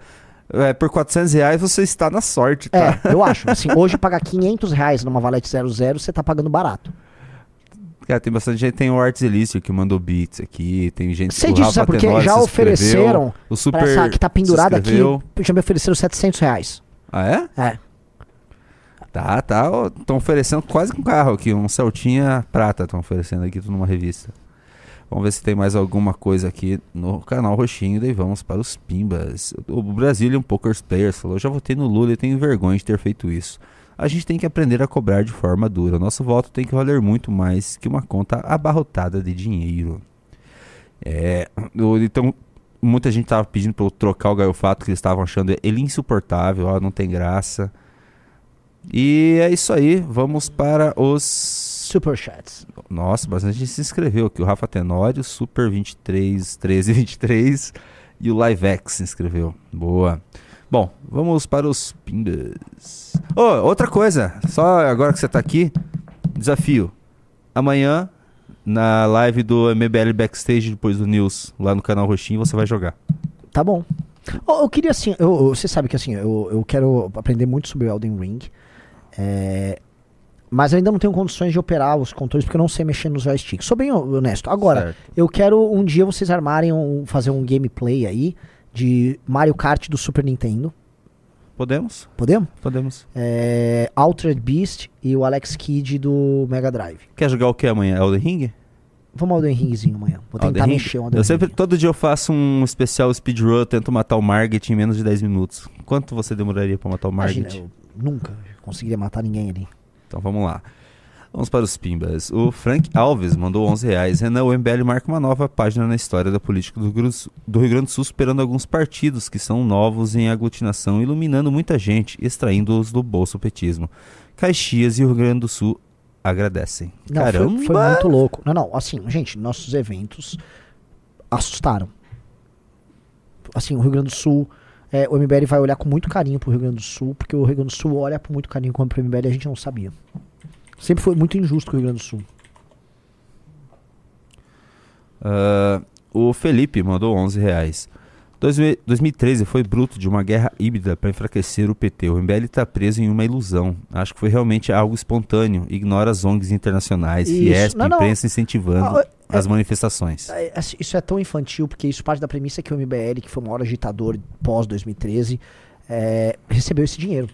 é, por 400 reais, você está na sorte, tá? É, eu acho. Assim, hoje pagar 500 reais numa Valete 00, você tá pagando barato. Cara, tem bastante gente, tem o Arts Elício que mandou beats aqui, tem gente Sei disso, sabe? Porque já ofereceram. o Super pra essa que tá pendurada aqui, já me ofereceram 700 reais. Ah, é? É. Tá, tá. Estão oferecendo quase com carro aqui. Um Celtinha prata estão oferecendo aqui, numa revista. Vamos ver se tem mais alguma coisa aqui no canal Roxinho. Daí vamos para os Pimbas. O Brazilian Poker Players falou: Já votei no Lula e tenho vergonha de ter feito isso. A gente tem que aprender a cobrar de forma dura. Nosso voto tem que valer muito mais que uma conta abarrotada de dinheiro. É, então, muita gente tava pedindo para eu trocar o Gaio Fato, que eles estavam achando ele insuportável, ó, não tem graça. E é isso aí, vamos para os Superchats. Nossa, bastante gente se inscreveu aqui. O Rafa Tenório, Super 23, 13, 23 e o Livex se inscreveu. Boa. Bom, vamos para os pimbas. Ô, outra coisa, só agora que você tá aqui, desafio. Amanhã, na live do MBL Backstage, depois do News, lá no canal Roxinho, você vai jogar. Tá bom. Ô, eu queria assim, eu- você sabe que assim, eu, eu quero aprender muito sobre o Elden Ring. É, mas eu ainda não tenho condições de operar os controles porque eu não sei mexer nos joysticks. Sou bem honesto. Agora, Certo. eu quero um dia vocês armarem um, fazer um gameplay aí de Mario Kart do Super Nintendo. Podemos? Podemos? Podemos. É, Altered Beast e o Alex Kidd do Mega Drive. Quer jogar o que amanhã? Elden Ring? Vamos ao Elden Ringzinho amanhã. Vou tentar Elden mexer o Elden Eu Ring. sempre, todo dia eu faço um especial speedrun, tento matar o Margit em menos de 10 minutos. Quanto você demoraria pra matar o Margit? Imagina, eu nunca conseguiria matar ninguém ali. Então vamos lá. Vamos para os pimbas. O Frank Alves mandou 11 reais. Renan, o MBL marca uma nova página na história da política do, Rio Grande do Sul- do Rio Grande do Sul, superando alguns partidos que são novos em aglutinação, iluminando muita gente, extraindo-os do bolso petismo. Caxias e o Rio Grande do Sul agradecem. Não, foi- Caramba! Foi, muito louco. Não, não, assim, gente, nossos eventos assustaram. Assim, o Rio Grande do Sul, é, o MBL vai olhar com muito carinho pro Rio Grande do Sul, porque o Rio Grande do Sul olha com muito carinho como pro MBL e a gente não sabia. Sempre foi muito injusto com o Rio Grande do Sul. Ah, o Felipe mandou 11 reais. 2000 2013 foi bruto de uma guerra híbrida para enfraquecer o PT. O MBL está preso em uma ilusão. Acho que foi realmente algo espontâneo. Ignora as ONGs internacionais, Isso. Fiesp, Não, não. imprensa incentivando Ah, é- as manifestações. É, assim, Isso é tão infantil, porque isso parte da premissa que o MBL, que foi o maior agitador pós-2013, é, recebeu esse dinheiro.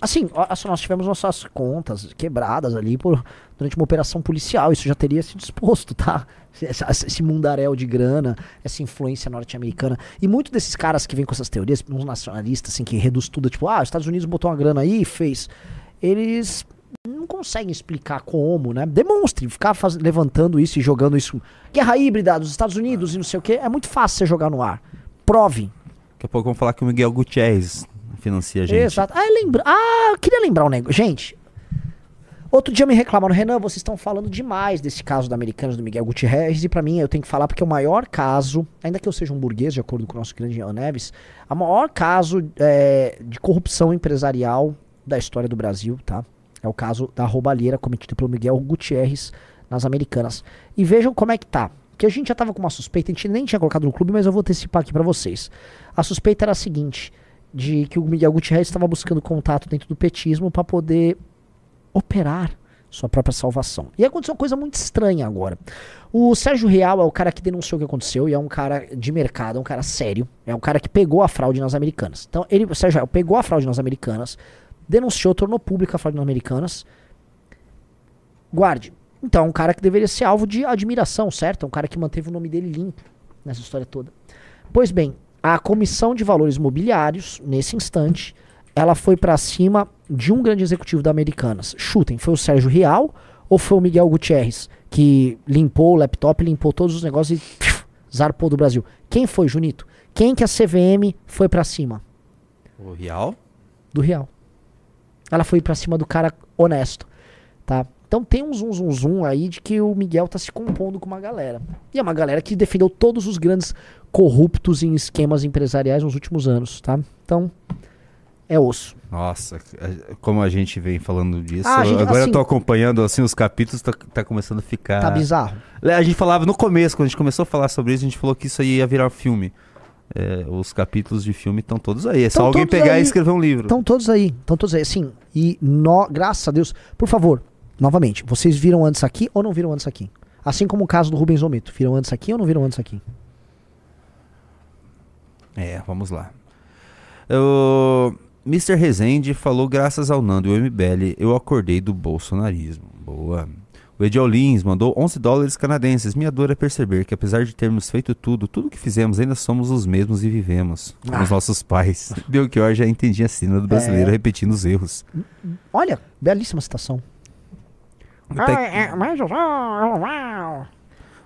Assim, ó, assim, nós tivemos nossas contas quebradas ali por, durante uma operação policial. Isso já teria se disposto, tá? Esse, esse mundaréu de grana, essa influência norte-americana. E muitos desses caras que vêm com essas teorias, uns nacionalistas, assim, que reduz tudo, tipo, ah, os Estados Unidos botou uma grana aí e fez. Eles não conseguem explicar como, né? Demonstre, ficar faz- levantando isso e jogando isso. Guerra híbrida dos Estados Unidos e não sei o que. É muito fácil você jogar no ar. Prove. Daqui a pouco vamos falar que o Miguel Gutierrez financia a gente. Exato. Ah, lembra... ah, queria lembrar um negócio. Gente, outro dia me reclamaram, Renan, vocês estão falando demais desse caso da Americanas do Miguel Gutierrez, e pra mim eu tenho que falar porque é o maior caso, ainda que eu seja um burguês, de acordo com o nosso grande Ian Neves, o maior caso é, de corrupção empresarial da história do Brasil, tá? É o caso da roubalheira cometida pelo Miguel Gutierrez nas Americanas. E vejam como é que tá. Que a gente já tava com uma suspeita, a gente nem tinha colocado no clube, mas eu vou antecipar aqui pra vocês. A suspeita era a seguinte: de que o Miguel Gutierrez estava buscando contato dentro do petismo para poder operar sua própria salvação. E aconteceu uma coisa muito estranha agora. O Sérgio Real é o cara que denunciou o que aconteceu e é um cara de mercado, é um cara sério, é um cara que pegou a fraude nas americanas. Então, ele, o Sérgio Real pegou a fraude nas americanas, denunciou, tornou pública a fraude nas americanas. Guarde. Então, é um cara que deveria ser alvo de admiração, certo? É um cara que manteve o nome dele limpo nessa história toda. Pois bem, a Comissão de Valores Mobiliários, nesse instante, ela foi pra cima de um grande executivo da Americanas. Chutem, foi o Sérgio Real ou foi o Miguel Gutierrez que limpou o laptop, limpou todos os negócios e pfiu, zarpou do Brasil? Quem foi, Junito? Quem que a CVM foi pra cima? O Real? Do Real. Ela foi pra cima do cara honesto, tá? Então tem um zoom, zoom, zoom aí de que o Miguel tá se compondo com uma galera. E é uma galera que defendeu todos os grandes corruptos em esquemas empresariais nos últimos anos, tá? Então, é osso. Nossa, como a gente vem falando disso, Ah, gente- agora assim- eu tô acompanhando assim os capítulos, tá, tá começando a ficar. Tá bizarro. A gente falava no começo, quando a gente começou a falar sobre isso, a gente falou que isso aí ia virar filme. É, os capítulos de filme estão todos aí. É só Tão alguém todos pegar aí. e escrever um livro. Estão todos aí, estão todos aí. Assim, e nó- graças a Deus, por favor, novamente, vocês viram antes aqui ou não viram antes aqui? Assim como o caso do Rubens Omito, viram antes aqui ou não viram antes aqui? É, vamos lá. O Mr. Rezende falou graças ao Nando e o MBL, eu acordei do bolsonarismo. Boa. O Ediel Lins mandou 11 dólares canadenses. Minha dor é perceber que apesar de termos feito tudo, tudo que fizemos, ainda somos os mesmos e vivemos. Como os Ah. nossos pais. Belchior já entendia a cena do brasileiro É. repetindo os erros. Olha, belíssima citação. Até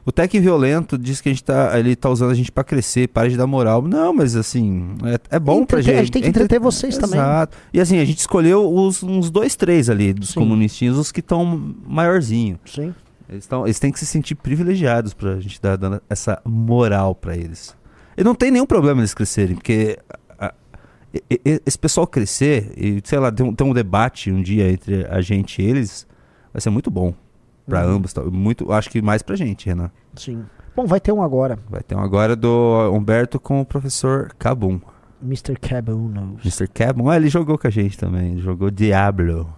O Tech Violento diz que a gente tá, ele tá usando a gente pra crescer, para de dar moral. Não, mas assim, é, é bom pra Entreter- gente. a gente tem que Entre- entreter vocês também. Exato. E assim, a gente escolheu os, uns dois, três ali dos comunistinhos, os que estão maiorzinho. Sim. Eles, tão, eles têm que se sentir privilegiados pra gente dar dando essa moral pra eles. E não tem nenhum problema eles crescerem, porque a- e- esse pessoal crescer, e sei lá, ter um, ter um debate um dia entre a gente e eles, vai ser muito bom pra Uhum. ambos. Muito, acho que mais pra gente, Renan. Sim. Bom, vai ter um agora. Vai ter um agora do Humberto com o professor Cabum. Mr. Cabuno. Mr. Cabum, ah, ele jogou com a gente também. Ele jogou Diablo.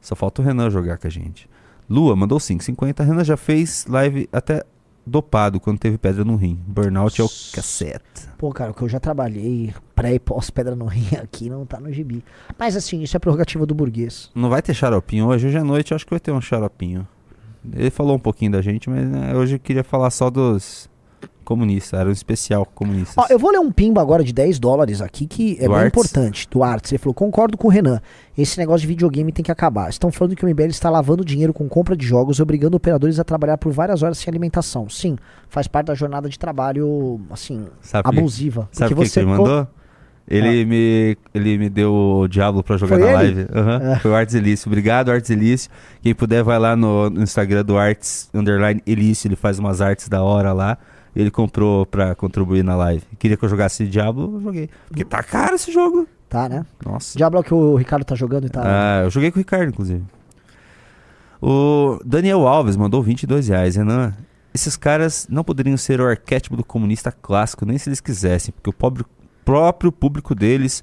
Só falta o Renan jogar com a gente. Lua mandou 5,50. Renan já fez live até dopado quando teve pedra no rim. Burnout é o cacete. Pô, cara, o que eu já trabalhei pré e pós pedra no rim aqui não tá no gibi. Mas assim, isso é prerrogativa do burguês. Não vai ter xaropinho hoje. Hoje à noite eu acho que vai ter um xaropinho. Ele falou um pouquinho da gente, mas né, hoje eu queria falar só dos comunistas. Era um especial comunista. Eu vou ler um pimba agora de 10 dólares aqui que é bem importante. Do Arts. Ele falou: concordo com o Renan. Esse negócio de videogame tem que acabar. Estão falando que o MBL está lavando dinheiro com compra de jogos e obrigando operadores a trabalhar por várias horas sem alimentação. Sim, faz parte da jornada de trabalho, assim, Sabe abusiva. Sabe o que, que ele mandou? Ele, me, ele me deu o Diablo pra jogar Foi na ele? live. Aham, Foi o Arts Elício. Obrigado, Arts Elício. Quem puder, vai lá no, no Instagram do Arts Underline Elício. Ele faz umas artes da hora lá. Ele comprou pra contribuir na live. Queria que eu jogasse Diablo, eu joguei. Porque tá caro esse jogo. Tá, né? Nossa. Diablo é o que o Ricardo tá jogando e tá. Ah, eu joguei com o Ricardo, inclusive. O Daniel Alves mandou 22 reais. Renan, esses caras não poderiam ser o arquétipo do comunista clássico, nem se eles quisessem, porque o pobre- próprio público deles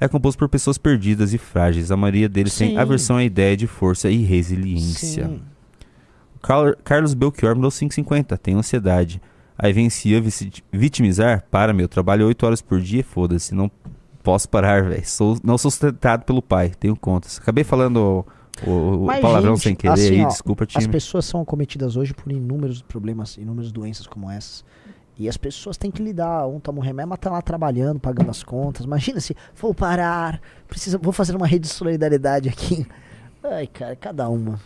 é composto por pessoas perdidas e frágeis. A maioria deles Sim. tem aversão à ideia de força e resiliência. Sim. Carl- Carlos Belchior mandou 5,50. Tem ansiedade. Aí vem Cia se vitimizar? Para, meu. Trabalho 8 horas por dia, foda-se. Não posso parar, velho. Sou, não sou sustentado pelo pai. Tenho contas. Acabei falando o, o- Mas, palavrão gente, sem querer assim, aí. ó, Desculpa, As time. pessoas são acometidas hoje por inúmeros problemas, inúmeras doenças como essas. E as pessoas têm que lidar. Um toma um remédio, mas tá lá trabalhando, pagando as contas. Imagina se vou parar, precisa, vou fazer uma rede de solidariedade aqui. Ai, cara, cada uma.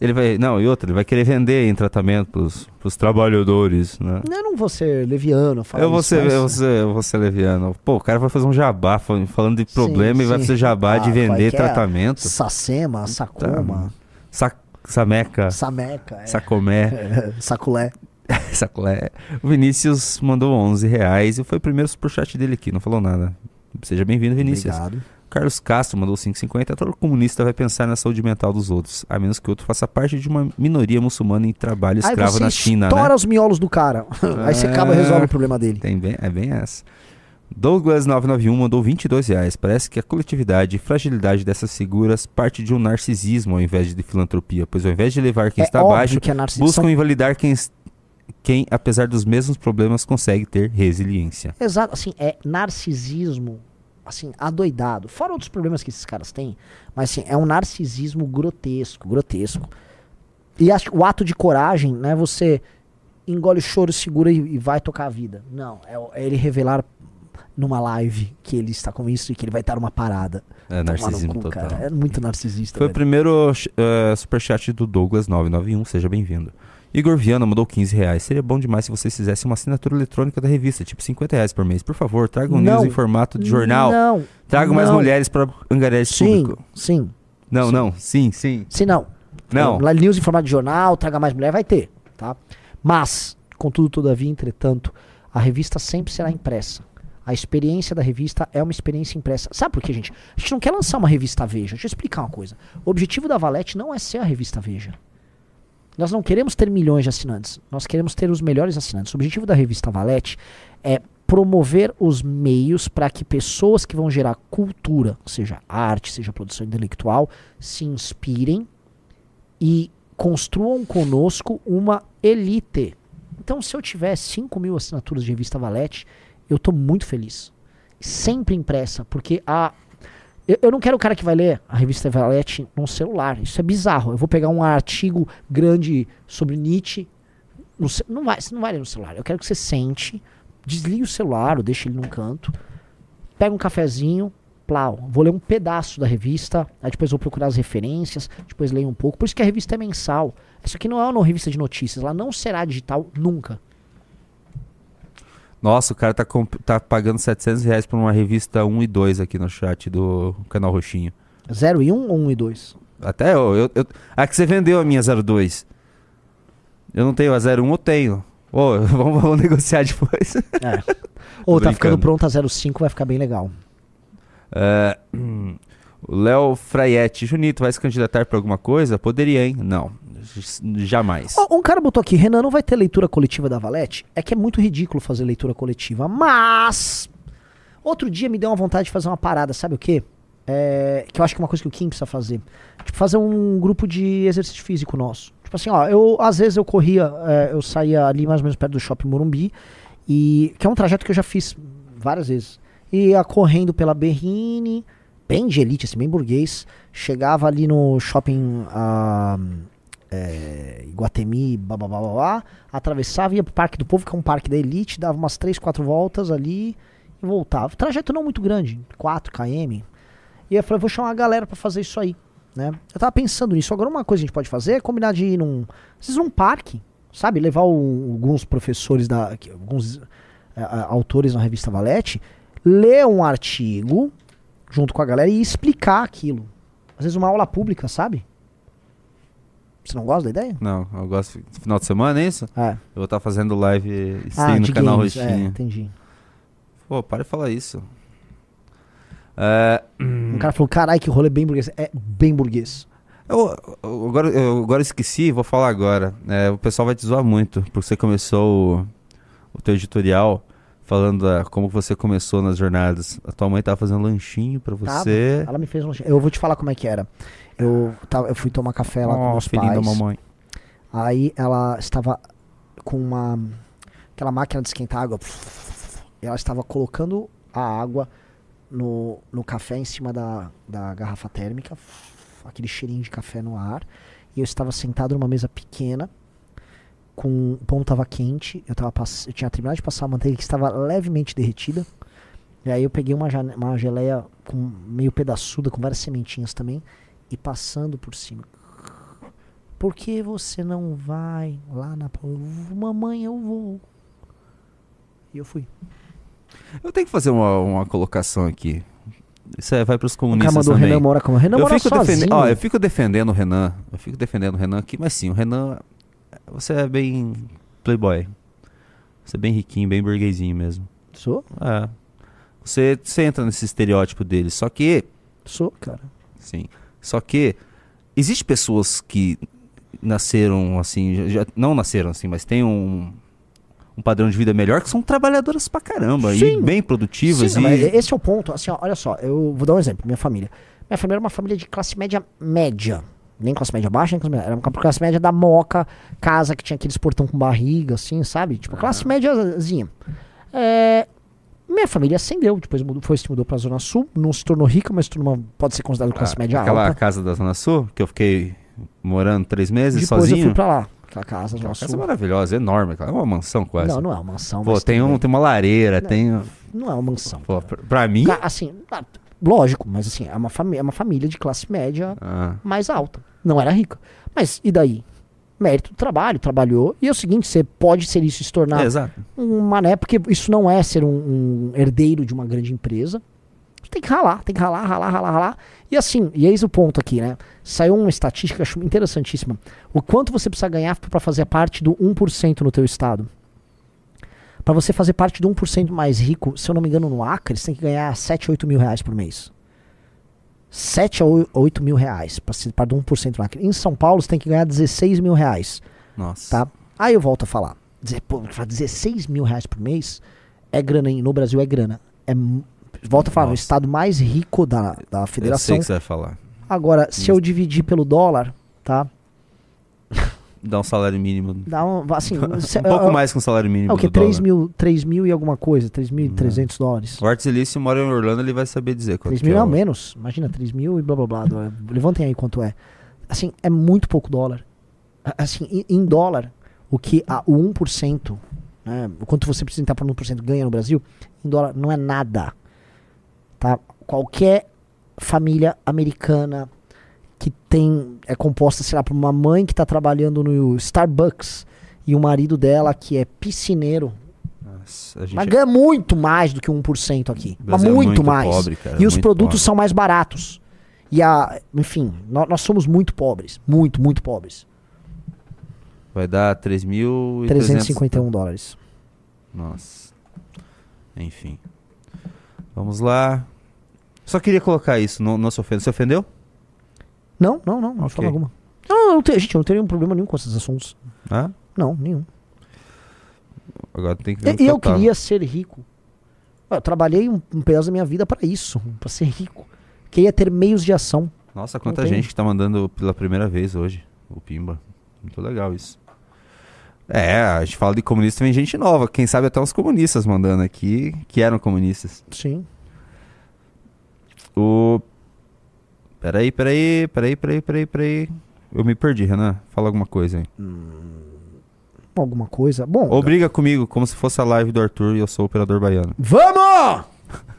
Ele vai. Não, e outra, ele vai querer vender em tratamento pros, pros trabalhadores, né? Eu não vou ser leviano, Eu vou, ser, eu, vou ser, eu vou ser leviano. Pô, o cara vai fazer um jabá fal- falando de problema e vai sim. fazer jabá de Ah, vender qualquer tratamento. Sacema, Sacoma, Sa sameca. Sameca. é. Sacomé. É, Saculé. Sacolé. O Vinícius mandou 11 reais e foi o primeiro superchat dele aqui, não falou nada. Seja bem-vindo, Vinícius. Obrigado. Carlos Castro mandou 5,50. Todo comunista vai pensar na saúde mental dos outros, a menos que o outro faça parte de uma minoria muçulmana em trabalho escravo na China, estoura né? os miolos do cara. Aí você acaba e resolve o problema dele. Tem bem, é bem essa. Douglas991 mandou 22 reais. Parece que a coletividade e fragilidade dessas figuras parte de um narcisismo ao invés de filantropia, pois ao invés de levar quem É está abaixo, que é narcis- buscam são- invalidar quem, quem, apesar dos mesmos problemas, consegue ter resiliência. Exato, assim, é narcisismo, assim, adoidado. Fora outros problemas que esses caras têm, mas assim, é um narcisismo grotesco, grotesco. E acho que o ato de coragem, não é você engole o choro, segura e, e vai tocar a vida. Não, é, o- é ele revelar numa live que ele está com isso e que ele vai estar numa parada. É narcisismo cu, total. cara. É muito narcisista. Foi o velho. primeiro uh, superchat do Douglas991, seja bem-vindo. Igor Viana mandou 15 reais. Seria bom demais se vocês fizessem uma assinatura eletrônica da revista, tipo 50 reais por mês. Por favor, tragam Não. news em formato de jornal. Não. Tragam mais mulheres para angariar esse Sim, público. sim. Não, não, sim, sim. Se não. Não. Lá news em formato de jornal, traga mais mulher, vai ter, tá? Mas, contudo, todavia, entretanto, a revista sempre será impressa. A experiência da revista é uma experiência impressa. Sabe por quê, gente? A gente não quer lançar uma revista Veja. Deixa eu explicar uma coisa. O objetivo da Valete não é ser a revista Veja. Nós não queremos ter milhões de assinantes. Nós queremos ter os melhores assinantes. O objetivo da revista Valete é promover os meios para que pessoas que vão gerar cultura, seja arte, seja produção intelectual, se inspirem e construam conosco uma elite. Então, se eu tiver 5 mil assinaturas de revista Valete, eu estou muito feliz. Sempre impressa, porque a. Eu, eu não quero o cara que vai ler a revista Valete num celular. Isso é bizarro. Eu vou pegar um artigo grande sobre Nietzsche. no não vai, você não vai ler no celular. Eu quero que você sente, desligue o celular ou deixe ele num canto, pega um cafezinho, plau, vou ler um pedaço da revista, aí depois vou procurar as referências, depois leio um pouco. Por isso que a revista é mensal. Isso aqui não é uma revista de notícias, ela não será digital nunca. Nossa, o cara tá, tá pagando 700 reais por uma revista 1 e 2 aqui no chat do canal Roxinho. 0 e 1 um, ou 1 um e 2? Até eu, eu, eu- Ah, que você vendeu a minha 02. Eu não tenho a 01, eu tenho. Ô, vamos, vamos negociar depois. É. Ou tá ficando pronto a 05, vai ficar bem legal. É, hum, o Léo Fraiete, Junito, vai se candidatar pra alguma coisa? Poderia, hein? Não, jamais. Um cara botou aqui, Renan, não vai ter leitura coletiva da Valete? É que é muito ridículo fazer leitura coletiva, mas... Outro dia me deu uma vontade de fazer uma parada, sabe o quê? É, que eu acho que é uma coisa que o Kim precisa fazer. Tipo, fazer um grupo de exercício físico nosso. Tipo assim, ó, eu às vezes eu corria, é, eu saía ali mais ou menos perto do Shopping Morumbi, e que é um trajeto que eu já fiz várias vezes. Ia correndo pela Berrine, bem de elite, assim, bem burguês. Chegava ali no shopping ah, é, Iguatemi, blá, blá, atravessava, ia pro Parque do Povo, que é um parque da elite, dava umas 3, 4 voltas ali e voltava. Trajeto não muito grande, 4 km. E eu falei, vou chamar a galera pra fazer isso aí, né? Eu tava pensando nisso. Agora uma coisa que a gente pode fazer é combinar de ir num, às vezes num parque, sabe? Levar alguns professores da, alguns é, autores na revista Valete, ler um artigo junto com a galera e explicar aquilo. Às vezes uma aula pública, sabe? Você não gosta da ideia? Não, eu gosto de final de semana, é isso? É. Eu vou estar fazendo live Ah, no canal games, é, Roxinho. entendi. Pô, para de falar isso. É, Um cara falou, carai, que rolê bem burguês. É bem burguês. Eu, eu- agora, eu agora esqueci, vou falar agora. É, o pessoal vai te zoar muito, porque você começou o, o teu editorial falando da, como você começou nas jornadas. A tua mãe tava fazendo lanchinho pra Tava. você. Ela me fez um lanchinho. Eu vou te falar como é que era. Eu, tava, eu fui tomar café lá com Oh, meus filhinho da pais. mamãe. Aí ela estava com uma aquela máquina de esquentar água. Ela estava colocando a água no, no café em cima da, da garrafa térmica, aquele cheirinho de café no ar. E eu estava sentado numa mesa pequena, com o pão estava quente, eu, tava eu tinha terminado de passar a manteiga que estava levemente derretida. E aí eu peguei uma, uma geleia com meio pedaçuda, com várias sementinhas também, e passando por cima. Por que você não vai lá na. Mamãe, eu vou. E eu fui. Eu tenho que fazer uma, uma colocação aqui. Isso aí vai pros O comunistas mandou o também. Renan mora como. Renan eu mora fico sozinho. ó, eu fico defendendo o Renan. Eu fico defendendo o Renan aqui, mas sim, o Renan, você é bem playboy. Você é bem riquinho, bem burguesinho mesmo. Sou? É. Você, você entra nesse estereótipo dele, só que Sou, cara. Sim. Só que existe pessoas que nasceram assim, já, não nasceram assim, mas têm um, um padrão de vida melhor que são trabalhadoras pra caramba e Sim. bem produtivas Sim, e esse é o ponto. Assim, ó, olha só, eu vou dar um exemplo. Minha família. Minha família era uma família de classe média média. Nem classe média baixa, nem classe média. Era uma classe média da moca, casa que tinha aqueles portão com barriga, assim, sabe? Tipo, classe médiazinha. É, minha família ascendeu, depois mudou, foi se mudou pra Zona Sul, não se tornou rica, mas tornou, pode ser considerado classe Ah, média aquela alta. casa da Zona Sul que eu fiquei morando três meses Depois sozinho. eu fui pra lá. Aquela casa, Aquela Zona casa Sul. maravilhosa, enorme, aquela- é uma mansão quase. Não, não é uma mansão, Pô, tem, um, tem uma lareira, Não, tem. Não é uma mansão. Pô, pra, pra mim. Assim, ah, lógico, mas assim, é uma, é uma família de classe média Ah. mais alta. Não era rica. Mas e daí? Mérito do trabalho, trabalhou. E é o seguinte, você pode ser isso e se tornar É, exato. um mané, porque isso não é ser um, um herdeiro de uma grande empresa. Você tem que ralar, tem que ralar, ralar, ralar, ralar. E assim, e eis o ponto aqui, né? Saiu uma estatística acho interessantíssima. O quanto você precisa ganhar para fazer parte do 1% no teu estado. Para você fazer parte do 1% mais rico, se eu não me engano, no Acre, você tem que ganhar 7, 8 mil reais por mês. 7 a 8 mil reais para ser parte do 1% no Acre. Em São Paulo, você tem que ganhar 16 mil reais. Nossa. Tá? Aí eu volto a falar. Dizer, pô, pra 16 mil reais por mês é grana, hein? No Brasil é grana. É, volto a falar, no estado mais rico da, da Eu sei federação. que você vai falar. Agora, se eu dividir pelo dólar, tá? Dá um salário mínimo. Dá um, assim, um pouco mais que um salário mínimo É o que? do dólar. 3 mil, 3 mil e alguma coisa, 3.300 dólares. O Artis Elício mora em Orlando, ele vai saber dizer quanto 3 que mil é não, o- menos. Imagina, 3 mil e blá blá blá. Levantem aí quanto é. Assim, é muito pouco dólar. Assim, em, em dólar, o que a, o 1%, né, o quanto você precisa entrar para 1% ganha no Brasil, em dólar não é nada. Tá? Qualquer família americana que tem é composta, sei lá, por uma mãe que está trabalhando no Starbucks e o marido dela que é piscineiro, Nossa, a gente mas é- ganha muito mais do que 1% aqui. Mas é muito, muito mais. pobre, cara, e os muito produtos pobre. são mais baratos. E a, enfim, nó- nós, somos muito pobres. Muito, muito pobres. Vai dar 3.350 351 dólares. Nossa. Enfim. Vamos lá. Só queria colocar isso, não, não se ofendeu. Você ofendeu? Não, não, não, de Ok. forma alguma. Não, eu não gente, eu não tenho nenhum problema nenhum com esses assuntos. Ah? Não, nenhum. Agora tem que ver E, onde e eu tava. queria ser rico. Eu trabalhei um, um pedaço da minha vida para isso, para ser rico. Queria ter meios de ação. Nossa, Não quanta tem. gente que tá mandando pela primeira vez hoje o Pimba. Muito legal isso. É, a gente fala de comunista, vem gente nova. Quem sabe até uns comunistas mandando aqui, que eram comunistas. Sim. O. Peraí, peraí, peraí, peraí, peraí, peraí. Eu me perdi, Renan. Fala alguma coisa aí. Alguma coisa. Bom, Ou briga comigo, como se fosse a live do Arthur e eu sou o operador baiano. vamos!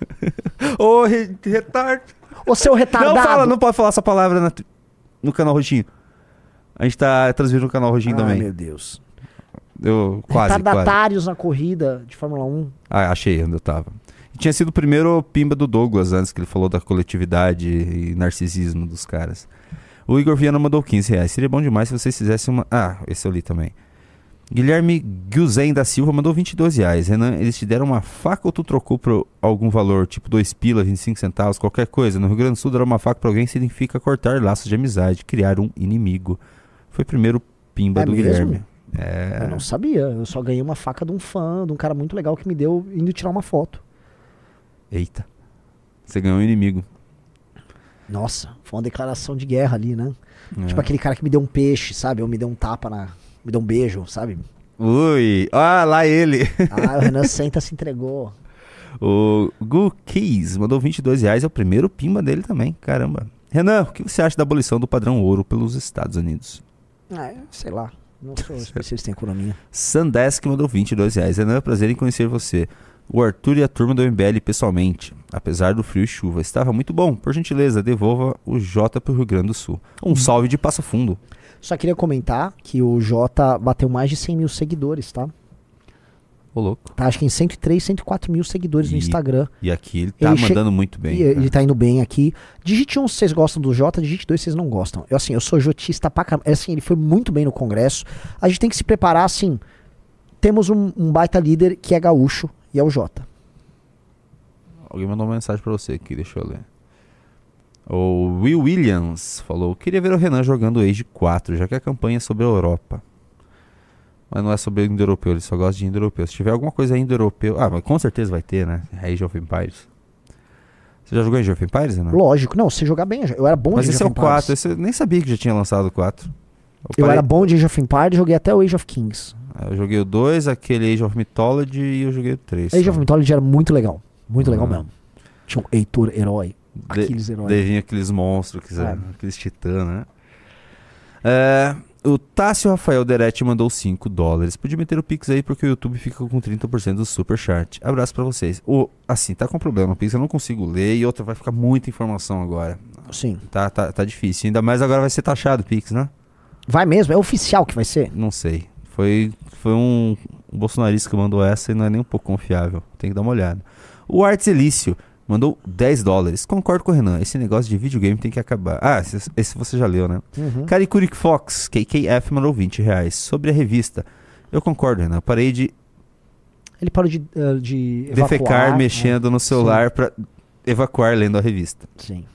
Ô, re retardo. Ô, seu retardado. Não fala, não pode falar essa palavra na- no canal Roxinho. A gente tá transmitindo no canal Roxinho Ai, também. meu Deus. Eu quase, quase. Retardatários na corrida de Fórmula 1. Ah, achei onde eu tava. Tinha sido o primeiro pimba do Douglas antes que ele falou da coletividade e narcisismo dos caras. O Igor Viana mandou 15 reais. Seria bom demais se vocês fizessem uma. Ah, esse eu li também. Guilherme Guzen da Silva mandou 22 reais. Renan, eles te deram uma faca ou tu trocou por algum valor, tipo 2 pila, 25 centavos, qualquer coisa? No Rio Grande do Sul, dar uma faca pra alguém significa cortar laços de amizade, criar um inimigo. Foi o primeiro pimba É do mesmo? Guilherme. É. Eu não sabia. Eu só ganhei uma faca de um fã, de um cara muito legal que me deu indo tirar uma foto. Eita. Você ganhou um inimigo. Nossa, foi uma declaração de guerra ali, né? É. Tipo aquele cara que me deu um peixe, sabe? Ou me deu um tapa na. Me deu um beijo, sabe? Ui, ah, lá ele. Ah, o Renan Senta se entregou. O Gu Keys mandou 22 reais, é o primeiro pimba dele também, caramba. Renan, o que você acha da abolição do padrão ouro pelos Estados Unidos? Ah, sei lá. Não sou especialista em economia. Sandesk mandou 22 reais. Renan, é prazer em conhecer você. O Arthur e a turma do MBL pessoalmente, apesar do frio e chuva. Estava muito bom. Por gentileza, devolva o J pro Rio Grande do Sul. Um salve de Passo Fundo. Só queria comentar que o Jota bateu mais de 100 mil seguidores, tá? Ô, louco. Tá, acho que em 103, 104 mil seguidores no E- Instagram. E aqui ele tá che- mandando muito bem. E, cara. ele tá indo bem aqui. Digite um se vocês gostam do Jota, digite dois se vocês não gostam. Eu, assim, eu sou jotista pra caramba. É Assim, ele foi muito bem no Congresso. A gente tem que se preparar, assim. Temos um, um baita líder que é gaúcho e é o Jota. Alguém mandou uma mensagem pra você aqui, deixa eu ler. O Will Williams falou: Queria ver o Renan jogando Age 4, já que a campanha é sobre a Europa. Mas não é sobre indo-europeu, ele só gosta de indo-europeu. Se tiver alguma coisa indo-europeu. Ah, mas com certeza vai ter, né? Age of Empires. Você já jogou Age of Empires, Renan? Lógico, não, se jogar bem, eu era bom Mas de esse Age é o of Empires. 4, esse eu nem sabia que já tinha lançado o 4. Eu parei- era bom de Age of Empires, joguei até o Age of Kings. Eu joguei o 2, aquele Age of Mythology e eu joguei o 3. Age of Mythology era muito legal. Muito legal Ah. mesmo. Tinha o Heitor Herói. De- Aquiles Herói. Daí vinha aqueles monstros, aqueles, É. aqueles titãs, né? É, o Tássio Rafael Deretti mandou 5 dólares. Podia meter o Pix aí porque o YouTube fica com 30% do super chat. Abraço pra vocês. O, assim, tá com problema o Pix, eu não consigo ler e outra vai ficar muita informação agora. Sim. Tá, tá, tá difícil. Ainda mais agora vai ser taxado o Pix, né? Vai mesmo? É oficial que vai ser? Não sei. Foi, foi um, bolsonarista que mandou essa e não é nem um pouco confiável. Tem que dar uma olhada. O Arts Elício mandou 10 dólares. Concordo com o Renan. Esse negócio de videogame tem que acabar. Ah, esse, esse você já leu, né? Uhum. Fox, KKF, mandou 20 reais. Sobre a revista. Eu concordo, Renan. Parei de Ele parou de, eh, de evacuar, defecar né? mexendo no celular pra evacuar lendo a revista. Sim.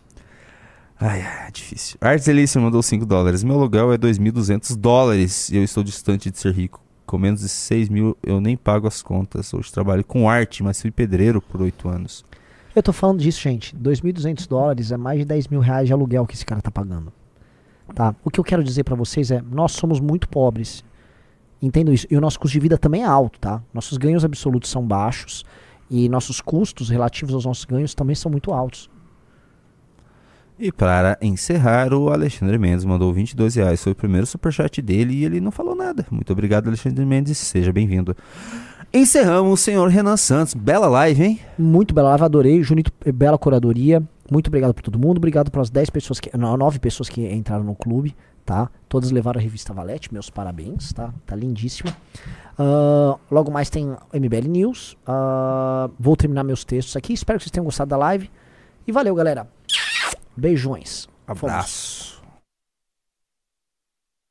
Ai, é difícil. Arts Elício mandou 5 dólares. Meu aluguel é 2.200 dólares e eu estou distante de ser rico. Com menos de 6 mil eu nem pago as contas. Hoje trabalho com arte, mas fui pedreiro por 8 anos. Eu tô falando disso, gente. 2.200 dólares é mais de 10 mil reais de aluguel que esse cara tá pagando. Tá? O que eu quero dizer pra vocês é, nós somos muito pobres. Entendo isso. E o nosso custo de vida também é alto, tá? Nossos ganhos absolutos são baixos e nossos custos relativos aos nossos ganhos também são muito altos. E para encerrar, o Alexandre Mendes mandou 22 reais. Foi o primeiro superchat dele e ele não falou nada. Muito obrigado, Alexandre Mendes. Seja bem-vindo. Encerramos, senhor Renan Santos. Bela live, hein? Muito bela live, adorei. Junito, eh, bela curadoria. Muito obrigado por todo mundo. Obrigado pelas 10 pessoas que. Não, 9 pessoas que entraram no clube, tá? Todas levaram a revista Valete. Meus parabéns, tá? Tá lindíssima. Ah, logo mais tem MBL News. Ah, vou terminar meus textos aqui. Espero que vocês tenham gostado da live. E valeu, galera. Beijões. Abraço.